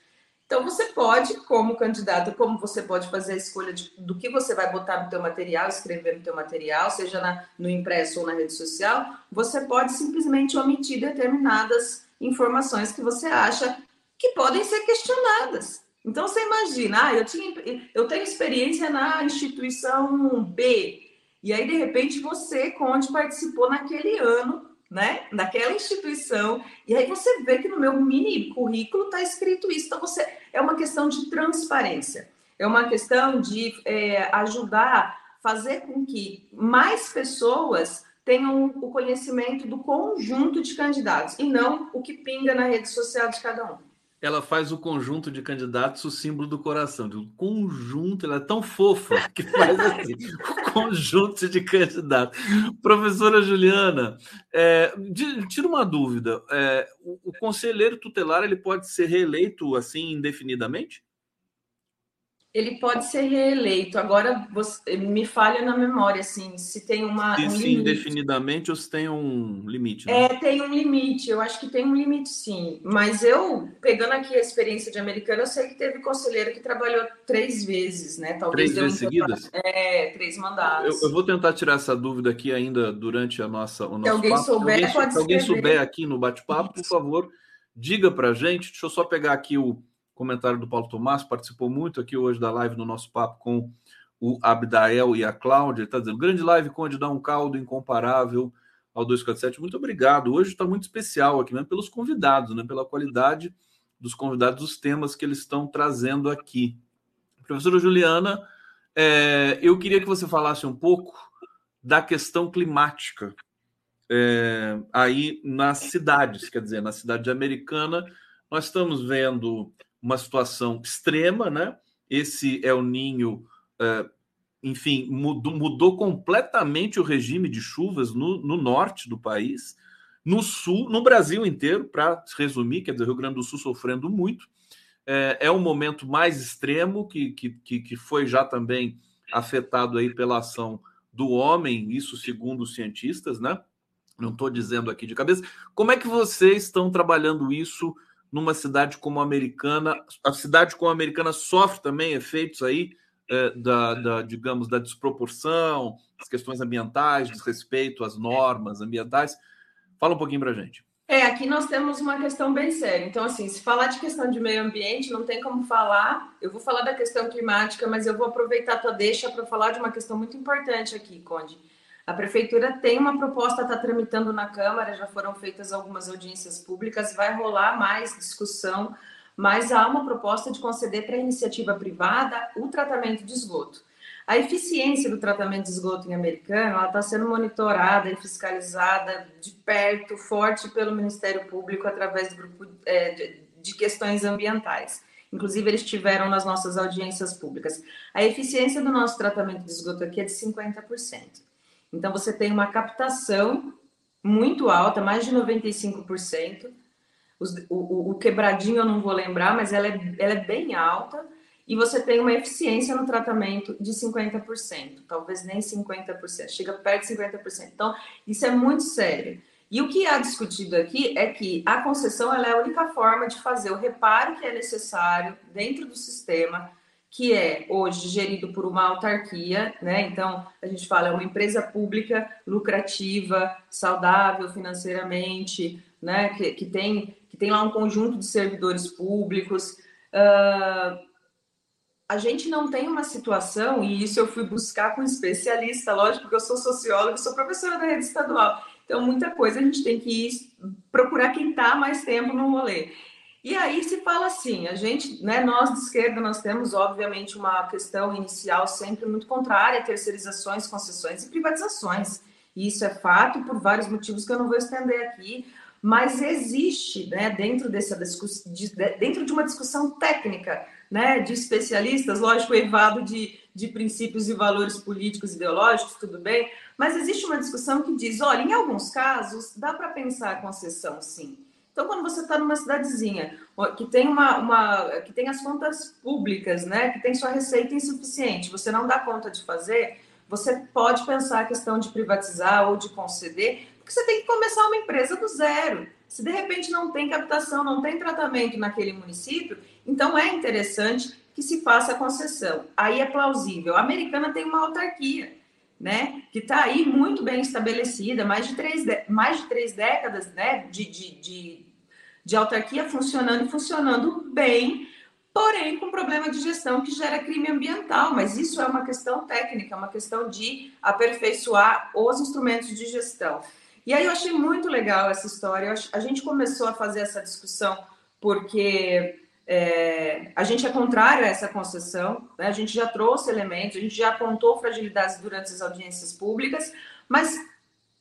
Então, você pode, como candidato, como você pode fazer a escolha de, do que você vai botar no teu material, escrever no teu material, seja na, no impresso ou na rede social, você pode simplesmente omitir determinadas informações que você acha que podem ser questionadas. Então você imagina, ah, eu, tinha, eu tenho experiência na instituição B, e aí de repente você, Conde, participou naquele ano, né? Naquela instituição, e aí você vê que no meu mini currículo está escrito isso. Então você é uma questão de transparência, é uma questão de é, ajudar, fazer com que mais pessoas tenham o conhecimento do conjunto de candidatos e não o que pinga na rede social de cada um ela faz o conjunto de candidatos o símbolo do coração. O conjunto, ela é tão fofa que faz assim, o conjunto de candidatos. Professora Juliana, é, tira uma dúvida. É, o, o, conselheiro tutelar ele pode ser reeleito assim indefinidamente? Ele pode ser reeleito. Agora, você, me falha na memória, assim, se tem uma. Se, um se indefinidamente ou se tem um limite. Né? É, tem um limite. Eu acho que tem um limite, sim. Mas eu, pegando aqui a experiência de americana, eu sei que teve conselheiro que trabalhou três vezes, né? Talvez três vezes seguidas? É, três mandatos. Eu, eu, vou tentar tirar essa dúvida aqui ainda durante a nossa, o nosso se alguém papo. souber, alguém, pode se alguém souber aqui no bate-papo, por favor, diga para gente. Deixa eu só pegar aqui o comentário do Paulo Tomás, participou muito aqui hoje da live no nosso papo com o Abdael e a Cláudia. Está dizendo: grande live, Conde, dá um caldo incomparável ao 247. Muito obrigado. Hoje está muito especial aqui, né? Pelos convidados, né? Pela qualidade dos convidados, dos temas que eles estão trazendo aqui. Professora Juliana, é, eu queria que você falasse um pouco da questão climática é, aí nas cidades, quer dizer, na cidade americana, nós estamos vendo uma situação extrema, né? Esse o ninho, é, enfim, mudou, mudou, completamente o regime de chuvas no, no, norte do país, no sul, no Brasil inteiro, para resumir, quer dizer, o Rio Grande do Sul sofrendo muito. É, é um momento mais extremo que, que, que foi já também afetado aí pela ação do homem, isso segundo os cientistas, né? Não estou dizendo aqui de cabeça. Como é que vocês estão trabalhando isso numa cidade como a Americana? A cidade como a Americana sofre também efeitos aí é, da, da, digamos, da desproporção, as questões ambientais, desrespeito às normas ambientais. Fala um pouquinho para gente. É, aqui nós temos uma questão bem séria. Então, assim, se falar de questão de meio ambiente, não tem como falar. Eu vou falar da questão climática, mas eu vou aproveitar a tua deixa para falar de uma questão muito importante aqui, Conde. A prefeitura tem uma proposta, está tramitando na Câmara, já foram feitas algumas audiências públicas, vai rolar mais discussão, mas há uma proposta de conceder para a iniciativa privada o tratamento de esgoto. A eficiência do tratamento de esgoto em americano está sendo monitorada e fiscalizada de perto, forte pelo Ministério Público através do grupo é, de, questões ambientais. Inclusive, eles tiveram nas nossas audiências públicas. A eficiência do nosso tratamento de esgoto aqui é de 50%. Então, você tem uma captação muito alta, mais de 95%. Os, o, o, quebradinho eu não vou lembrar, mas ela é, ela é bem alta e você tem uma eficiência no tratamento de 50%, talvez nem 50%, chega perto de 50%. Então, isso é muito sério. E o que há discutido aqui é que a concessão é a única forma de fazer o reparo que é necessário dentro do sistema, que é hoje gerido por uma autarquia, né? Então, a gente fala é uma empresa pública lucrativa, saudável financeiramente, né? Que, que, tem, que tem lá um conjunto de servidores públicos. Uh, a gente não tem uma situação, e isso eu fui buscar com especialista, lógico, porque eu sou socióloga, sou professora da rede estadual. Então, muita coisa a gente tem que ir procurar quem está mais tempo no rolê. E aí se fala assim, a gente, né, nós de esquerda, nós temos, obviamente, uma questão inicial sempre muito contrária a terceirizações, concessões e privatizações. E isso é fato por vários motivos que eu não vou estender aqui, mas existe, né, dentro dessa discussão, de, dentro de uma discussão técnica, né, de especialistas, lógico, evado de, de princípios e valores políticos ideológicos, tudo bem, mas existe uma discussão que diz, olha, em alguns casos dá para pensar concessão, sim. Então, quando você está numa cidadezinha que tem uma, uma, que tem as contas públicas, né, que tem sua receita insuficiente, você não dá conta de fazer, você pode pensar a questão de privatizar ou de conceder, porque você tem que começar uma empresa do zero. Se de repente não tem captação, não tem tratamento naquele município, então é interessante que se faça a concessão. Aí é plausível. A americana tem uma autarquia, né? Que está aí muito bem estabelecida, mais de três, mais de três décadas né? de, de, de, de autarquia funcionando e funcionando bem, porém com problema de gestão que gera crime ambiental. Mas isso é uma questão técnica, é uma questão de aperfeiçoar os instrumentos de gestão. E aí eu achei muito legal essa história. A gente começou a fazer essa discussão porque é, a gente é contrário a essa concessão, né? a gente já trouxe elementos, a gente já apontou fragilidades durante as audiências públicas, mas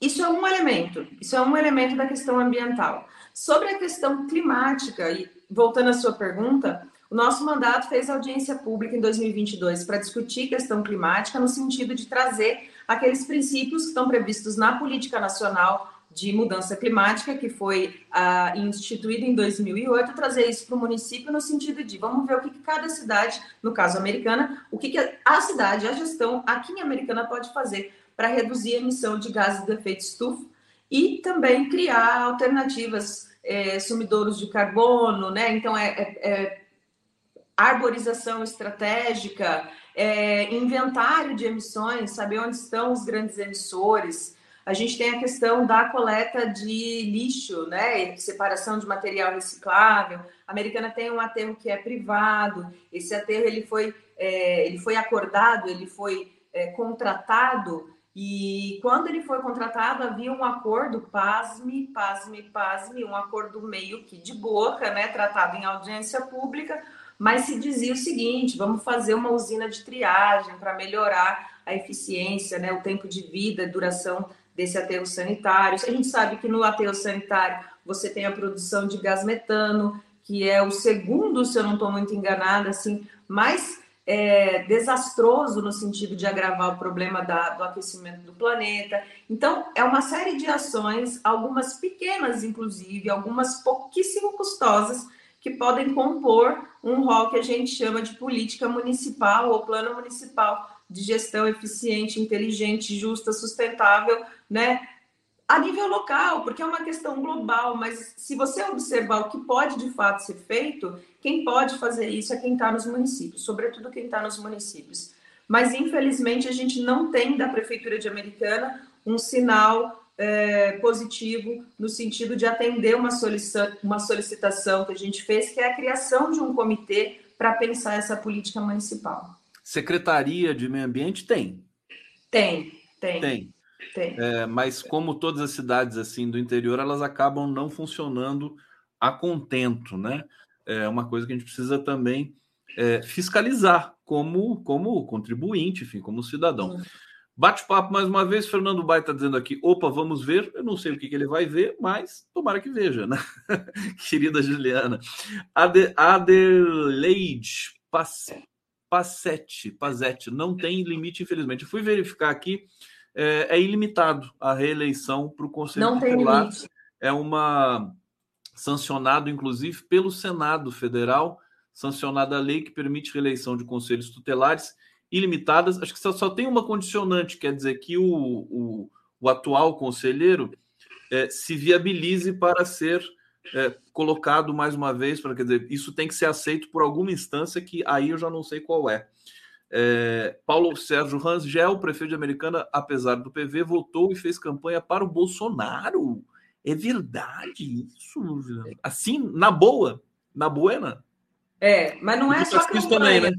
isso é um elemento, isso é um elemento da questão ambiental. Sobre a questão climática, e voltando à sua pergunta, o nosso mandato fez audiência pública em 2022 para discutir questão climática no sentido de trazer aqueles princípios que estão previstos na política nacional de mudança climática, que foi ah, instituído em 2008, trazer isso para o município no sentido de vamos ver o que, que, cada cidade, no caso americana, o que, que a cidade, a gestão aqui em Americana pode fazer para reduzir a emissão de gases de efeito estufa e também criar alternativas, é, sumidouros de carbono, né? Então, é, é, é arborização estratégica, é, inventário de emissões, saber onde estão os grandes emissores, A gente tem a questão da coleta de lixo, né? Separação de material reciclável. A Americana tem um aterro que é privado. Esse aterro ele foi, é, ele foi acordado, ele foi é, contratado e quando ele foi contratado, havia um acordo, pasme, pasme, pasme, um acordo meio que de boca, né, tratado em audiência pública, mas se dizia o seguinte: vamos fazer uma usina de triagem para melhorar a eficiência, né, o tempo de vida, duração desse aterro sanitário. A gente sabe que no aterro sanitário você tem a produção de gás metano, que é o segundo, se eu não estou muito enganada, assim, mais é, desastroso no sentido de agravar o problema da, do aquecimento do planeta. Então, é uma série de ações, algumas pequenas, inclusive, algumas pouquíssimo custosas, que podem compor um rol que a gente chama de política municipal ou plano municipal de gestão eficiente, inteligente, justa, sustentável, né? A nível local, porque é uma questão global, mas se você observar o que pode de fato ser feito, quem pode fazer isso é quem está nos municípios, sobretudo quem está nos municípios. Mas, infelizmente, a gente não tem da Prefeitura de Americana um sinal é, positivo no sentido de atender uma, solicita uma solicitação que a gente fez, que é a criação de um comitê para pensar essa política municipal. Secretaria de Meio Ambiente tem? Tem, tem. Tem. tem. É, mas como todas as cidades assim do interior, elas acabam não funcionando a contento, né? É uma coisa que a gente precisa também é, fiscalizar como, como contribuinte, enfim, como cidadão. Bate-papo mais uma vez, Fernando Bai está dizendo aqui: opa, vamos ver. Eu não sei o que, que ele vai ver, mas tomara que veja, né? Querida Juliana. Ade, Adelaide Passetti, Passetti, não tem limite, infelizmente. Eu fui verificar aqui, é, é ilimitado a reeleição para o Conselho Não tem limite. É uma sancionado inclusive pelo Senado Federal, sancionada a lei que permite reeleição de conselhos tutelares ilimitadas. Acho que só, só tem uma condicionante, quer dizer que o, o, o atual conselheiro é, se viabilize para ser é, colocado mais uma vez, para quer dizer, isso tem que ser aceito por alguma instância que aí eu já não sei qual é. É, Paulo Sérgio Rangel, prefeito de Americana, apesar do PV, votou e fez campanha para o Bolsonaro. É verdade isso, assim, na boa, na buena. É, mas não é só campanha. Também, né?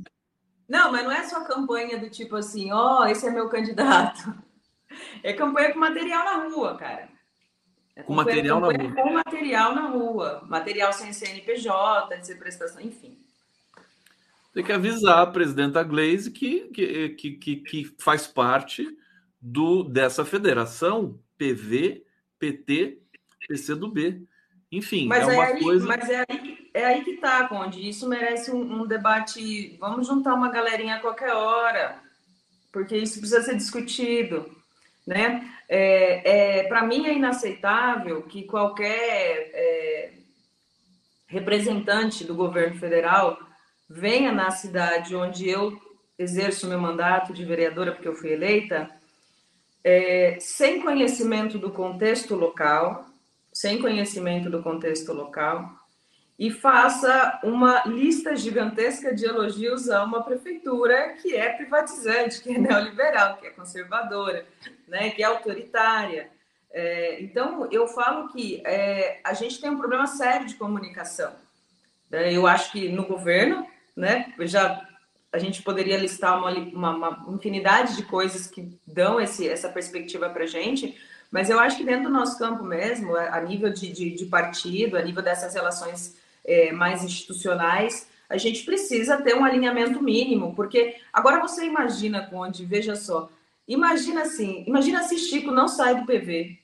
Não, mas não é só campanha do tipo assim, ó, oh, esse é meu candidato. É campanha com material na rua, cara. É com material na rua. Com material na rua. Material sem CNPJ, ser prestação, enfim. Tem que avisar a presidenta Glaze que, que, que, que, faz parte do, dessa federação PV, PT PC do B. Enfim, mas é uma aí, coisa. Mas é aí, é aí que tá, Conde. Isso merece um, um, debate. Vamos juntar uma galerinha a qualquer hora, porque isso precisa ser discutido. Né? É, é Para mim é inaceitável que qualquer é, representante do governo federal venha na cidade onde eu exerço meu mandato de vereadora, porque eu fui eleita, é, sem conhecimento do contexto local, sem conhecimento do contexto local, e faça uma lista gigantesca de elogios a uma prefeitura que é privatizante, que é neoliberal, que é conservadora, né, que é autoritária. É, então, eu falo que é, a gente tem um problema sério de comunicação. É, eu acho que no governo, né, já a gente poderia listar uma, uma, uma infinidade de coisas que dão esse, essa perspectiva para a gente, mas eu acho que dentro do nosso campo mesmo, a nível de, de, de partido, a nível dessas relações é, mais institucionais, a gente precisa ter um alinhamento mínimo, porque agora você imagina, Conde, veja só, imagina assim, imagina se Chico não sai do PV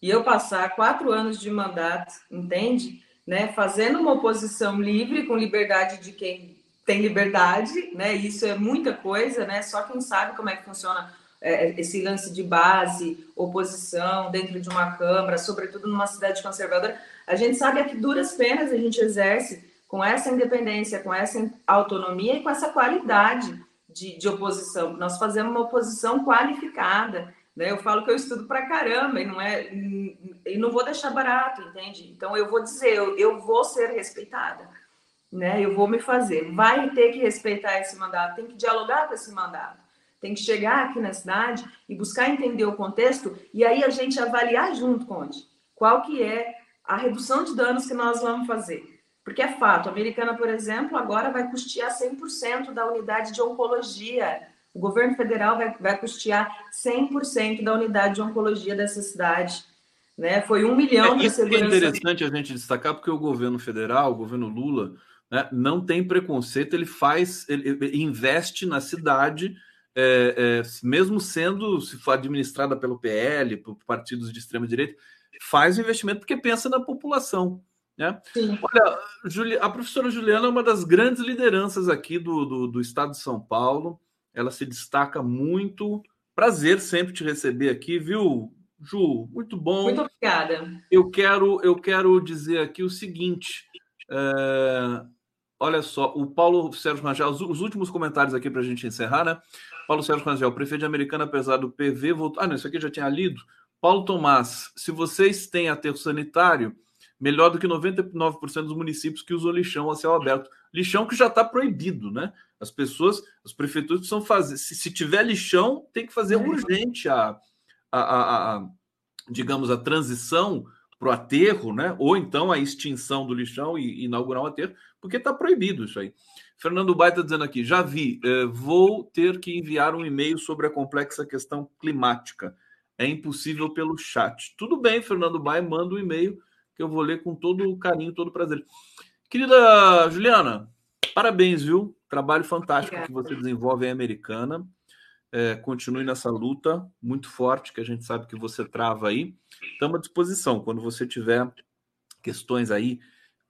e eu passar quatro anos de mandato, entende? Né, fazendo uma oposição livre, com liberdade de quem tem liberdade, né? Isso é muita coisa, né? Só quem sabe como é que funciona é, esse lance de base, oposição dentro de uma Câmara, sobretudo numa cidade conservadora, a gente sabe que duras penas a gente exerce com essa independência, com essa autonomia e com essa qualidade de, de oposição. Nós fazemos uma oposição qualificada. Né? Eu falo que eu estudo pra caramba e não é e não vou deixar barato, entende? Então eu vou dizer, eu, eu vou ser respeitada, né? Eu vou me fazer. Vai ter que respeitar esse mandato, tem que dialogar com esse mandato tem que chegar aqui na cidade e buscar entender o contexto e aí a gente avaliar junto, Conde, qual que é a redução de danos que nós vamos fazer. Porque é fato, a Americana, por exemplo, agora vai custear 100% da unidade de oncologia. O governo federal vai, vai custear 100% da unidade de oncologia dessa cidade. Né? Foi um milhão é, de segurança. É interessante a gente destacar, porque o governo federal, o governo Lula, né, não tem preconceito, ele faz, ele, ele investe na cidade é, é, mesmo sendo se for administrada pelo PL, por partidos de extrema direita, faz o investimento porque pensa na população. Né? Olha, a professora Juliana é uma das grandes lideranças aqui do, do, do, estado de São Paulo. Ela se destaca muito. Prazer sempre te receber aqui, viu, Ju? Muito bom. Muito obrigada. Eu quero, eu quero dizer aqui o seguinte. É, olha só, o Paulo Sérgio Rangel, os últimos comentários aqui para a gente encerrar, né? Paulo Sérgio Rangel, prefeito de Americana, apesar do PV, voltou. Ah, não, isso aqui já tinha lido. Paulo Tomás, se vocês têm aterro sanitário, melhor do que 99% dos municípios que usam lixão a céu aberto. Lixão que já está proibido, né? As pessoas, as prefeituras precisam fazer. Se, se tiver lixão, tem que fazer urgente a, a, a, a digamos, a transição para o aterro, né? Ou então a extinção do lixão e, e inaugurar um aterro, porque está proibido isso aí. Fernando Baita está dizendo aqui: já vi, eh, vou ter que enviar um e-mail sobre a complexa questão climática. É impossível pelo chat. Tudo bem, Fernando Baia, manda um e-mail que eu vou ler com todo o carinho, todo o prazer. Querida Juliana, parabéns, viu? Trabalho fantástico Obrigada. que você desenvolve em Americana. É, continue nessa luta muito forte que a gente sabe que você trava aí. Estamos à disposição. Quando você tiver questões aí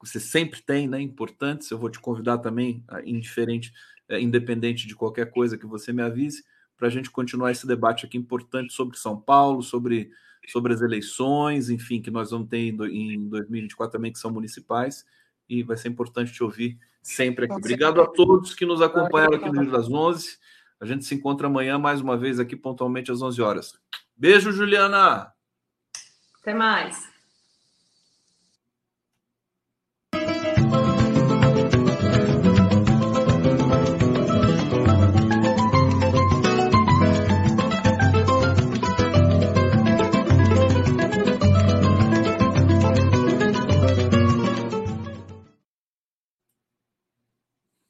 você sempre tem, né, importantes. Eu vou te convidar também, indiferente, é, independente de qualquer coisa que você me avise, para a gente continuar esse debate aqui importante sobre São Paulo, sobre, sobre as eleições, enfim, que nós vamos ter em 2024 também, que são municipais, e vai ser importante te ouvir sempre aqui. Obrigado a todos que nos acompanharam aqui no Rio das Onze. A gente se encontra amanhã mais uma vez aqui pontualmente às 11 horas. Beijo, Juliana! Até mais!